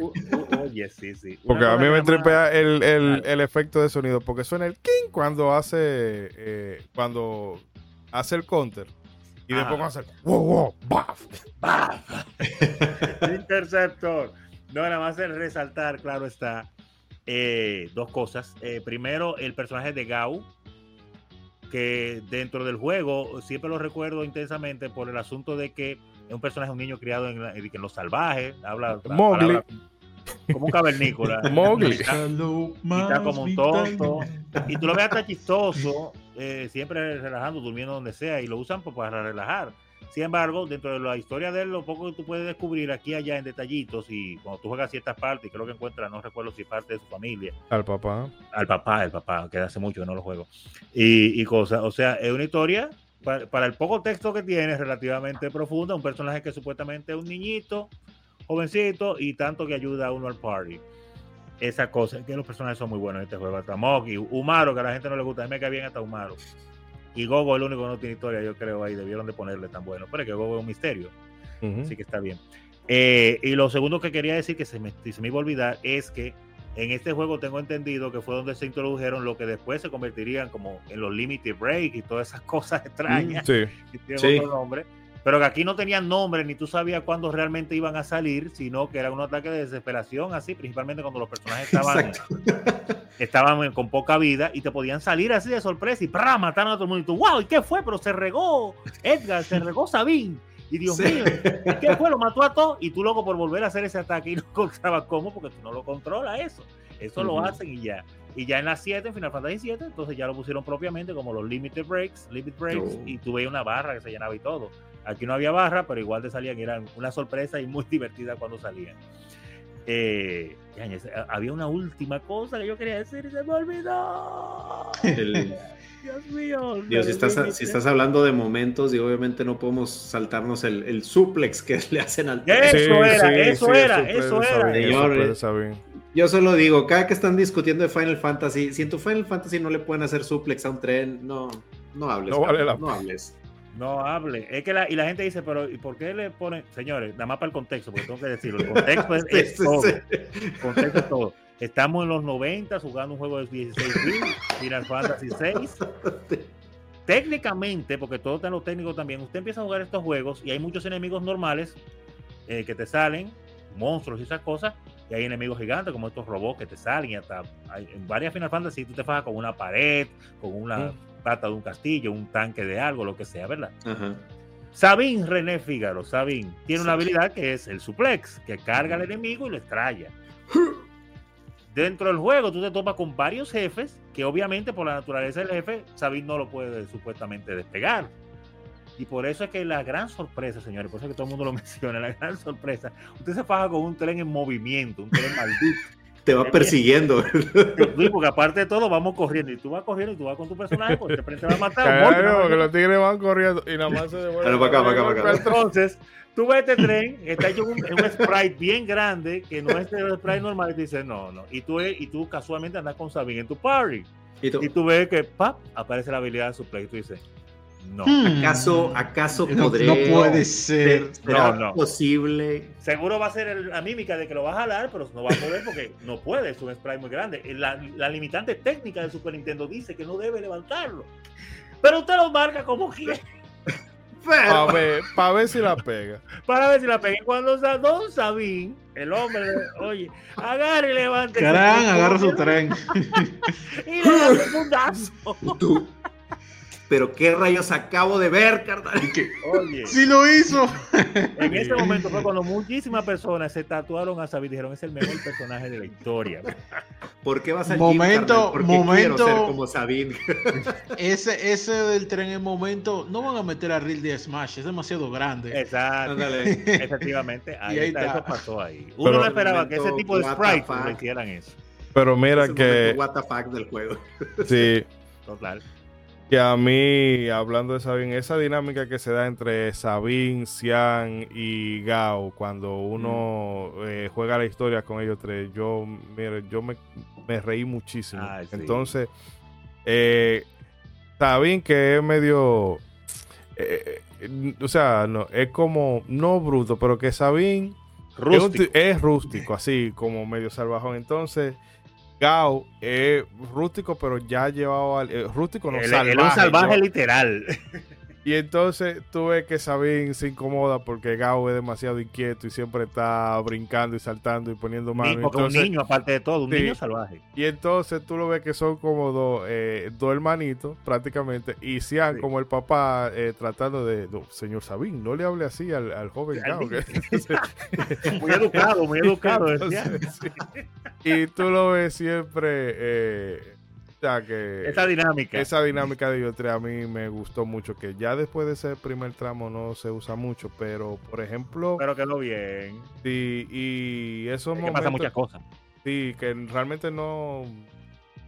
oye, sí, sí. porque a mí me tripea el, el, el, efecto de sonido, porque suena el king cuando hace eh, cuando hace el counter. Y después cuando hace wow, wow, baf, baf. Interceptor. No, nada más el resaltar, claro está, eh, dos cosas. Eh, primero, el personaje de Gau, que dentro del juego siempre lo recuerdo intensamente por el asunto de que es un personaje, un niño criado en, en los salvajes, habla, Mowgli. como un cavernícola. Mowgli. Y está, como un tonto. Y tú lo ves hasta chistoso, eh, siempre relajando, durmiendo donde sea, y lo usan pues, para relajar. Sin embargo, dentro de la historia de él, lo poco que tú puedes descubrir aquí allá en detallitos y cuando tú juegas ciertas partes, creo que encuentras, no recuerdo si parte de su familia. Al papá. Al papá, el papá, que hace mucho que no lo juego. Y, y cosas, o sea, es una historia para, el poco texto que tiene, relativamente profunda, un personaje que supuestamente es un niñito, jovencito y tanto que ayuda a uno al party. Esa cosa, que los personajes son muy buenos en este juego. Hasta Moki, Umaro, que a la gente no le gusta, a mí me cae bien hasta Umaro. Y Gogo es el único que no tiene historia, yo creo, ahí debieron de ponerle tan bueno. Pero es que Gogo es un misterio. Así que está bien. Eh, y lo segundo que quería decir, que se me, se me iba a olvidar, es que en este juego tengo entendido que fue donde se introdujeron lo que después se convertirían como en los limited break y todas esas cosas extrañas Sí. que tienen Sí. otro nombre. Pero que aquí no tenían nombre, ni tú sabías cuándo realmente iban a salir, sino que era un ataque de desesperación, así, principalmente cuando los personajes estaban, estaban con poca vida y te podían salir así de sorpresa y ¡prá! mataron a todo el mundo. Y tú, wow, ¿y qué fue? Pero se regó Edgar, se regó Sabine. Y Dios Sí. mío, ¿y qué fue? Lo mató a todos. Y tú, loco, por volver a hacer ese ataque y no encontrabas cómo, porque tú no lo controlas eso. Eso lo hacen y ya. Y ya en la 7, en Final Fantasy 7, entonces ya lo pusieron propiamente como los Limited Breaks, Limit Breaks, Oh. y tú veías una barra que se llenaba y todo. Aquí no había barra, pero igual te salían, eran una sorpresa y muy divertida cuando salían. Eh, había una última cosa que yo quería decir y se me olvidó. El- Dios mío. Dios, si estás, si estás hablando de momentos, y obviamente no podemos saltarnos el, el suplex que le hacen al. Eso era, eso era, eso era. Señor. Yo solo digo, cada que están discutiendo de Final Fantasy, si en tu Final Fantasy no le pueden hacer suplex a un tren, no, no hables. No vale cabrón, la no hables. No hable. Es que la, y la gente dice, pero ¿y por qué le ponen? Señores, nada más para el contexto, porque tengo que decirlo. El contexto es, Sí, es sí, todo. sí. El contexto es todo. Estamos en los 90 jugando un juego de 16 bits, Final Fantasy 6. Técnicamente, porque todo está en lo técnico también, usted empieza a jugar estos juegos y hay muchos enemigos normales eh, que te salen, monstruos y esas cosas, y hay enemigos gigantes como estos robots que te salen y hasta hay- en varias Final Fantasy tú te fajas con una pared, con una Mm. Pata de un castillo, un tanque de algo, lo que sea, ¿verdad? Ajá. Sabine René Fígaro, Sabine, tiene una habilidad que es el suplex, que carga al enemigo y lo estrella. Dentro del juego tú te topas con varios jefes que obviamente por la naturaleza del jefe, Sabine no lo puede supuestamente despegar. Y por eso es que la gran sorpresa, señores, por eso es que todo el mundo lo menciona, la gran sorpresa, usted se faja con un tren en movimiento, un tren maldito. Te va persiguiendo. Sí, porque aparte de todo vamos corriendo y tú vas corriendo y tú vas con tu personaje porque siempre te va a matar. Claro, porque los tigres van corriendo y nada más se devuelven. Dale, para acá, para acá, para acá. Entonces, tú ves este tren, está hecho un, un sprite bien grande, que no es el sprite normal, y tú dices, no, no. Y tú, y tú casualmente andas con Sabine en tu party. Y tú, Y tú ves que, pap, aparece la habilidad de su play. Y tú dices, no. Hmm. ¿Acaso, acaso No, podré? no puede ser. ¿Será No, no. posible? Seguro va a ser el- la mímica de que lo va a jalar, pero no va a poder porque no puede, es un sprite muy grande. La, la limitante técnica de Super Nintendo dice que no debe levantarlo. Pero usted lo marca como quiere. Para ver, pa' ver si la pega. para ver si la pegué. Cuando sa- Don Sabín, el hombre, oye, agarre y levante. Carán, agarra su tren. Y le da un fundazo. Y tú, pero qué rayos acabo de ver, carnal. Oye, ¡Sí lo hizo! en ese momento fue cuando muchísimas personas se tatuaron a Sabín y dijeron, es el mejor personaje de la historia. ¿Por qué vas al Momento, gym, momento. quiero ser como Sabine. Ese, ese del tren en momento, no van a meter a Real de Smash, es demasiado grande. Exacto. Ándale. Efectivamente, ahí, Y ahí está, está. eso pasó ahí. Uno Pero- no esperaba que ese tipo de sprites hicieran eso. Pero mira que, what the fuck del juego. sí, Total. Que a mí, hablando de Sabine, esa dinámica que se da entre Sabine, Cian y Gao, cuando uno eh, juega la historia con ellos tres, yo, mire, yo me, me reí muchísimo. Sí. Entonces, eh, Sabine que es medio, eh, o sea, no, es como, no bruto, pero que Rústico. ti- es rústico, así como medio salvajón. Entonces, Gao es rústico, pero ya llevado al. eh, rústico no él salvaje. es un salvaje literal. y entonces tú ves que Sabine se incomoda porque Gao es demasiado inquieto y siempre está brincando y saltando y poniendo Ni- manos. porque un niño, aparte de todo, un Sí. niño salvaje. y entonces tú lo ves que son como dos, eh, dos hermanitos prácticamente. Y Sí. como el papá eh, tratando de, "No, señor Sabine, no le hable así al, al joven Gao. niño. que-" Muy educado, muy educado. Entonces. Y tú lo ves siempre, eh, que Esa dinámica. esa dinámica de ellos tres a mí me gustó mucho, que ya después de ese primer tramo no se usa mucho, pero por ejemplo, Pero quedó bien. sí, y esos Es que pasa muchas cosas. sí, que realmente no,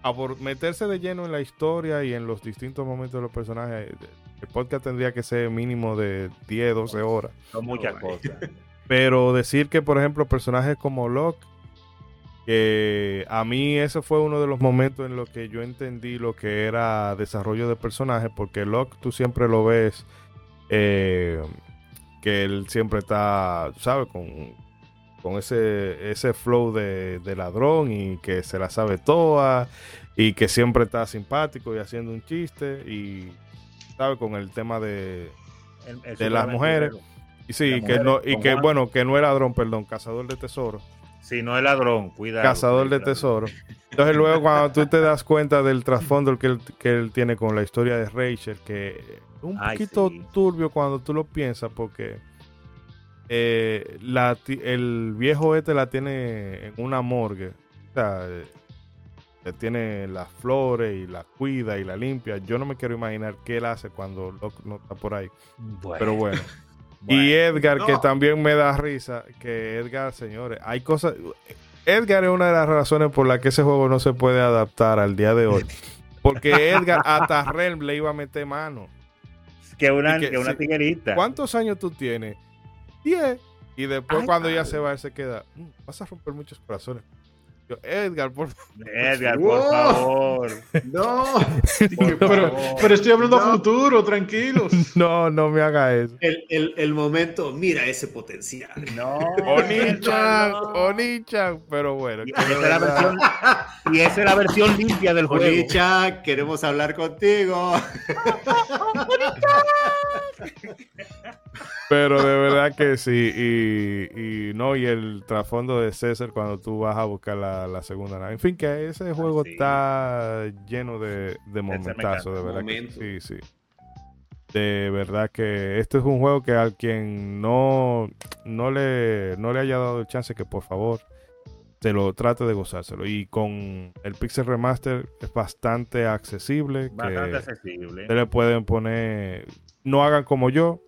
abor- meterse de lleno en la historia y en los distintos momentos de los personajes, el podcast tendría que ser mínimo de 10, 12 horas. Son muchas cosas. Pero decir que, por ejemplo, personajes como Locke, que a mí ese fue uno de los momentos en los que yo entendí lo que era desarrollo de personajes, porque Locke tú siempre lo ves, eh, que él siempre está, ¿sabes? Con, con ese, ese flow de, de ladrón y que se la sabe toda y que siempre está simpático y haciendo un chiste y, ¿sabes? Con el tema de, El- el de las mujeres. y sí, Las que mujeres no, y que Juan. bueno, que no es ladrón, perdón, cazador de tesoros. Si no es ladrón, cuidado. cazador de tesoros. Entonces luego cuando tú te das cuenta del trasfondo que él, que él tiene con la historia de Rachel, que es un Ay, poquito sí. turbio cuando tú lo piensas, porque eh, la el viejo este la tiene en una morgue. O sea, eh, tiene las flores y la cuida y la limpia. Yo no me quiero imaginar qué él hace cuando Locke no está por ahí. Bueno, Pero bueno. bueno. Y Edgar, que también me da risa, que Edgar, señores, hay cosas... Edgar es una de las razones por las que ese juego no se puede adaptar al día de hoy. Porque Edgar hasta Realm le iba a meter mano. que una, que- que una tiguerita. ¿Cuántos años tú tienes? Diez. Y después Ay, cuando ya padre. se va, él se queda, "Mm, vas a romper muchos corazones. Yo, Edgar, por favor. Edgar, por Wow. favor. No, por Pero, favor. pero estoy hablando a futuro, tranquilos. No, no me haga eso. el, el, el momento, mira ese potencial. No. Onichan, no. Onichan. Pero bueno. Y esa es la versión, y esa es la versión limpia del juego. Bonicha, queremos hablar contigo. Pero de verdad que sí. Y, y no, y el trasfondo de César cuando tú vas a buscar la, la segunda nave. En fin, que ese juego sí. está lleno de, de me momentazos, de verdad. Que, sí, sí. De verdad que este es un juego que al quien no, no, le, no le haya dado el chance, que por favor se lo trate de gozárselo. Y con el Pixel Remaster es bastante accesible. Bastante que accesible. se le pueden poner. No hagan como yo,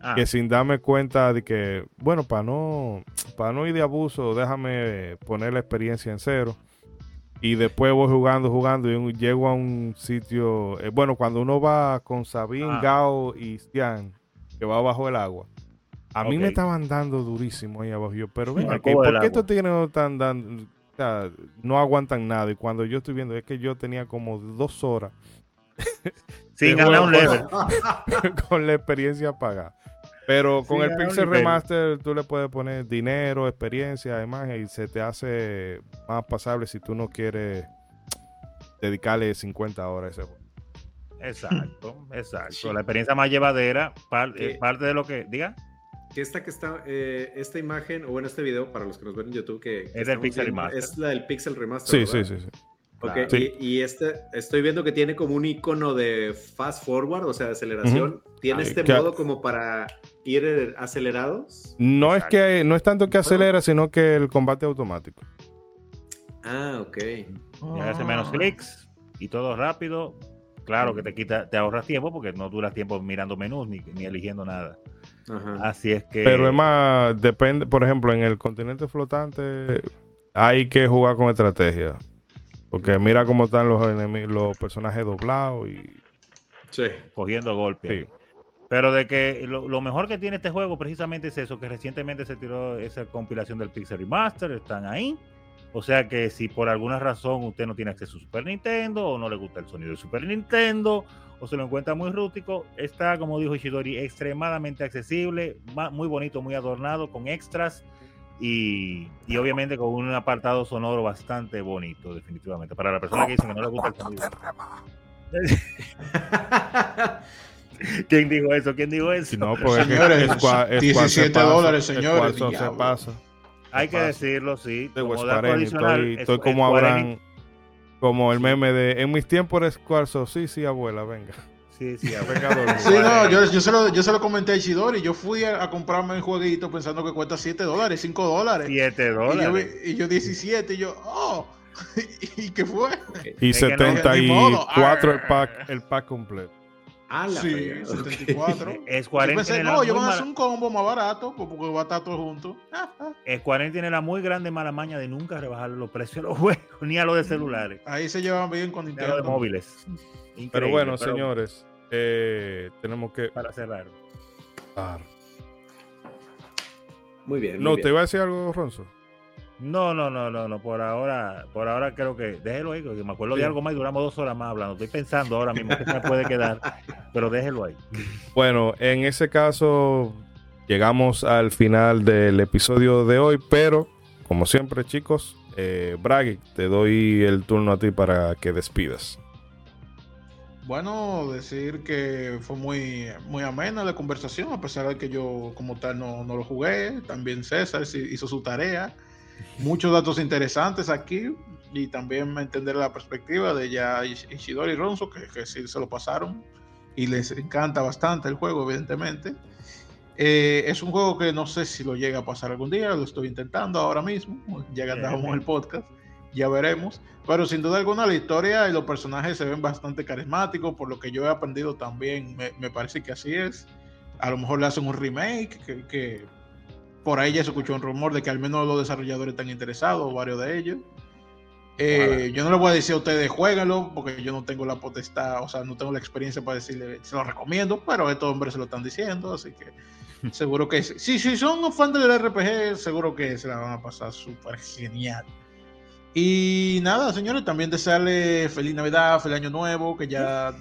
Ah, que sin darme cuenta de que, bueno, para no, para no ir de abuso, déjame poner la experiencia en cero. Y después voy jugando, jugando y un- llego a un sitio, eh, bueno, cuando uno va con Sabine, Ah. Gao y Stian, que va bajo el agua. A mí me estaban dando durísimo ahí abajo. Yo, pero cubo ¿por qué agua. estos tigres no están dando, o sea, no aguantan nada? Y cuando yo estoy viendo, es que yo tenía como dos horas sin ganar un level. con la experiencia pagada. Pero con Sí, el Pixel. Remaster tú le puedes poner dinero, experiencia, además, y se te hace más pasable si tú no quieres dedicarle 50 horas a ese juego. Exacto, exacto. Sí. La experiencia más llevadera, par- eh, parte de lo que. Diga. Que esta que está, eh, esta imagen, o bueno, este video, para los que nos ven en YouTube, que, que Es del Pixel viendo, Remaster. Es la del Pixel Remaster. Sí, sí, ¿verdad? sí, sí. Claro. Sí. y, y este, estoy viendo que tiene como un icono de fast forward, o sea, de aceleración. ¿Tiene Ay, este que- modo como para ir acelerados? No es que no es tanto que acelera, sino que el combate automático. Ah, ok. Y hace menos clics y todo rápido. Claro que te quita, te ahorras tiempo porque no duras tiempo mirando menús ni, ni eligiendo nada. Ajá. Así es que. Pero es más, depende, por ejemplo, en el continente flotante hay que jugar con estrategia. Porque mira cómo están los enemigos, los personajes doblados y Sí. cogiendo golpes. sí. Pero de que lo, lo mejor que tiene este juego precisamente es eso, que recientemente se tiró esa compilación del Pixel Remaster, están ahí. O sea que si por alguna razón usted no tiene acceso a Super Nintendo o no le gusta el sonido de Super Nintendo o se lo encuentra muy rústico, está, como dijo Ishidori, extremadamente accesible, muy bonito, muy adornado, con extras y, y obviamente con un apartado sonoro bastante bonito, definitivamente. Para la persona que dice que no le gusta el sonido. ¿Quién dijo eso? ¿Quién dijo eso? No, pues Señores, es cua- es 17 pasa, dólares, es señores, se pasa. Hay que pasa. decirlo, sí. de como adicional, estoy, es- estoy es como Abraham, como el meme de en mis tiempos eres cuarzo, sí, sí, abuela, venga. Sí, sí, Venga a dormir. Sí, no, yo, yo, se lo, yo se lo comenté a Isidori. Yo fui a, a comprarme un jueguito pensando que cuesta 7 dólares, 5 dólares. 7 Y yo, dólares. y yo 17, y yo, oh, ¿y qué fue? Y Es que no- 74 el pack, el pack completo. Ah, la Sí, ok. 74. Es Yo 40 pensé, no, yo van a hacer un combo más barato pues, porque va a estar todo junto. Es 40 tiene la muy grande mala maña de nunca rebajar los precios de los juegos, ni a los de celulares, Ahí se llevan bien con ni a los de Nintendo. Pero bueno, pero señores, eh, tenemos que... Para cerrar. Muy bien. muy No, bien. te iba a decir algo, Ronzo. No, no, no, no, no, por ahora, por ahora creo que, déjelo ahí, porque me acuerdo de algo más y duramos dos horas más hablando. Estoy pensando ahora mismo que se me puede quedar, pero déjelo ahí. Bueno, en ese caso, llegamos al final del episodio de hoy, pero como siempre chicos, eh, Bragg, te doy el turno a ti para que despidas. Bueno, decir que fue muy, muy amena la conversación, a pesar de que yo como tal no, no lo jugué. También César hizo su tarea. Muchos datos interesantes aquí y también entender la perspectiva de ya Ishidori y Ronzo, que, que sí se lo pasaron y les encanta bastante el juego, evidentemente. Eh, es un juego que no sé si lo llega a pasar algún día, lo estoy intentando ahora mismo, ya que andamos el podcast, ya veremos. Pero sin duda alguna la historia y los personajes se ven bastante carismáticos, por lo que yo he aprendido también, me, parece que así es. A lo mejor le hacen un remake, que, por ahí ya se escuchó un rumor de que al menos los desarrolladores están interesados, varios de ellos. Eh, yo no les voy a decir a ustedes jueguenlo porque yo no tengo la potestad, o sea, no tengo la experiencia para decirle, se lo recomiendo, pero estos hombres se lo están diciendo, así que seguro que sí. Si, son fans del RPG, seguro que se la van a pasar súper genial. Y nada, señores, también desearle feliz Navidad, feliz Año Nuevo, que ya,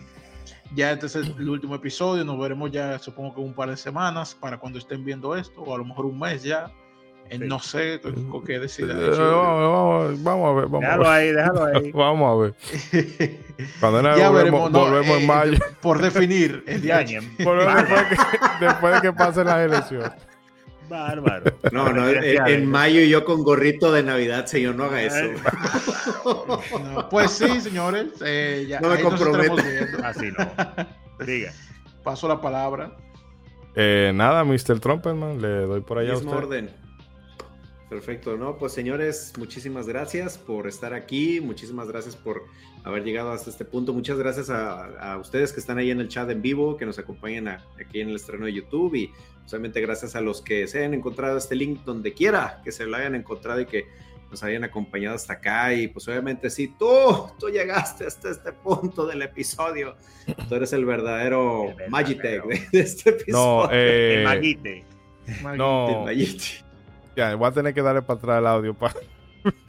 ya este es el último episodio, nos veremos ya supongo que un par de semanas para cuando estén viendo esto, o a lo mejor un mes ya. Eh, no sé con qué decida. Eh, vamos, vamos, a ver. Vamos déjalo ahí, déjalo ahí. vamos a ver. Cuando ya volvemos, volvemos en eh, mayo. Por definir, el día después, de que pasen las elecciones. Bárbaro. No, no, en, mayo y yo con gorrito de Navidad, señor, no haga eso. pues sí, señores. ya, no me comprometo. Así no. Diga. Paso la palabra. nada, Mr. Trumpetman, le doy por allá a usted. orden. Perfecto, ¿no? Pues señores, muchísimas gracias por estar aquí, muchísimas gracias por haber llegado hasta este punto, muchas gracias a, ustedes que están ahí en el chat en vivo, que nos acompañan aquí en el estreno de YouTube y solamente gracias a los que se hayan encontrado este link donde quiera, que se lo hayan encontrado y que nos hayan acompañado hasta acá y pues obviamente si tú, tú llegaste hasta este punto del episodio, tú eres el verdadero Magitech de, este episodio. No, eh, el Magite. No. Ya, voy a tener que darle para atrás el audio para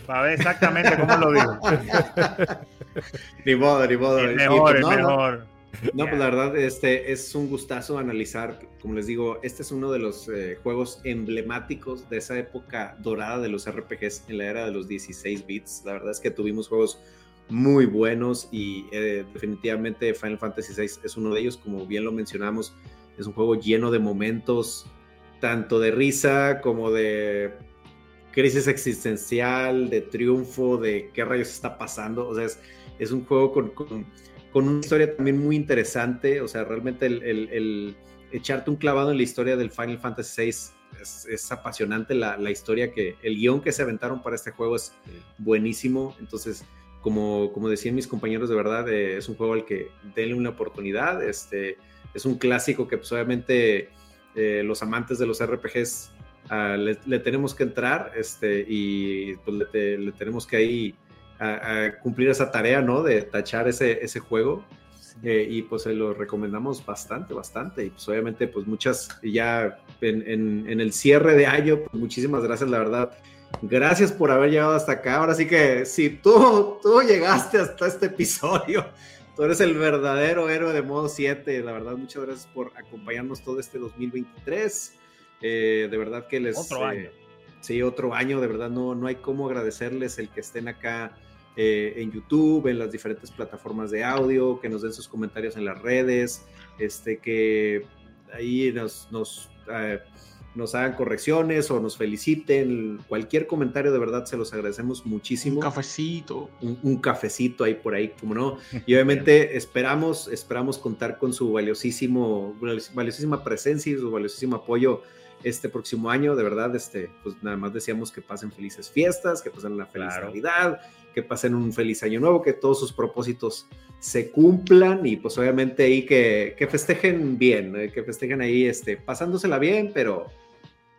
para ver exactamente cómo lo digo. ni modo, ni modo. Es mejor, pues, no, mejor. No, pues la verdad, este es un gustazo analizar, como les digo, este es uno de los eh, juegos emblemáticos de esa época dorada de los RPGs en la era de los 16 bits. La verdad es que tuvimos juegos muy buenos y eh, definitivamente Final Fantasy VI es uno de ellos, como bien lo mencionamos, es un juego lleno de momentos tanto de risa como de crisis existencial, de triunfo, de qué rayos está pasando. O sea, es, un juego con, con, una historia también muy interesante. O sea, realmente el, echarte un clavado en la historia del Final Fantasy VI es, apasionante. La, historia que, el guion que se aventaron para este juego es buenísimo. Entonces, como, como decían mis compañeros, de verdad, eh, es un juego al que denle una oportunidad. Este, es un clásico que pues, obviamente eh, los amantes de los RPGs ah, le, tenemos que entrar este, y pues, le, tenemos que ahí a, cumplir esa tarea, ¿no? De tachar ese, ese juego. Eh, y pues se lo recomendamos bastante, bastante. Y pues obviamente, pues muchas, ya en, en, el cierre de año, pues muchísimas gracias, la verdad. Gracias por haber llegado hasta acá. Ahora sí que si tú, tú llegaste hasta este episodio, Tú eres el verdadero héroe de modo 7. La verdad, muchas gracias por acompañarnos todo este 2023. Eh, de verdad que les... Otro eh, año. Sí, otro año. De verdad, no, no hay cómo agradecerles el que estén acá eh, en YouTube, en las diferentes plataformas de audio, que nos den sus comentarios en las redes, este, que ahí nos, nos nos hagan correcciones o nos feliciten. Cualquier comentario de verdad se los agradecemos muchísimo. Un cafecito. Un, cafecito ahí por ahí, como no. Y obviamente esperamos, esperamos contar con su valiosísimo, valiosísima presencia y su valiosísimo apoyo este próximo año. De verdad, este, pues nada más deseamos que pasen felices fiestas, que pasen una feliz Navidad, que pasen un feliz año nuevo, que todos sus propósitos se cumplan y pues obviamente ahí que, que festejen bien, que festejen ahí, este, pasándosela bien, pero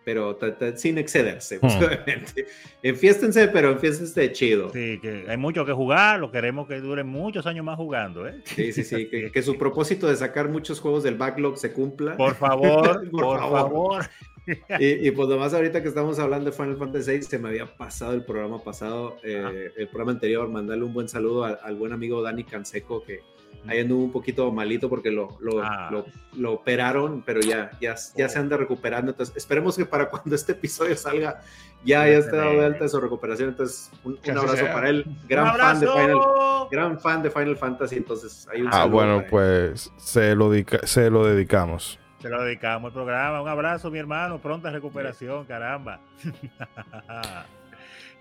pero sin excederse, pues, hmm. obviamente. Enfiéstense, pero enfiéstense chido. Sí, que hay mucho que jugar, lo queremos que dure muchos años más jugando, ¿eh? Sí, sí, sí, que, su propósito de sacar muchos juegos del backlog se cumpla. Por favor, por, favor. Y, pues nomás ahorita que estamos hablando de Final Fantasy VI, se me había pasado el programa pasado, eh, el programa anterior, mandarle un buen saludo al, buen amigo Dani Canseco, que ahí anduvo un poquito malito porque lo, lo, Ah. lo, lo operaron, pero ya, ya, ya se anda recuperando. Entonces, esperemos que para cuando este episodio salga, ya, ya esté dado de alta de su recuperación. Entonces, un, un abrazo sea. para él, gran ¡Un fan de Final, gran fan de Final Fantasy. Entonces, hay un Ah, bueno, pues se lo, se lo dedicamos. Se lo dedicamos al programa. Un abrazo, mi hermano. Pronta recuperación, caramba.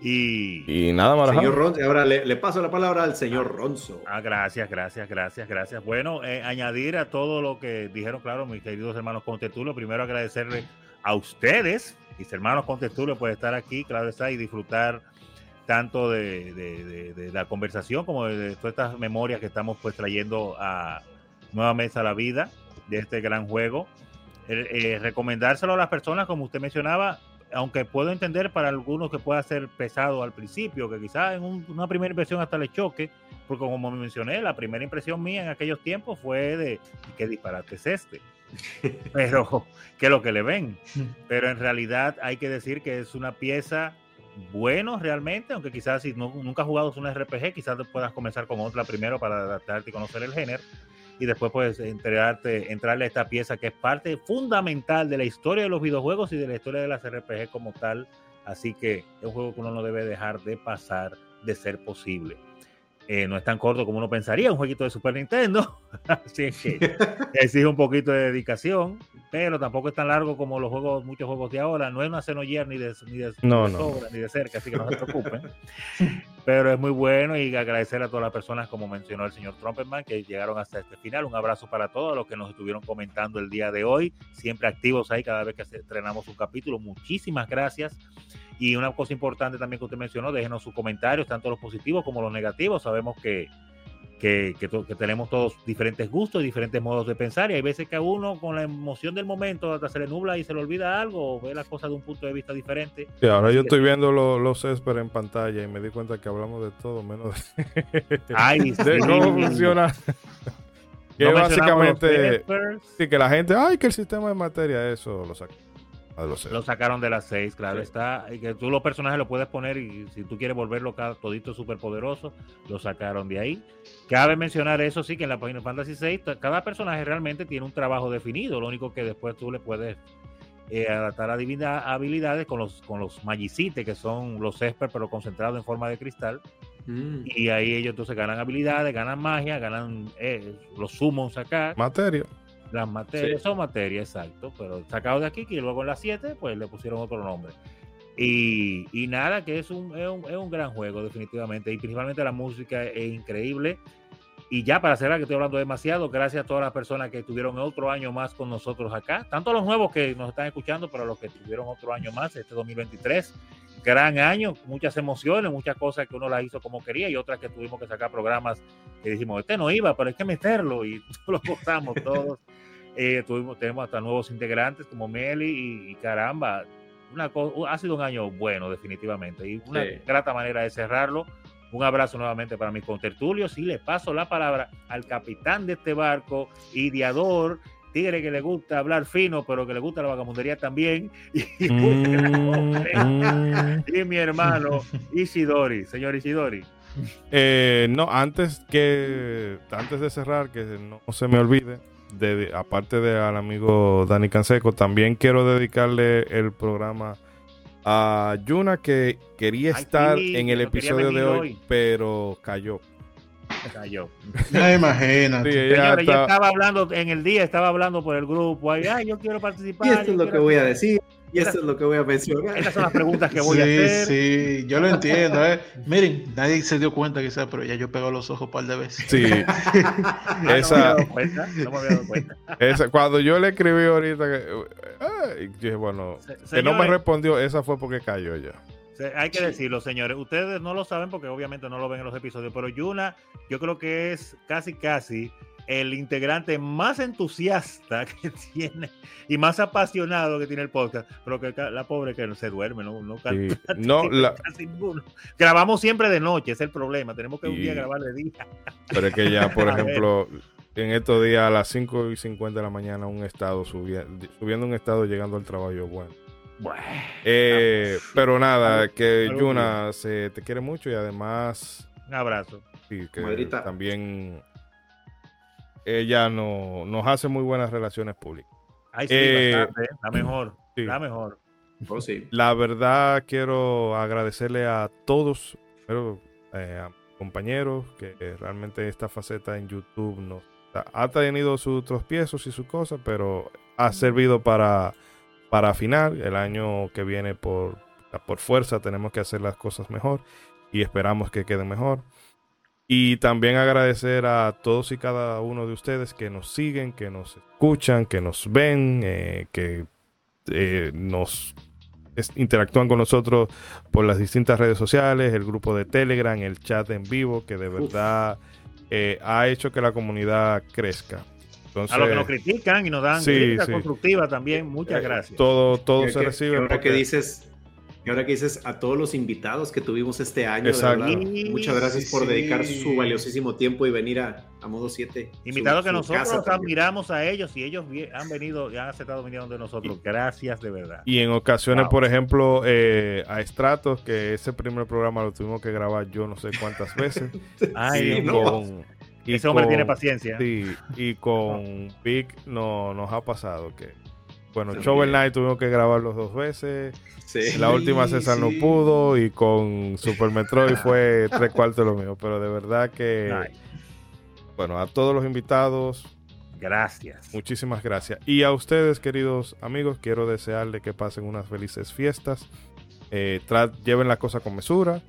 y. Y nada, Marajá. Señor Ronzo, ahora le, le paso la palabra al señor Ronzo. Ah, gracias, gracias, gracias, gracias. Bueno, eh, añadir a todo lo que dijeron, claro, mis queridos hermanos Contetulo, primero agradecerle a ustedes, mis hermanos Contetulo, por estar aquí, claro está, y disfrutar tanto de, de- de- de la conversación como de, todas estas memorias que estamos pues trayendo a Nueva Mesa a la Vida de este gran juego. Eh, eh, recomendárselo a las personas, como usted mencionaba, aunque puedo entender para algunos que pueda ser pesado al principio, que quizás en un- una primera impresión hasta le choque, porque como mencioné, la primera impresión mía en aquellos tiempos fue de qué disparate es este. Pero, ¿qué es lo que le ven? Pero en realidad hay que decir que es una pieza bueno realmente, aunque quizás si no- nunca has jugado un RPG, quizás puedas comenzar con otra primero para adaptarte y conocer el género y después puedes enterarte, entrarle a esta pieza que es parte fundamental de la historia de los videojuegos y de la historia de las RPG como tal. Así que es un juego que uno no debe dejar de pasar de ser posible. Eh, no es tan corto como uno pensaría, un jueguito de Super Nintendo, así es que exige un poquito de dedicación, pero tampoco es tan largo como los juegos, muchos juegos de ahora. No es una Xenogear ni de, ni de, No, de no. sobra, ni de cerca, así que no se preocupen. pero es muy bueno y agradecer a todas las personas, como mencionó el señor Trumpetman, que llegaron hasta este final. Un abrazo para todos los que nos estuvieron comentando el día de hoy, siempre activos ahí cada vez que estrenamos un capítulo. Muchísimas gracias. Y una cosa importante también que usted mencionó, déjenos sus comentarios, tanto los positivos como los negativos. Sabemos que, que, que to- que tenemos todos diferentes gustos y diferentes modos de pensar. Y hay veces que a uno, con la emoción del momento, hasta se le nubla y se le olvida algo o ve las cosas de un punto de vista diferente. Y ahora Así yo que- estoy viendo lo- los Esper en pantalla y me di cuenta que hablamos de todo menos de, Ay, de sí. cómo funciona. que No básicamente, sí, que la gente, ay, que el sistema de materia, eso lo saca los Lo sacaron de las seis, claro Sí. está. Y que tú los personajes lo puedes poner y si tú quieres volverlo cada, todito súper poderoso, lo sacaron de ahí. Cabe mencionar eso sí, que en la Final Fantasy VI ta- cada personaje realmente tiene un trabajo definido. Lo único que después tú le puedes eh, adaptar adivina- habilidades con los, con los Magicites, que son los Esper, pero concentrados en forma de cristal. Mm. Y ahí ellos entonces ganan habilidades, ganan magia, ganan eh, los summons acá. Materia. Las materias Sí. son materias, exacto, pero sacado de aquí, que luego en las 7, pues le pusieron otro nombre. Y, y nada, que es un, es, un, es un gran juego, definitivamente. Y principalmente la música es increíble. Y ya para cerrar, que estoy hablando demasiado, gracias a todas las personas que tuvieron otro año más con nosotros acá, tanto los nuevos que nos están escuchando, pero los que tuvieron otro año más, este 2023. Gran año, muchas emociones, muchas cosas que uno las hizo como quería y otras que tuvimos que sacar programas que dijimos, este no iba, pero hay que meterlo y lo gozamos todos. Eh, tuvimos, tenemos hasta nuevos integrantes como Meli y, y caramba, una co- ha sido un año bueno definitivamente y una Sí. grata manera de cerrarlo. Un abrazo nuevamente para mis contertulios y le paso la palabra al capitán de este barco, ideador, tigre que le gusta hablar fino, pero que le gusta la vagamundería también. Y, Mm, mm. y mi hermano Isidori, señor Isidori. Eh, no, antes que antes de cerrar, que no se me olvide, de, de- aparte de al amigo Dani Canseco, también quiero dedicarle el programa a Yuna que quería Ay, estar sí, en el episodio de hoy. pero cayó. Cayó. Ya imagínate. Sí, Señores, yo está- estaba hablando en el día, estaba hablando por el grupo. Ay, ay, yo quiero participar. Y esto es lo que voy a decir, y esto es lo que voy a mencionar. Estas son las preguntas que voy sí, a hacer. sí, yo lo entiendo. ¿eh? Miren, nadie se dio cuenta quizás, pero ya yo pego los ojos un par de veces. Sí, Ah, no me había esa- dado cuenta, no me había dado cuenta. esa- cuando yo le escribí ahorita, que, eh, yo dije, bueno, Se- que no me respondió, esa fue porque cayó ya. Hay que decirlo, señores. Ustedes no lo saben porque obviamente no lo ven en los episodios, pero Yuna, yo creo que es casi, casi el integrante más entusiasta que tiene y más apasionado que tiene el podcast. Pero que la pobre que no se duerme, no, no canta Sí. No, la- casi ninguno. Grabamos siempre de noche, es el problema. Tenemos que un día grabar de día. Pero es que ya, por ejemplo, en estos días a las 5 y 50 de la mañana, un estado subiendo, subiendo un estado llegando al trabajo, bueno. Bueno, Eh, pero nada, que Yuna se te quiere mucho y además, un abrazo. sí, que Madrita. también ella no, nos hace muy buenas relaciones públicas. Ay, sí, Eh, bastante, ¿eh? La mejor. sí. La mejor. Oh, sí. La verdad quiero agradecerle a todos, pero, eh, a compañeros, que eh, realmente esta faceta en YouTube nos ha- ha tenido sus tropiezos y sus cosas, pero ha servido para, para afinar. El año que viene por, por fuerza tenemos que hacer las cosas mejor y esperamos que queden mejor. Y también agradecer a todos y cada uno de ustedes que nos siguen, que nos escuchan, que nos ven, eh, que eh, nos interactúan con nosotros por las distintas redes sociales, el grupo de Telegram, el chat en vivo, que de verdad eh, ha hecho que la comunidad crezca. Entonces, A los que nos critican y nos dan Sí, críticas sí. constructivas también, muchas eh, gracias. todo, todo Que- se que- recibe. que ahora que porque- dices, que ahora que dices a todos los invitados que tuvimos este año, de Exacto. verdad, muchas gracias por sí. dedicar su valiosísimo tiempo y venir a, a Modo 7. Invitados que su nosotros admiramos a ellos y ellos han venido y han aceptado venir donde nosotros. Gracias de verdad. Y en ocasiones, Wow. por ejemplo, eh, a Stratos, que ese primer programa lo tuvimos que grabar yo no sé cuántas veces. Ay, y no. con, y Ese hombre tiene paciencia. Sí, y con Vic no, nos ha pasado que, bueno, También. Shovel Knight tuvimos que grabarlos dos veces. Sí. La última César no sí. pudo y con Super Metroid fue tres cuartos lo mío. Pero de verdad que, bueno, a todos los invitados, gracias. muchísimas gracias. Y a ustedes, queridos amigos, quiero desearle que pasen unas felices fiestas. Eh, lleven la cosa con mesura.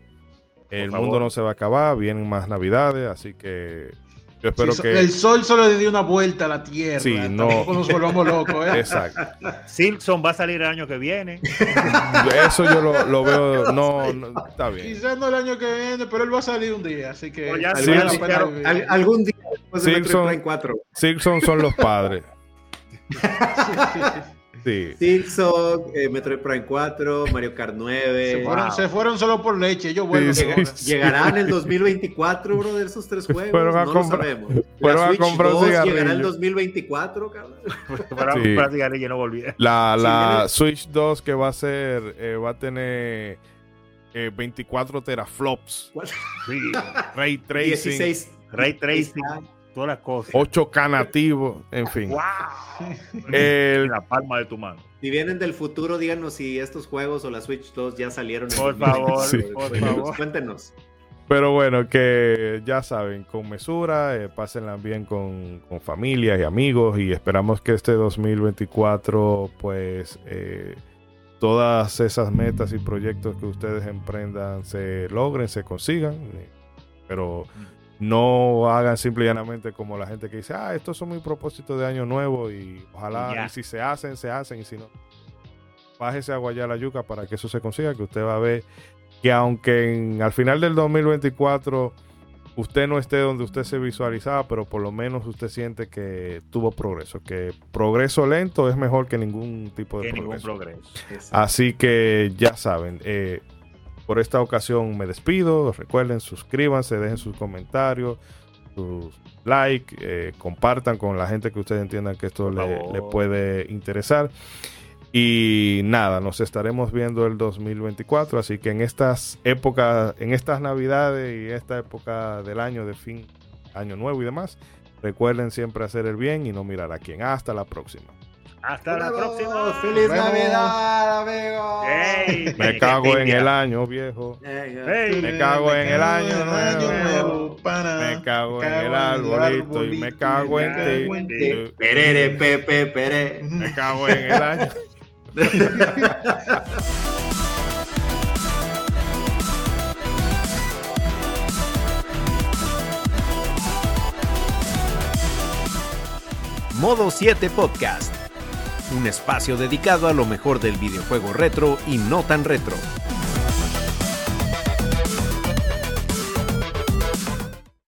El favor. mundo no se va a acabar, vienen más navidades, así que yo espero Sí, so- que... El sol solo le dio una vuelta a la tierra. Sí, no. Tampoco nos volvamos locos, ¿eh? Exacto. Silson va a salir el año que viene. Eso yo lo, lo veo, no, no, está bien. Quizás no el año que viene, pero él va a salir un día, así que. Ya claro, algún día después de Simpson- Metroid Prime 4. Simpson son los padres. Sí. Silksong, eh, Metroid Prime 4, Mario Kart 9. Se fueron, Wow. se fueron solo por leche, ellos vuelven Sí, sí. Llegarán en el 2024, bro, de esos tres juegos. Fueron a no comprar- lo sabemos. fueron La a Switch comprar 2 llegará en cigarrillos. el 2024, cabrón. Para, Sí. cigarrillo no volví. La, Sí, la Switch 2 que va a ser, eh, va a tener eh, 24 teraflops, Sí. ray tracing, 16. Ray tracing, todas las cosas. 8K nativo, en fin. ¡Wow! El- En la palma de tu mano. Si vienen del futuro, díganos si estos juegos o la Switch 2 ya salieron. en Por 2024. favor, Sí. por Cuéntenos, favor. Cuéntenos. Pero bueno, que ya saben, con mesura, eh, pásenla bien con, con familia y amigos y esperamos que este 2024 pues eh, todas esas metas y proyectos que ustedes emprendan se logren, se consigan, eh, pero no hagan simple y llanamente como la gente que dice, ah, estos son mis propósitos de año nuevo y ojalá, Y si se hacen, se hacen y si no, bájese a guayar la yuca para que eso se consiga, que usted va a ver que aunque en- al final del 2024 usted no esté donde usted se visualizaba, pero por lo menos usted siente que tuvo progreso, que progreso lento es mejor que ningún tipo de Que ningún progreso. progreso. Así que ya saben, eh, por esta ocasión me despido. Recuerden, suscríbanse, dejen sus comentarios, sus like, eh, compartan con la gente que ustedes entiendan que esto le, le puede interesar. Y nada, nos estaremos viendo el 2024. Así que en estas épocas, en estas navidades y esta época del año de fin, año nuevo y demás, recuerden siempre hacer el bien y no mirar a quién. Hasta la próxima. Hasta la próxima. ¡Feliz. Navidad, amigos! Ey, Me cago en el año, viejo. Venga. Ey, Me cago en el año en el año nuevo. nuevo, pana. Me cago en el arbolito y me cago en ti. Perere, pepe, pere. Me cago en el año. Modo 7 Podcast. Un espacio dedicado a lo mejor del videojuego retro y no tan retro.